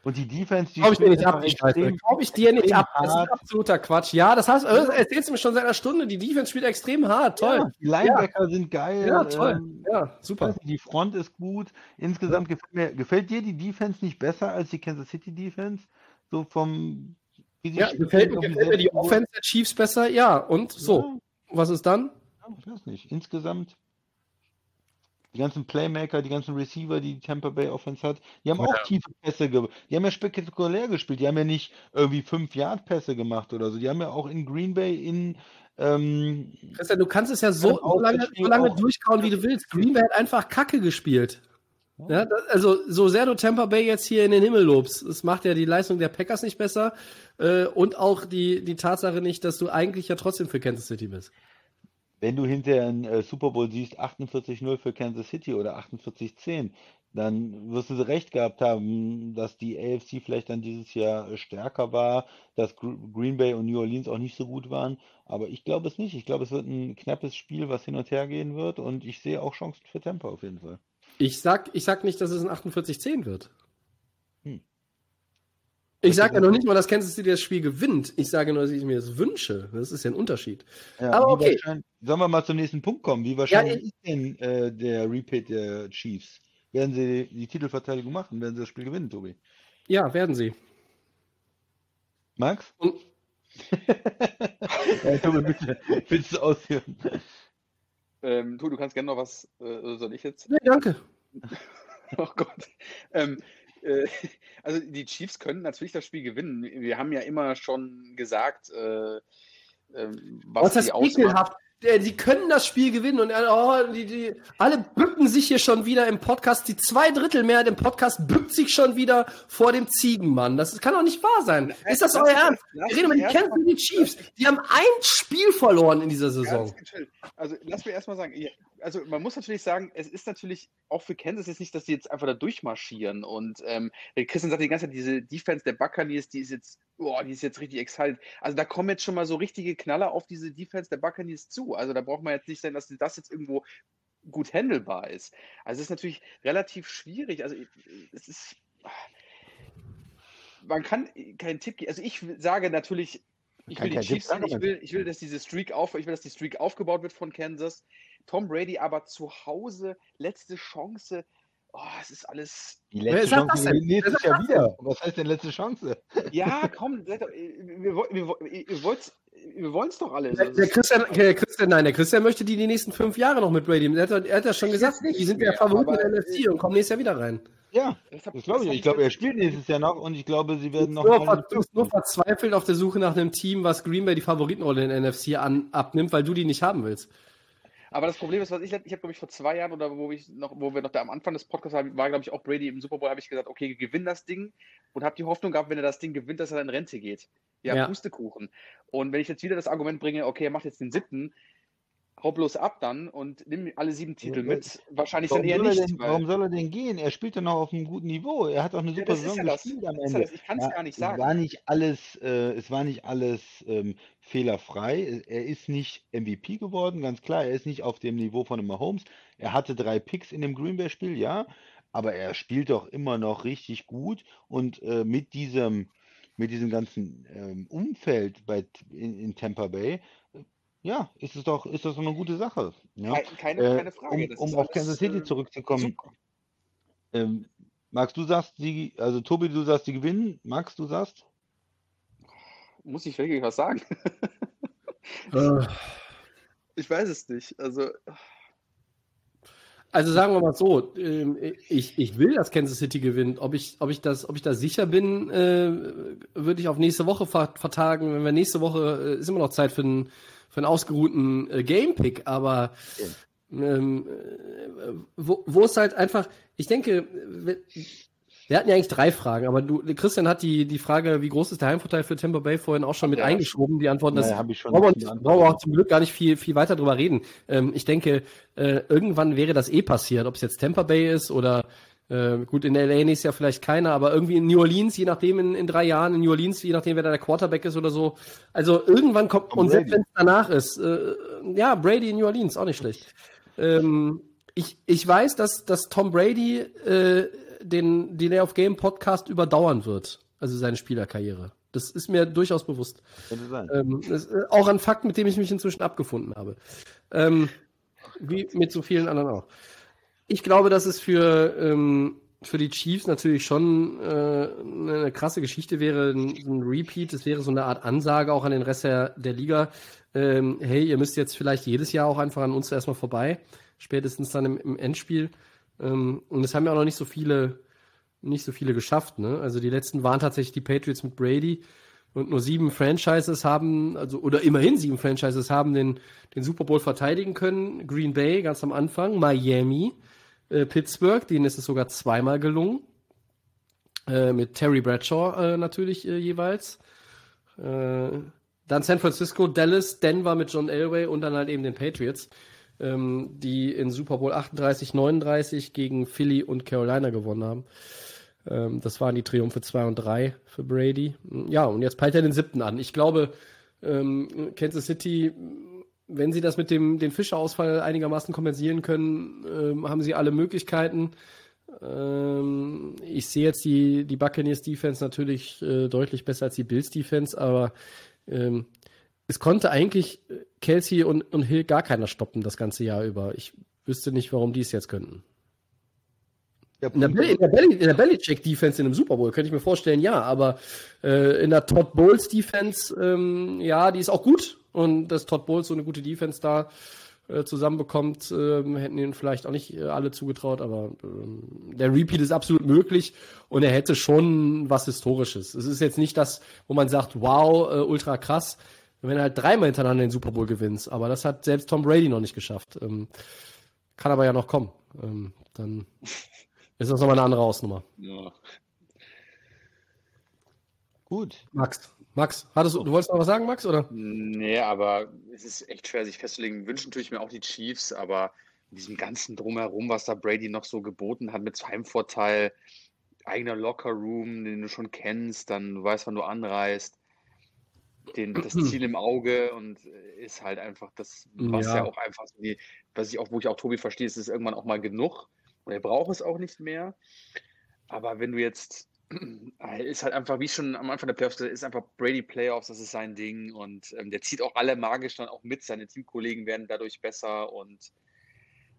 und die Defense, die Glaube ich dir nicht ab, die Scheiße. Glaube ich dir nicht ab. Das ist absoluter Quatsch. Ja, das heißt, das erzählst du mir schon seit einer Stunde. Die Defense spielt extrem hart. Toll. Ja, die Linebacker sind geil. Ja, toll. ähm, Ja, ich super. die Front ist gut. Insgesamt gefällt mir, gefällt dir die Defense nicht besser als die Kansas City Defense? So vom, wie sie Ja, gefällt, mir- gefällt mir die? Offense der Chiefs besser? Ja, und so. Ja, Was ist dann? ja, ich weiß nicht. Insgesamt die ganzen Playmaker, die ganzen Receiver, die die Tampa Bay Offense hat, die haben auch tiefe Pässe, ge die haben ja spektakulär gespielt. Die haben ja nicht irgendwie 5-Yard-Pässe gemacht oder so. Die haben ja auch in Green Bay in ähm, Christian, du kannst es ja so, Ja, so lange, so lange durchkauen, wie du willst. Green Bay hat einfach Kacke gespielt. Ja, das, also, so sehr du Tampa Bay jetzt hier in den Himmel lobst, das macht ja die Leistung der Packers nicht besser äh, und auch die, die Tatsache nicht, dass du eigentlich ja trotzdem für Kansas City bist. Wenn du hinterher einen äh, Super Bowl siehst, 48-0 für Kansas City oder 48-10, dann wirst du recht gehabt haben, dass die AFC vielleicht dann dieses Jahr äh, stärker war, dass Gr Green Bay und New Orleans auch nicht so gut waren. Aber ich glaube es nicht. Ich glaube, es wird ein knappes Spiel, was hin und her gehen wird. Und ich sehe auch Chancen für Tampa auf jeden Fall. Ich sag, ich sag nicht, dass es ein 48-10 wird. Ich sage ja noch nicht mal, dass Kansas City das Spiel gewinnt. Ich sage nur, dass ich mir das wünsche. Das ist ja ein Unterschied. Ja, Aber okay. Sollen wir mal zum nächsten Punkt kommen? Wie wahrscheinlich ich- ist denn äh, der Repeat der Chiefs? Werden sie die Titelverteidigung machen? Werden sie das Spiel gewinnen, Tobi? Ja, werden sie. Max? Und *laughs* ja, Tobi, bitte, willst du ausführen? ähm, du, du kannst gerne noch was, äh, soll ich jetzt? nee, danke. *laughs* Oh Gott. Ähm, äh, *laughs* also die Chiefs können natürlich das Spiel gewinnen. Wir haben ja immer schon gesagt, äh, ähm, was, Was ist die das? Äh, Die können das Spiel gewinnen und äh, oh, die, die, alle bücken sich hier schon wieder im Podcast. Die zwei Drittel Mehrheit im Podcast bückt sich schon wieder vor dem Ziegenmann. Das kann doch nicht wahr sein. Ist das lass euer Ernst? Wir reden über die Kansas City Chiefs. Die haben ein Spiel verloren in dieser Saison. Also lass mir erstmal sagen, also man muss natürlich sagen, es ist natürlich auch für Kansas jetzt nicht, dass die jetzt einfach da durchmarschieren. Und ähm, Christian sagt die ganze Zeit, diese Defense der Buccaneers, die ist jetzt, boah, die ist jetzt richtig excited. Also da kommen jetzt schon mal so richtige Knaller auf diese Defense der Buccaneers zu. Also da braucht man jetzt nicht sein, dass das jetzt irgendwo gut handelbar ist. Also es ist natürlich relativ schwierig. Also es ist. Man kann keinen Tipp geben. Also ich sage natürlich, ich will die Chiefs sehen, ich sagen. will, ich will, dass diese Streak auf, ich will, dass die Streak aufgebaut wird von Kansas. Tom Brady aber zu Hause, letzte Chance. Oh, es ist alles. Die Wer letzte sagt das Chance nächstes Wer Jahr wieder. Was heißt denn letzte Chance? Ja, komm, wir, wir, wir wollen es doch alle. Der, der Christian, der Christian, nein, der Christian möchte die die nächsten fünf Jahre noch mit Brady. Er hat, er hat ja schon gesagt, die sind der mehr, Favorit in der NFC und kommen nächstes Jahr wieder rein. Ja, Das, das glaube das ich. Ich glaube, er spielt nächstes Jahr noch und ich glaube, sie werden noch nur, mal ver, du bist nur verzweifelt auf der Suche nach einem Team, was Green Bay die Favoritenrolle in der NFC an, abnimmt, weil du die nicht haben willst. Aber das Problem ist, was ich, ich habe, glaube ich, vor zwei Jahren oder wo, ich noch, wo wir noch da am Anfang des Podcasts waren, war, glaube ich, auch Brady im Super Bowl, habe ich gesagt, okay, gewinn das Ding und habe die Hoffnung gehabt, wenn er das Ding gewinnt, dass er in Rente geht. Ja, Ja. Pustekuchen. Und wenn ich jetzt wieder das Argument bringe, okay, er macht jetzt den siebten, hau bloß ab dann und nimm alle sieben Titel Ja, mit, wahrscheinlich Warum dann eher soll, er nicht. denn, warum soll er denn gehen? Er spielt doch noch auf einem guten Niveau. Er hat auch eine Ja, super ist Saison ja das. gespielt am ist ja Ende. das. Ich kann's gar nicht Es sagen. war nicht alles, äh, es war nicht alles ähm, fehlerfrei. Er ist nicht MVP geworden, ganz klar. Er ist nicht auf dem Niveau von einem Mahomes. Er hatte drei Picks in dem Green Bay Spiel, ja, aber er spielt doch immer noch richtig gut und äh, mit diesem mit diesem ganzen ähm, Umfeld bei, in, in Tampa Bay, ja, ist es doch, ist das doch eine gute Sache. Ja? Keine, keine, Äh, keine Frage. um um auf alles, Kansas City äh, zurückzukommen, ähm, Max, du sagst, sie, also Tobi, du sagst, die gewinnen. Max, du sagst? Muss ich wirklich was sagen? Äh, *laughs* Ich weiß es nicht. Also, Also sagen wir mal so, ähm, ich, ich will, dass Kansas City gewinnt. Ob ich, ob ich, das, ob ich da sicher bin, würde ich auf nächste Woche ver vertagen. Wenn wir nächste Woche, ist immer noch Zeit für einen, für einen ausgeruhten äh, Game-Pick, aber ähm, äh, wo, wo es halt einfach, ich denke, wir, wir hatten ja eigentlich drei Fragen, aber du, Christian hat die, die Frage, wie groß ist der Heimvorteil für Tampa Bay vorhin auch schon mit Ja. eingeschoben. Die Antwort, das Naja, beantwortet. brauchen wir auch zum Glück gar nicht viel, viel weiter drüber reden. Ähm, ich denke, äh, irgendwann wäre das eh passiert, ob es jetzt Tampa Bay ist oder äh, gut, in LA ist ja vielleicht keiner, aber irgendwie in New Orleans, je nachdem in, in drei Jahren, in New Orleans, je nachdem, wer da der Quarterback ist oder so. Also irgendwann kommt, und selbst wenn es danach ist, äh, ja, Brady in New Orleans, auch nicht schlecht. Ähm, ich, ich weiß, dass, dass Tom Brady äh, den Delay of Game Podcast überdauern wird, also seine Spielerkarriere. Das ist mir durchaus bewusst. Ähm, das äh, auch ein Fakt, mit dem ich mich inzwischen abgefunden habe. Ähm, wie mit so vielen anderen auch. Ich glaube, dass es für, ähm, für die Chiefs natürlich schon äh, eine krasse Geschichte wäre, ein, ein Repeat. Es wäre so eine Art Ansage auch an den Rest der, der Liga. Ähm, hey, ihr müsst jetzt vielleicht jedes Jahr auch einfach an uns erstmal vorbei. Spätestens dann im, im Endspiel. Ähm, und es haben ja auch noch nicht so viele, nicht so viele geschafft. Ne? Also die letzten waren tatsächlich die Patriots mit Brady. Und nur sieben Franchises haben, also oder immerhin sieben Franchises haben den, den Super Bowl verteidigen können. Green Bay ganz am Anfang, Miami, äh, Pittsburgh, denen ist es sogar zweimal gelungen. Äh, mit Terry Bradshaw äh, natürlich äh, jeweils. Äh, dann San Francisco, Dallas, Denver mit John Elway und dann halt eben den Patriots, ähm, die in Super Bowl 38, 39 gegen Philly und Carolina gewonnen haben. Ähm, das waren die Triumphe 2 und 3 für Brady. Ja, und jetzt peilt er den siebten an. Ich glaube, ähm, Kansas City, wenn sie das mit dem den Fischerausfall einigermaßen kompensieren können, ähm, haben sie alle Möglichkeiten. Ähm, ich sehe jetzt die, die Buccaneers Defense natürlich äh, deutlich besser als die Bills Defense, aber ähm, es konnte eigentlich Kelsey und, und Hill gar keiner stoppen das ganze Jahr über. Ich wüsste nicht, warum die es jetzt könnten. Der In der, Bel in der, Bel in der Belichick-Defense in einem Super Bowl könnte ich mir vorstellen, ja, aber äh, in der Todd Bowles-Defense, ähm, ja, die ist auch gut und dass Todd Bowles so eine gute Defense da äh, zusammenbekommt, ähm, hätten ihnen vielleicht auch nicht äh, alle zugetraut, aber ähm, der Repeat ist absolut möglich und er hätte schon was Historisches. Es ist jetzt nicht das, wo man sagt, wow, äh, ultra krass, wenn er halt dreimal hintereinander den Super Bowl gewinnst, aber das hat selbst Tom Brady noch nicht geschafft. Ähm, kann aber ja noch kommen. Ähm, dann ist das nochmal eine andere Hausnummer. ja. Gut. Max, Max, hattest du, wolltest noch was sagen, Max, oder? Nee, aber es ist echt schwer, sich festzulegen. Wünschen tue ich mir auch die Chiefs, aber in diesem ganzen Drumherum, was da Brady noch so geboten hat mit Heimvorteil, eigener Lockerroom, den du schon kennst, dann du weißt, wann du anreist, den, das *clears throat* Ziel im Auge und äh, ist halt einfach das, was ja, Ja. auch einfach so die, was ich auch, wo ich auch Tobi verstehe, es ist irgendwann auch mal genug und er braucht es auch nicht mehr. Aber wenn du jetzt ist halt einfach, wie schon am Anfang der Playoffs ist einfach Brady Playoffs, das ist sein Ding und ähm, der zieht auch alle magisch dann auch mit, seine Teamkollegen werden dadurch besser und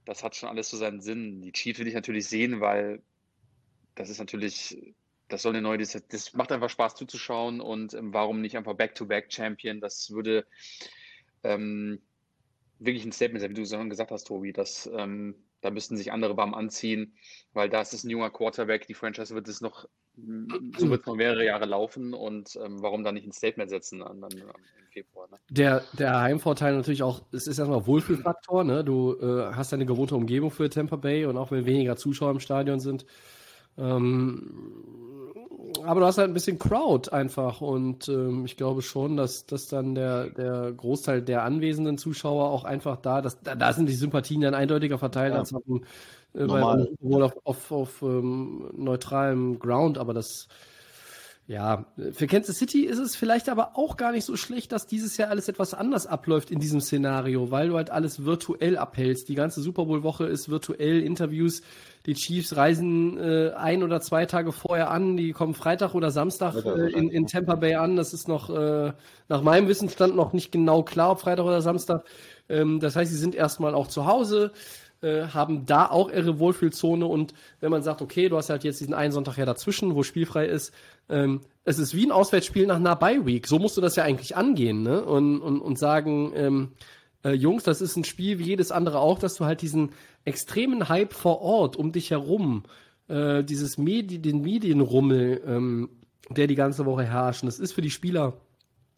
das hat schon alles so seinen Sinn. Die Chiefs will ich natürlich sehen, weil das ist natürlich, das soll eine neue, das, das macht einfach Spaß zuzuschauen und ähm, warum nicht einfach Back-to-Back-Champion, das würde ähm, wirklich ein Statement sein, wie du schon gesagt hast, Tobi, dass ähm, Da müssten sich andere warm anziehen, weil das ist ein junger Quarterback. Die Franchise wird es noch, so wird es noch mehrere Jahre laufen. Und ähm, warum dann nicht ein Statement setzen an, an, im Februar? Ne? Der, der Heimvorteil natürlich auch, es ist erstmal Wohlfühlfaktor. Ne? Du äh, hast eine gewohnte Umgebung für Tampa Bay und auch wenn weniger Zuschauer im Stadion sind. Ähm, aber du hast halt ein bisschen Crowd einfach und ähm, ich glaube schon, dass, dass dann der, der Großteil der anwesenden Zuschauer auch einfach da, dass, da, da sind die Sympathien dann eindeutiger verteilt ja. als auf, äh, bei, auf, auf, auf ähm, neutralem Ground, aber das ja, für Kansas City ist es vielleicht aber auch gar nicht so schlecht, dass dieses Jahr alles etwas anders abläuft in diesem Szenario, weil du halt alles virtuell abhältst. Die ganze Super Bowl-Woche ist virtuell, Interviews. Die Chiefs reisen äh, ein oder zwei Tage vorher an, die kommen Freitag oder Samstag äh, in, in Tampa Bay an. Das ist noch äh, nach meinem Wissensstand noch nicht genau klar, ob Freitag oder Samstag. Ähm, das heißt, sie sind erstmal auch zu Hause. Äh, haben da auch ihre Wohlfühlzone und wenn man sagt, okay, du hast halt jetzt diesen einen Sonntag ja dazwischen, wo spielfrei ist, ähm, es ist wie ein Auswärtsspiel nach einer Bye-Week. So musst du das ja eigentlich angehen, ne? Und, und, und sagen, ähm, äh, Jungs, das ist ein Spiel wie jedes andere auch, dass du halt diesen extremen Hype vor Ort um dich herum, äh, dieses Medi den Medienrummel, ähm, der die ganze Woche herrscht. Und das ist für die Spieler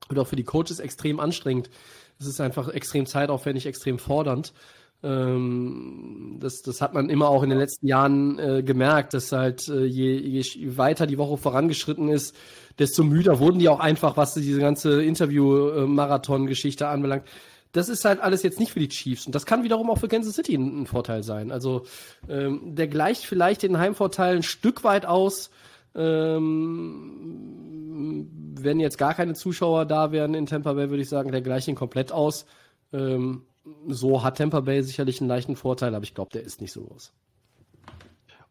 und auch für die Coaches extrem anstrengend. Es ist einfach extrem zeitaufwendig, extrem fordernd. Ähm, das, das hat man immer auch in den letzten Jahren äh, gemerkt, dass halt äh, je, je weiter die Woche vorangeschritten ist, desto müder wurden die auch einfach, was diese ganze Interview-Marathon-Geschichte anbelangt. Das ist halt alles jetzt nicht für die Chiefs und das kann wiederum auch für Kansas City ein, ein Vorteil sein. Also ähm, der gleicht vielleicht den Heimvorteil ein Stück weit aus, ähm, wenn jetzt gar keine Zuschauer da wären in Tampa Bay, würde ich sagen, der gleicht ihn komplett aus. Ähm, so hat Tampa Bay sicherlich einen leichten Vorteil, aber ich glaube, der ist nicht so groß.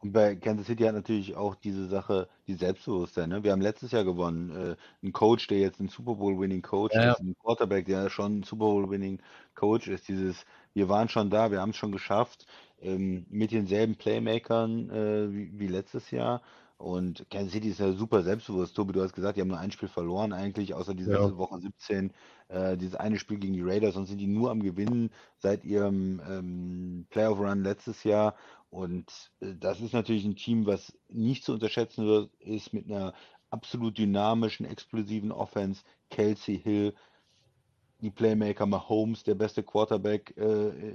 Und bei Kansas City hat natürlich auch diese Sache, die Selbstbewusstsein. Ne? Wir haben letztes Jahr gewonnen. Äh, ein Coach, der jetzt ein Super Bowl-Winning Coach ja, ist, ein Quarterback, der schon ein Super Bowl-Winning Coach ist. Dieses, wir waren schon da, wir haben es schon geschafft, ähm, mit denselben Playmakern äh, wie, wie, letztes Jahr. Und Kansas City ist ja super selbstbewusst. Tobi, du hast gesagt, die haben nur ein Spiel verloren eigentlich, außer diese ja. Woche 17, äh, dieses eine Spiel gegen die Raiders, sonst sind die nur am Gewinnen seit ihrem ähm, Playoff-Run letztes Jahr. Und äh, das ist natürlich ein Team, was nicht zu unterschätzen wird, ist mit einer absolut dynamischen, explosiven Offense. Kelsey Hill, die Playmaker Mahomes, der beste Quarterback, äh,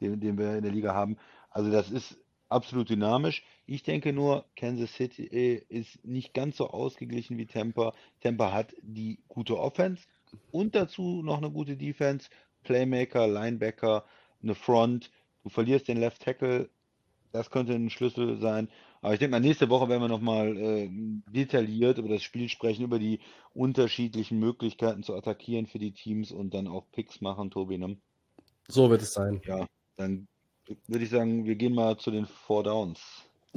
den, den wir in der Liga haben. Also das ist absolut dynamisch. Ich denke nur, Kansas City äh, ist nicht ganz so ausgeglichen wie Tampa. Tampa hat die gute Offense und dazu noch eine gute Defense, Playmaker, Linebacker, eine Front. Du verlierst den Left Tackle, das könnte ein Schlüssel sein. Aber ich denke mal, nächste Woche werden wir nochmal äh, detailliert über das Spiel sprechen, über die unterschiedlichen Möglichkeiten zu attackieren für die Teams und dann auch Picks machen, Tobi. Ne? So wird es sein. Ja, dann würde ich sagen, wir gehen mal zu den Four Downs.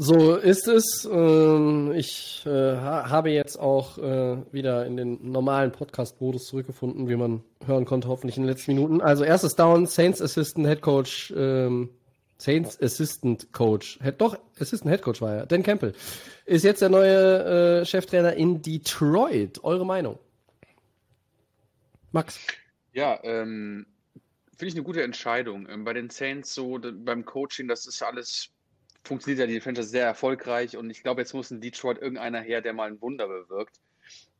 So ist es. Ähm, ich äh, habe jetzt auch äh, wieder in den normalen Podcast-Modus zurückgefunden, wie man hören konnte, hoffentlich in den letzten Minuten. Also erstes Down, Saints Assistant Head Coach, ähm, Saints Assistant Coach, doch, Assistant Head Coach war er, Dan Campbell, ist jetzt der neue äh, Cheftrainer in Detroit. Eure Meinung? Max? Ja, ähm, finde ich eine gute Entscheidung. Ähm, bei den Saints so, beim Coaching, das ist alles, funktioniert ja die Franchise sehr erfolgreich und ich glaube, jetzt muss in Detroit irgendeiner her, der mal ein Wunder bewirkt.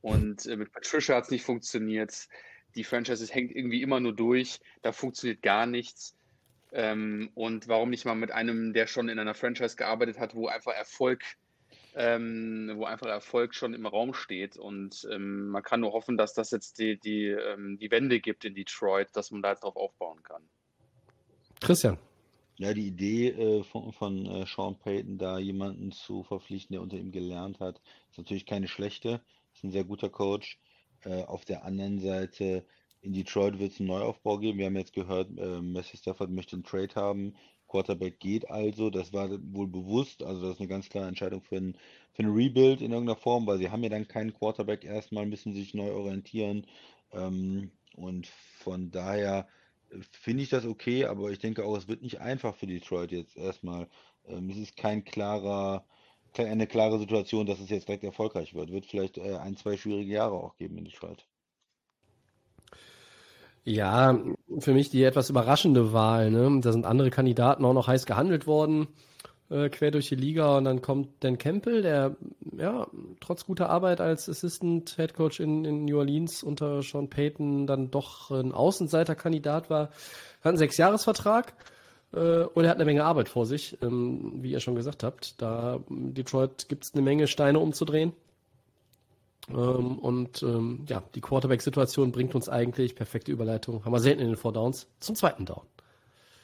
Und äh, mit Patricia hat es nicht funktioniert. Die Franchise hängt irgendwie immer nur durch. Da funktioniert gar nichts. Ähm, und warum nicht mal mit einem, der schon in einer Franchise gearbeitet hat, wo einfach Erfolg ähm, wo einfach Erfolg schon im Raum steht. Und ähm, man kann nur hoffen, dass das jetzt die, die, ähm, die Wende gibt in Detroit, dass man da jetzt drauf aufbauen kann. Christian. Ja, die Idee äh, von, von äh, Sean Payton, da jemanden zu verpflichten, der unter ihm gelernt hat, ist natürlich keine schlechte. Ist ein sehr guter Coach. Äh, auf der anderen Seite, in Detroit wird es einen Neuaufbau geben. Wir haben jetzt gehört, äh, Messi Stafford möchte einen Trade haben. Quarterback geht also. Das war wohl bewusst. Also das ist eine ganz klare Entscheidung für ein, für ein Rebuild in irgendeiner Form, weil sie haben ja dann keinen Quarterback. Erstmal müssen sich neu orientieren. Ähm, und von daher äh, finde ich das okay, aber ich denke auch, es wird nicht einfach für Detroit jetzt erstmal. Ähm, es ist kein klarer, eine klare Situation, dass es jetzt direkt erfolgreich wird. Wird vielleicht äh, ein, zwei schwierige Jahre auch geben in Detroit. Ja, für mich die etwas überraschende Wahl. Ne? Da sind andere Kandidaten auch noch heiß gehandelt worden, äh, quer durch die Liga. Und dann kommt Dan Campbell, der ja trotz guter Arbeit als Assistant Head Coach in, in New Orleans unter Sean Payton dann doch ein Außenseiterkandidat war. Hat einen Sechsjahresvertrag äh, und er hat eine Menge Arbeit vor sich, ähm, wie ihr schon gesagt habt. Da Detroit gibt es eine Menge Steine umzudrehen. Ähm, und ähm, ja, die Quarterback-Situation bringt uns eigentlich, perfekte Überleitung, haben wir selten in den Four Downs, zum zweiten Down.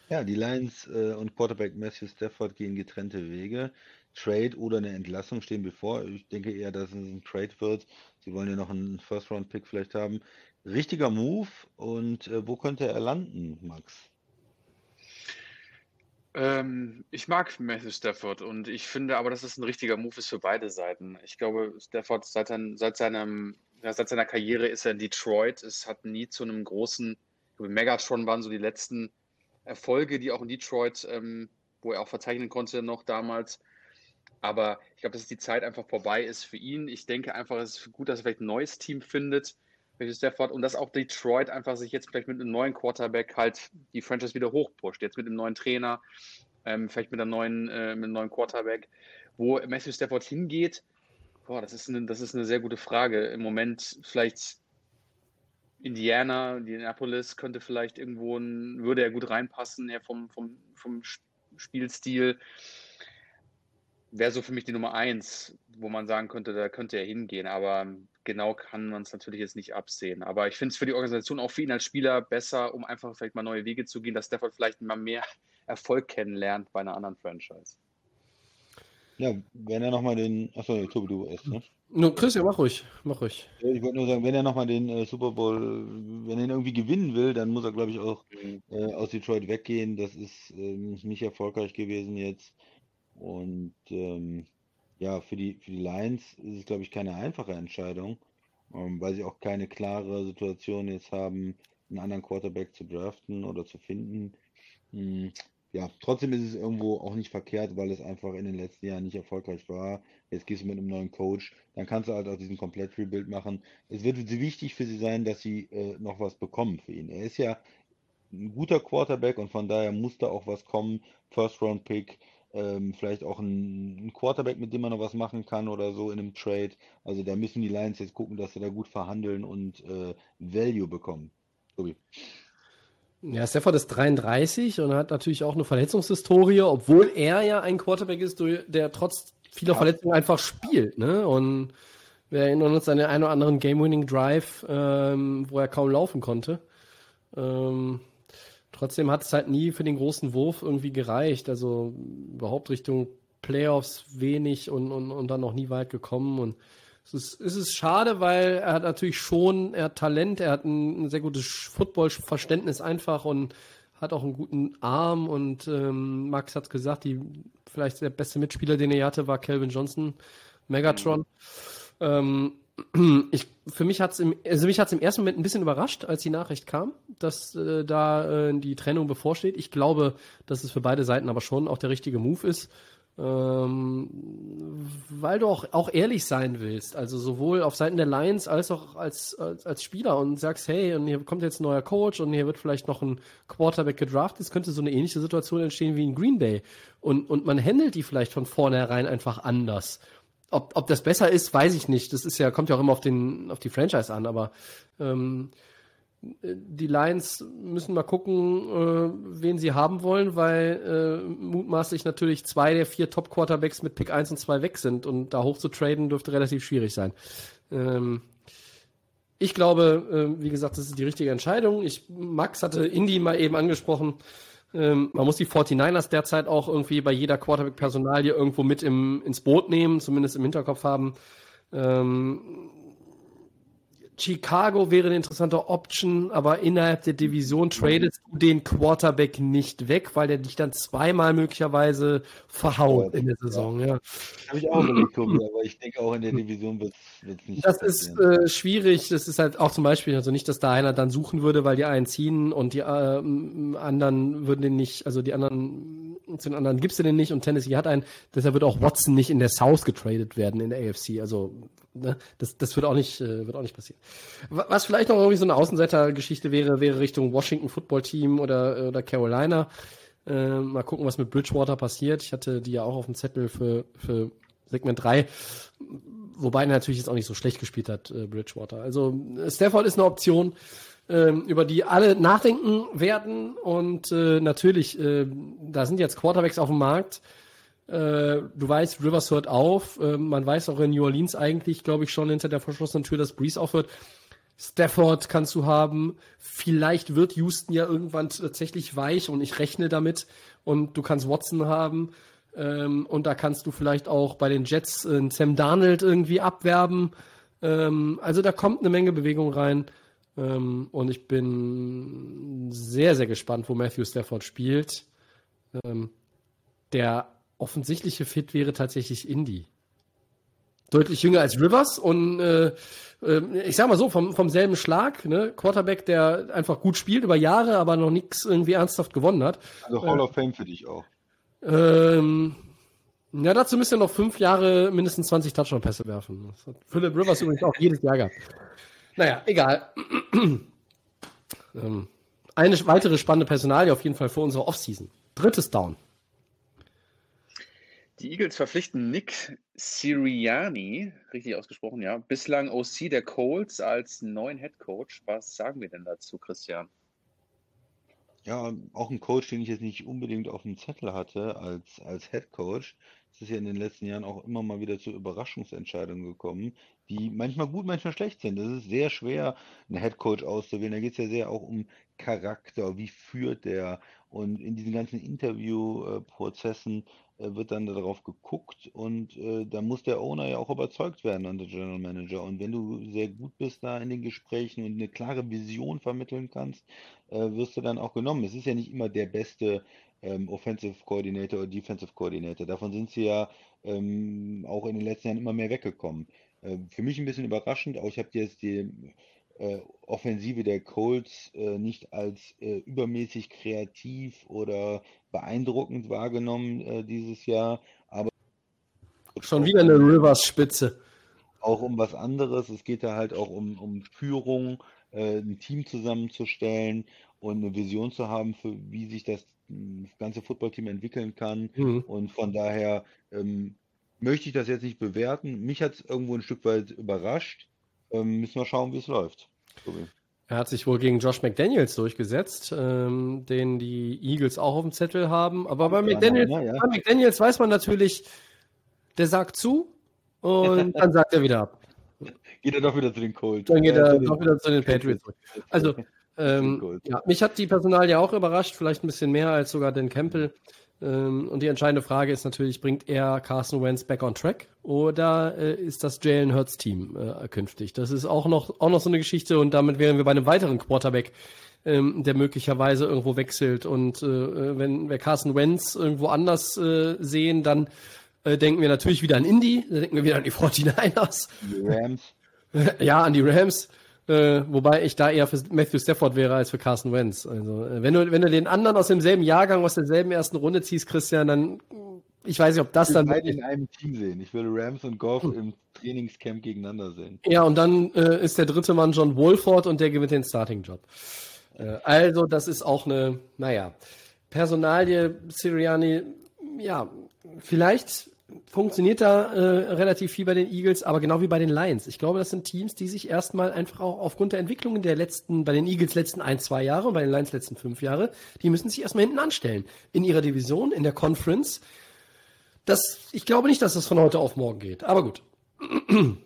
Ja, die Lions äh, und Quarterback Matthew Stafford gehen getrennte Wege. Trade oder eine Entlassung stehen bevor. Ich denke eher, dass es ein Trade wird. Sie wollen ja noch einen First-Round-Pick vielleicht haben. Richtiger Move. Und äh, wo könnte er landen, Max? Ähm, ich mag Matthew Stafford und ich finde aber, dass es ein richtiger Move ist für beide Seiten. Ich glaube, Stafford seit, sein, seit, seinem, ja, seit seiner Karriere ist er in Detroit. Es hat nie zu einem großen, Megatron waren so die letzten Erfolge, die auch in Detroit, ähm, wo er auch verzeichnen konnte noch damals. Aber ich glaube, dass die Zeit einfach vorbei ist für ihn. Ich denke einfach, es ist gut, dass er vielleicht ein neues Team findet welches Stafford und dass auch Detroit einfach sich jetzt vielleicht mit einem neuen Quarterback halt die Franchise wieder hochpusht. Jetzt mit einem neuen Trainer, ähm, vielleicht mit einem neuen, äh, mit einem neuen Quarterback. Wo Matthew Stafford hingeht, boah, das ist, eine, das ist eine sehr gute Frage. Im Moment vielleicht Indiana, Indianapolis könnte vielleicht irgendwo ein, würde er gut reinpassen, ja, vom, vom, vom Spielstil. Wäre so für mich die Nummer eins, wo man sagen könnte, da könnte er hingehen. Aber genau kann man es natürlich jetzt nicht absehen. Aber ich finde es für die Organisation auch für ihn als Spieler besser, um einfach vielleicht mal neue Wege zu gehen, dass Stafford vielleicht mal mehr *laughs* Erfolg kennenlernt bei einer anderen Franchise. Ja, wenn er nochmal den. Achso, Tobi, du erst, ne? No, Chris, ja, mach ruhig, mach ruhig. Ich wollte nur sagen, wenn er nochmal den äh, Super Bowl, wenn er ihn irgendwie gewinnen will, dann muss er, glaube ich, auch mhm. äh, aus Detroit weggehen. Das ist ähm, nicht erfolgreich gewesen jetzt. Und ähm, ja, für die, für die Lions ist es, glaube ich, keine einfache Entscheidung, ähm, weil sie auch keine klare Situation jetzt haben, einen anderen Quarterback zu draften oder zu finden. Hm, ja, trotzdem ist es irgendwo auch nicht verkehrt, weil es einfach in den letzten Jahren nicht erfolgreich war. Jetzt gehst du mit einem neuen Coach, dann kannst du halt auch diesen komplett Rebuild machen. Es wird wichtig für sie sein, dass sie äh, noch was bekommen für ihn. Er ist ja ein guter Quarterback und von daher muss da auch was kommen. First Round Pick, ähm, vielleicht auch ein, ein, Quarterback, mit dem man noch was machen kann oder so in einem Trade. Also da müssen die Lions jetzt gucken, dass sie da gut verhandeln und äh, Value bekommen. Tobi. Ja, Stafford ist 33 und hat natürlich auch eine Verletzungshistorie, obwohl er ja ein Quarterback ist, der trotz vieler ja. Verletzungen einfach spielt. Ne? Und wir erinnern uns an den einen oder anderen Game-Winning-Drive, ähm, wo er kaum laufen konnte. Ähm, Trotzdem hat es halt nie für den großen Wurf irgendwie gereicht. Also überhaupt Richtung Playoffs wenig und, und, und dann noch nie weit gekommen. Und es ist, es ist schade, weil er hat natürlich schon, er hat Talent, er hat ein, ein sehr gutes Football-Verständnis einfach und hat auch einen guten Arm. Und ähm, Max hat gesagt, die vielleicht der beste Mitspieler, den er hatte, war Calvin Johnson, Megatron. Mhm. Ähm, ich, für mich hat es im, also mich hat's im ersten Moment ein bisschen überrascht, als die Nachricht kam, dass äh, da äh, die Trennung bevorsteht. Ich glaube, dass es für beide Seiten aber schon auch der richtige Move ist, ähm, weil du auch, auch ehrlich sein willst. Also sowohl auf Seiten der Lions als auch als, als, als Spieler und sagst, hey, und hier kommt jetzt ein neuer Coach und hier wird vielleicht noch ein Quarterback gedraftet. Es könnte so eine ähnliche Situation entstehen wie in Green Bay. Und, und man handelt die vielleicht von vornherein einfach anders ob, ob das besser ist, weiß ich nicht. Das ist ja, kommt ja auch immer auf den, auf die Franchise an, aber ähm, die Lions müssen mal gucken, äh, wen sie haben wollen, weil äh, mutmaßlich natürlich zwei der vier Top-Quarterbacks mit Pick 1 und 2 weg sind und da hoch zu traden dürfte relativ schwierig sein. Ähm, ich glaube, äh, wie gesagt, das ist die richtige Entscheidung. Ich, Max hatte Indy mal eben angesprochen. Ähm, man muss die 49ers derzeit auch irgendwie bei jeder Quarterback-Personalie irgendwo mit im, ins Boot nehmen, zumindest im Hinterkopf haben. Ähm, Chicago wäre eine interessante Option, aber innerhalb der Division tradest du den Quarterback nicht weg, weil der dich dann zweimal möglicherweise verhaut in der Saison. Ja. ja. Habe ich auch überlegt, *laughs* aber ich denke auch in der Division wird es nicht. Das ist äh, schwierig. Das ist halt auch zum Beispiel, also nicht, dass da einer dann suchen würde, weil die einen ziehen und die äh, anderen würden den nicht, also die anderen zu den anderen gibst du den nicht und Tennessee hat einen. Deshalb wird auch Watson nicht in der South getradet werden in der AFC. Also das, das wird auch nicht äh, wird auch nicht passieren. Was vielleicht noch irgendwie so eine Außenseitergeschichte wäre, wäre Richtung Washington Football Team oder oder Carolina. Äh, mal gucken, was mit Bridgewater passiert. Ich hatte die ja auch auf dem Zettel für für Segment 3. Wobei er natürlich jetzt auch nicht so schlecht gespielt hat, äh, Bridgewater. Also Stafford ist eine Option ähm, über die alle nachdenken werden. Und äh, natürlich, äh, da sind jetzt Quarterbacks auf dem Markt. Äh, du weißt, Rivers hört auf. Äh, man weiß auch in New Orleans eigentlich, glaube ich, schon hinter der verschlossenen Tür, dass Breeze aufhört. Stafford kannst du haben. Vielleicht wird Houston ja irgendwann tatsächlich weich und ich rechne damit. Und du kannst Watson haben. Ähm, und da kannst du vielleicht auch bei den Jets äh, Sam Darnold irgendwie abwerben. Ähm, also da kommt eine Menge Bewegung rein. Ähm, und ich bin sehr, sehr gespannt, wo Matthew Stafford spielt. Der offensichtliche Fit wäre tatsächlich Indy. Deutlich jünger als Rivers und äh, äh, ich sag mal so, vom, vom selben Schlag, ne? Quarterback, der einfach gut spielt über Jahre, aber noch nichts irgendwie ernsthaft gewonnen hat. Also Hall of Fame für dich auch. Ähm, ja, dazu müsst ihr noch fünf Jahre mindestens 20 Touchdown-Pässe werfen. Das hat Philip Rivers übrigens auch jedes Jahr gehabt. Naja, egal. ähm, eine weitere spannende Personalie auf jeden Fall für unsere Offseason. Drittes Down. Die Eagles verpflichten Nick Siriani, richtig ausgesprochen, ja, bislang OC der Colts als neuen Head Coach. Was sagen wir denn dazu, Christian? Ja, auch ein Coach, den ich jetzt nicht unbedingt auf dem Zettel hatte als, als Head Coach. Es ist ja in den letzten Jahren auch immer mal wieder zu Überraschungsentscheidungen gekommen, die manchmal gut, manchmal schlecht sind. Es ist sehr schwer, einen Headcoach auszuwählen. Da geht es ja sehr auch um Charakter, wie führt der. Und in diesen ganzen Interviewprozessen wird dann darauf geguckt und äh, da muss der Owner ja auch überzeugt werden an der General Manager. Und wenn du sehr gut bist da in den Gesprächen und eine klare Vision vermitteln kannst, äh, wirst du dann auch genommen. Es ist ja nicht immer der beste ähm, Offensive Coordinator oder Defensive Coordinator. Davon sind sie ja ähm, auch in den letzten Jahren immer mehr weggekommen. Äh, für mich ein bisschen überraschend, auch ich habe jetzt die äh, Offensive der Colts äh, nicht als äh, übermäßig kreativ oder beeindruckend wahrgenommen äh, dieses Jahr, aber schon wieder eine Rivers-Spitze. Auch um was anderes. Es geht da halt auch um, um Führung, äh, ein Team zusammenzustellen und eine Vision zu haben, für wie sich das ganze Footballteam entwickeln kann. Mhm. Und von daher ähm, möchte ich das jetzt nicht bewerten. Mich hat es irgendwo ein Stück weit überrascht. Ähm, müssen wir schauen, wie es läuft. Sorry. Er hat sich wohl gegen Josh McDaniels durchgesetzt, ähm, den die Eagles auch auf dem Zettel haben. Aber bei, McDaniels, ja, ja. bei McDaniels weiß man natürlich, der sagt zu und *laughs* dann sagt er wieder ab. Geht er doch wieder zu den Colts. Dann geht er doch wieder zu den Patriots. Also *laughs* ähm, ja, mich hat die Personal ja auch überrascht, vielleicht ein bisschen mehr als sogar den Campbell. Ähm, und die entscheidende Frage ist natürlich, bringt er Carson Wentz back on track oder äh, ist das Jalen Hurts Team äh, künftig? Das ist auch noch, auch noch so eine Geschichte und damit wären wir bei einem weiteren Quarterback, ähm, der möglicherweise irgendwo wechselt. Und äh, wenn wir Carson Wentz irgendwo anders äh, sehen, dann äh, denken wir natürlich wieder an Indy, dann denken wir wieder an die *laughs* 49ers. Die Rams. ja, an die Rams. Äh, wobei ich da eher für Matthew Stafford wäre als für Carson Wentz. Also, äh, wenn du, wenn du den anderen aus demselben Jahrgang, aus derselben ersten Runde ziehst, Christian, dann, ich weiß nicht, ob das ich dann. Ich will in einem Team sehen. Ich will Rams und Goff hm. im Trainingscamp gegeneinander sehen. Ja, und dann äh, ist der dritte Mann John Wolford und der gewinnt den Starting-Job. Äh, also, das ist auch eine, naja, Personalie, Siriani, ja, vielleicht funktioniert da äh, relativ viel bei den Eagles, aber genau wie bei den Lions. Ich glaube, das sind Teams, die sich erstmal einfach auch aufgrund der Entwicklungen der letzten, bei den Eagles letzten ein, zwei Jahre und bei den Lions letzten fünf Jahre, die müssen sich erstmal hinten anstellen. In ihrer Division, in der Conference. Das, ich glaube nicht, dass das von heute auf morgen geht. Aber gut. *clears throat*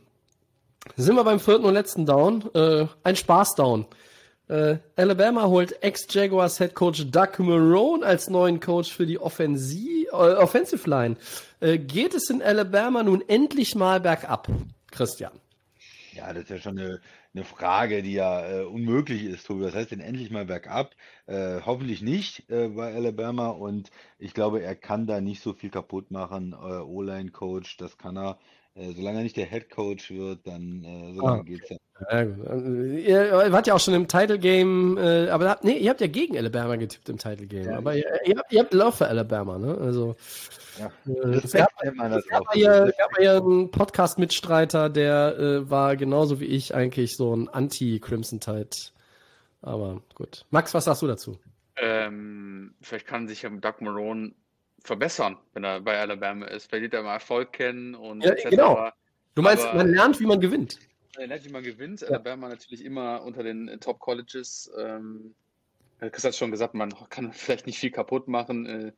Sind wir beim vierten und letzten Down. Äh, ein Spaß-Down. Äh, Alabama holt Ex-Jaguars Head Coach Doug Marone als neuen Coach für die Offensiv, äh, Offensive Line. Äh, geht es in Alabama nun endlich mal bergab, Christian? Ja, das ist ja schon eine, eine Frage, die ja äh, unmöglich ist, Tobi. Was heißt denn endlich mal bergab? Äh, hoffentlich nicht äh, bei Alabama und ich glaube, er kann da nicht so viel kaputt machen. O-Line-Coach, das kann er. Solange er nicht der Head Coach wird, dann solange ah. geht es ja Ja, gut. Also, ihr wart ja auch schon im Title Game, äh, aber da, nee, ihr habt ja gegen Alabama getippt im Title Game. Ja, aber ihr, ihr, habt, ihr habt Love für Alabama, ne? Also Ja. äh, es gab, es gab hier, gab hier einen Podcast-Mitstreiter, der äh, war genauso wie ich eigentlich so ein Anti-Crimson Tide. Aber gut. Max, was sagst du dazu? Ähm, vielleicht kann sich ja Doug Marone verbessern, wenn er bei Alabama ist. Vielleicht wird er mal Erfolg kennen und Ja, genau. Du meinst, Aber- man lernt, wie man gewinnt. Er lernt, wie man gewinnt. Alabama natürlich immer unter den äh, Top Colleges. Ähm, Chris hat schon gesagt, man kann vielleicht nicht viel kaputt machen. Äh,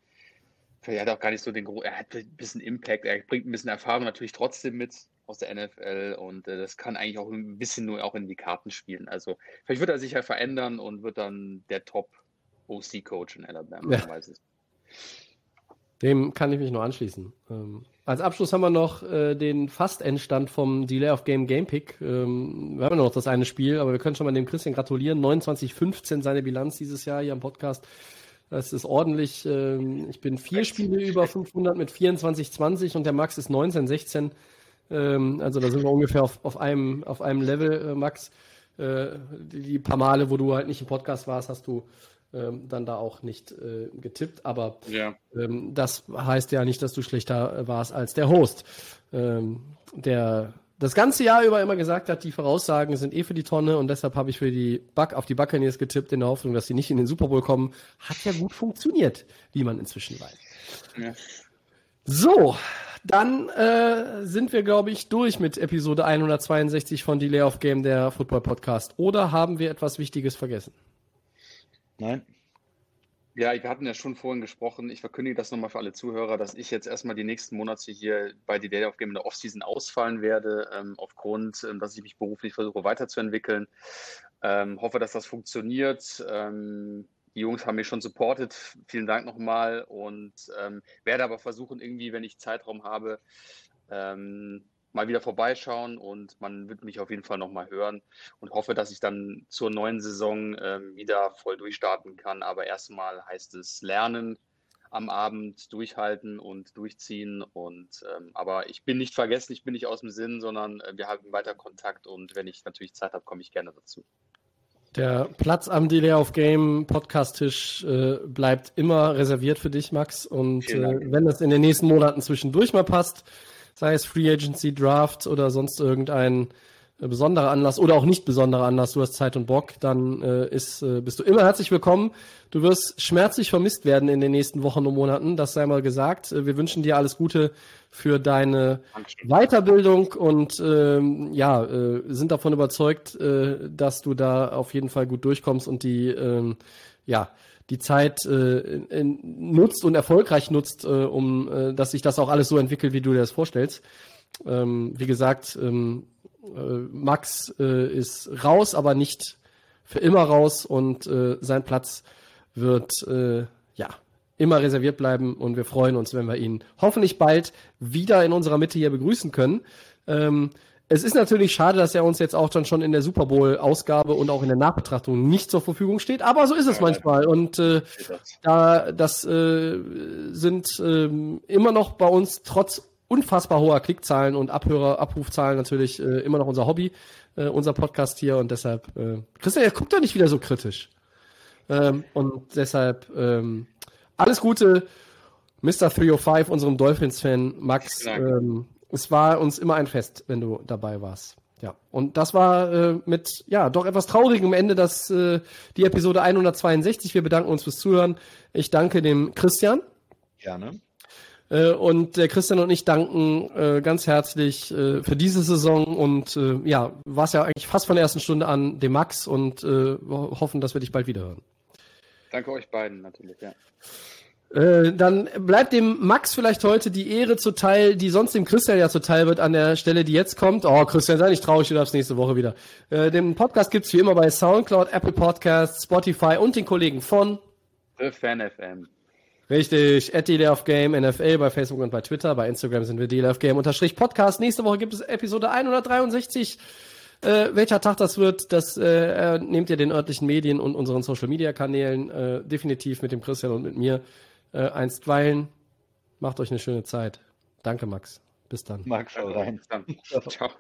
vielleicht hat er auch gar nicht so den Gro Er hat ein bisschen Impact, er bringt ein bisschen Erfahrung natürlich trotzdem mit aus der NFL und äh, das kann eigentlich auch ein bisschen nur auch in die Karten spielen. Also vielleicht wird er sich ja verändern und wird dann der Top OC-Coach in Alabama. Ja. man weiß es. Dem kann ich mich nur anschließen. Ähm, als Abschluss haben wir noch äh, den Fast-Endstand vom Delay of Game Game Pick. Ähm, wir haben ja noch das eine Spiel, aber wir können schon mal dem Christian gratulieren. 29-15 seine Bilanz dieses Jahr hier am Podcast. Das ist ordentlich. Ähm, ich bin vier Spiele über 500 mit 24-20 und der Max ist 19-16. Ähm, also da sind wir ungefähr auf, auf, einem, auf einem Level, äh, Max. Äh, die, die paar Male, wo du halt nicht im Podcast warst, hast du ähm, dann da auch nicht äh, getippt. Aber Ja. ähm, das heißt ja nicht, dass du schlechter warst als der Host, ähm, der das ganze Jahr über immer gesagt hat, die Voraussagen sind eh für die Tonne und deshalb habe ich für die Buck auf die Buccaneers getippt in der Hoffnung, dass sie nicht in den Super Bowl kommen. Hat ja gut funktioniert, wie man inzwischen weiß. Ja. So, dann äh, sind wir, glaube ich, durch mit Episode 162 von Delay of Game, der Football Podcast. Oder haben wir etwas Wichtiges vergessen? Nein? Ja, wir hatten ja schon vorhin gesprochen. Ich verkündige das nochmal für alle Zuhörer, dass ich jetzt erstmal die nächsten Monate hier bei die Data of Game in der Offseason ausfallen werde, ähm, aufgrund, ähm, dass ich mich beruflich versuche weiterzuentwickeln. Ähm, hoffe, dass das funktioniert. Ähm, die Jungs haben mich schon supportet. Vielen Dank nochmal und ähm, werde aber versuchen, irgendwie, wenn ich Zeitraum habe, ähm, mal wieder vorbeischauen und man wird mich auf jeden Fall nochmal hören und hoffe, dass ich dann zur neuen Saison ähm, wieder voll durchstarten kann. Aber erstmal heißt es lernen, am Abend durchhalten und durchziehen. Und ähm, aber ich bin nicht vergessen, ich bin nicht aus dem Sinn, sondern äh, wir haben weiter Kontakt und wenn ich natürlich Zeit habe, komme ich gerne dazu. Der Platz am Delay of Game Podcast-Tisch äh, bleibt immer reserviert für dich, Max. Und äh, wenn das in den nächsten Monaten zwischendurch mal passt, sei es Free Agency, Draft oder sonst irgendein äh, besonderer Anlass oder auch nicht besonderer Anlass, du hast Zeit und Bock, dann äh, ist, äh, bist du immer herzlich willkommen. Du wirst schmerzlich vermisst werden in den nächsten Wochen und Monaten, das sei mal gesagt. Äh, wir wünschen dir alles Gute für deine Dankeschön. Weiterbildung und ähm, ja, äh, sind davon überzeugt, äh, dass du da auf jeden Fall gut durchkommst und die ähm, ja die Zeit äh, nutzt und erfolgreich nutzt, äh, um äh, dass sich das auch alles so entwickelt, wie du dir das vorstellst. Ähm, wie gesagt, ähm, äh, Max äh, ist raus, aber nicht für immer raus und äh, sein Platz wird ja immer reserviert bleiben und wir freuen uns, wenn wir ihn hoffentlich bald wieder in unserer Mitte hier begrüßen können. Ähm, es ist natürlich schade, dass er uns jetzt auch dann schon in der Super Bowl-Ausgabe und auch in der Nachbetrachtung nicht zur Verfügung steht, aber so ist es manchmal. Und äh, da das äh, sind ähm, immer noch bei uns trotz unfassbar hoher Klickzahlen und Abhörer, Abrufzahlen natürlich äh, immer noch unser Hobby, äh, unser Podcast hier und deshalb, äh, Christian, er guckt doch nicht wieder so kritisch. Ähm, und deshalb ähm, alles Gute, Mr. 305, unserem Dolphins-Fan Max. Ähm, es war uns immer ein Fest, wenn du dabei warst. Ja, und das war äh, mit ja doch etwas traurigem Ende das äh, die Episode 162. Wir bedanken uns fürs Zuhören. Ich danke dem Christian Gerne. äh, und der Christian und ich danken äh, ganz herzlich äh, für diese Saison und äh, ja, war es ja eigentlich fast von der ersten Stunde an dem Max und äh, ho- hoffen, dass wir dich bald wieder hören. Danke euch beiden natürlich, ja. Äh, dann bleibt dem Max vielleicht heute die Ehre zuteil, die sonst dem Christian ja zuteil wird an der Stelle, die jetzt kommt. Oh, Christian, sei nicht traurig, du darfst nächste Woche wieder. Äh, den Podcast gibt's wie immer bei Soundcloud, Apple Podcasts, Spotify und den Kollegen von The Fan FM. Richtig, at Game NFL bei Facebook und bei Twitter. Bei Instagram sind wir Dealer of Game unterstrich Podcast. Nächste Woche gibt es Episode 163. Äh, welcher Tag das wird, das äh, äh, nehmt ihr den örtlichen Medien und unseren Social Media Kanälen äh, definitiv mit dem Christian und mit mir äh, einstweilen. Macht euch eine schöne Zeit. Danke, Max. Bis dann. Max, rein. Bis dann. *laughs* Ciao.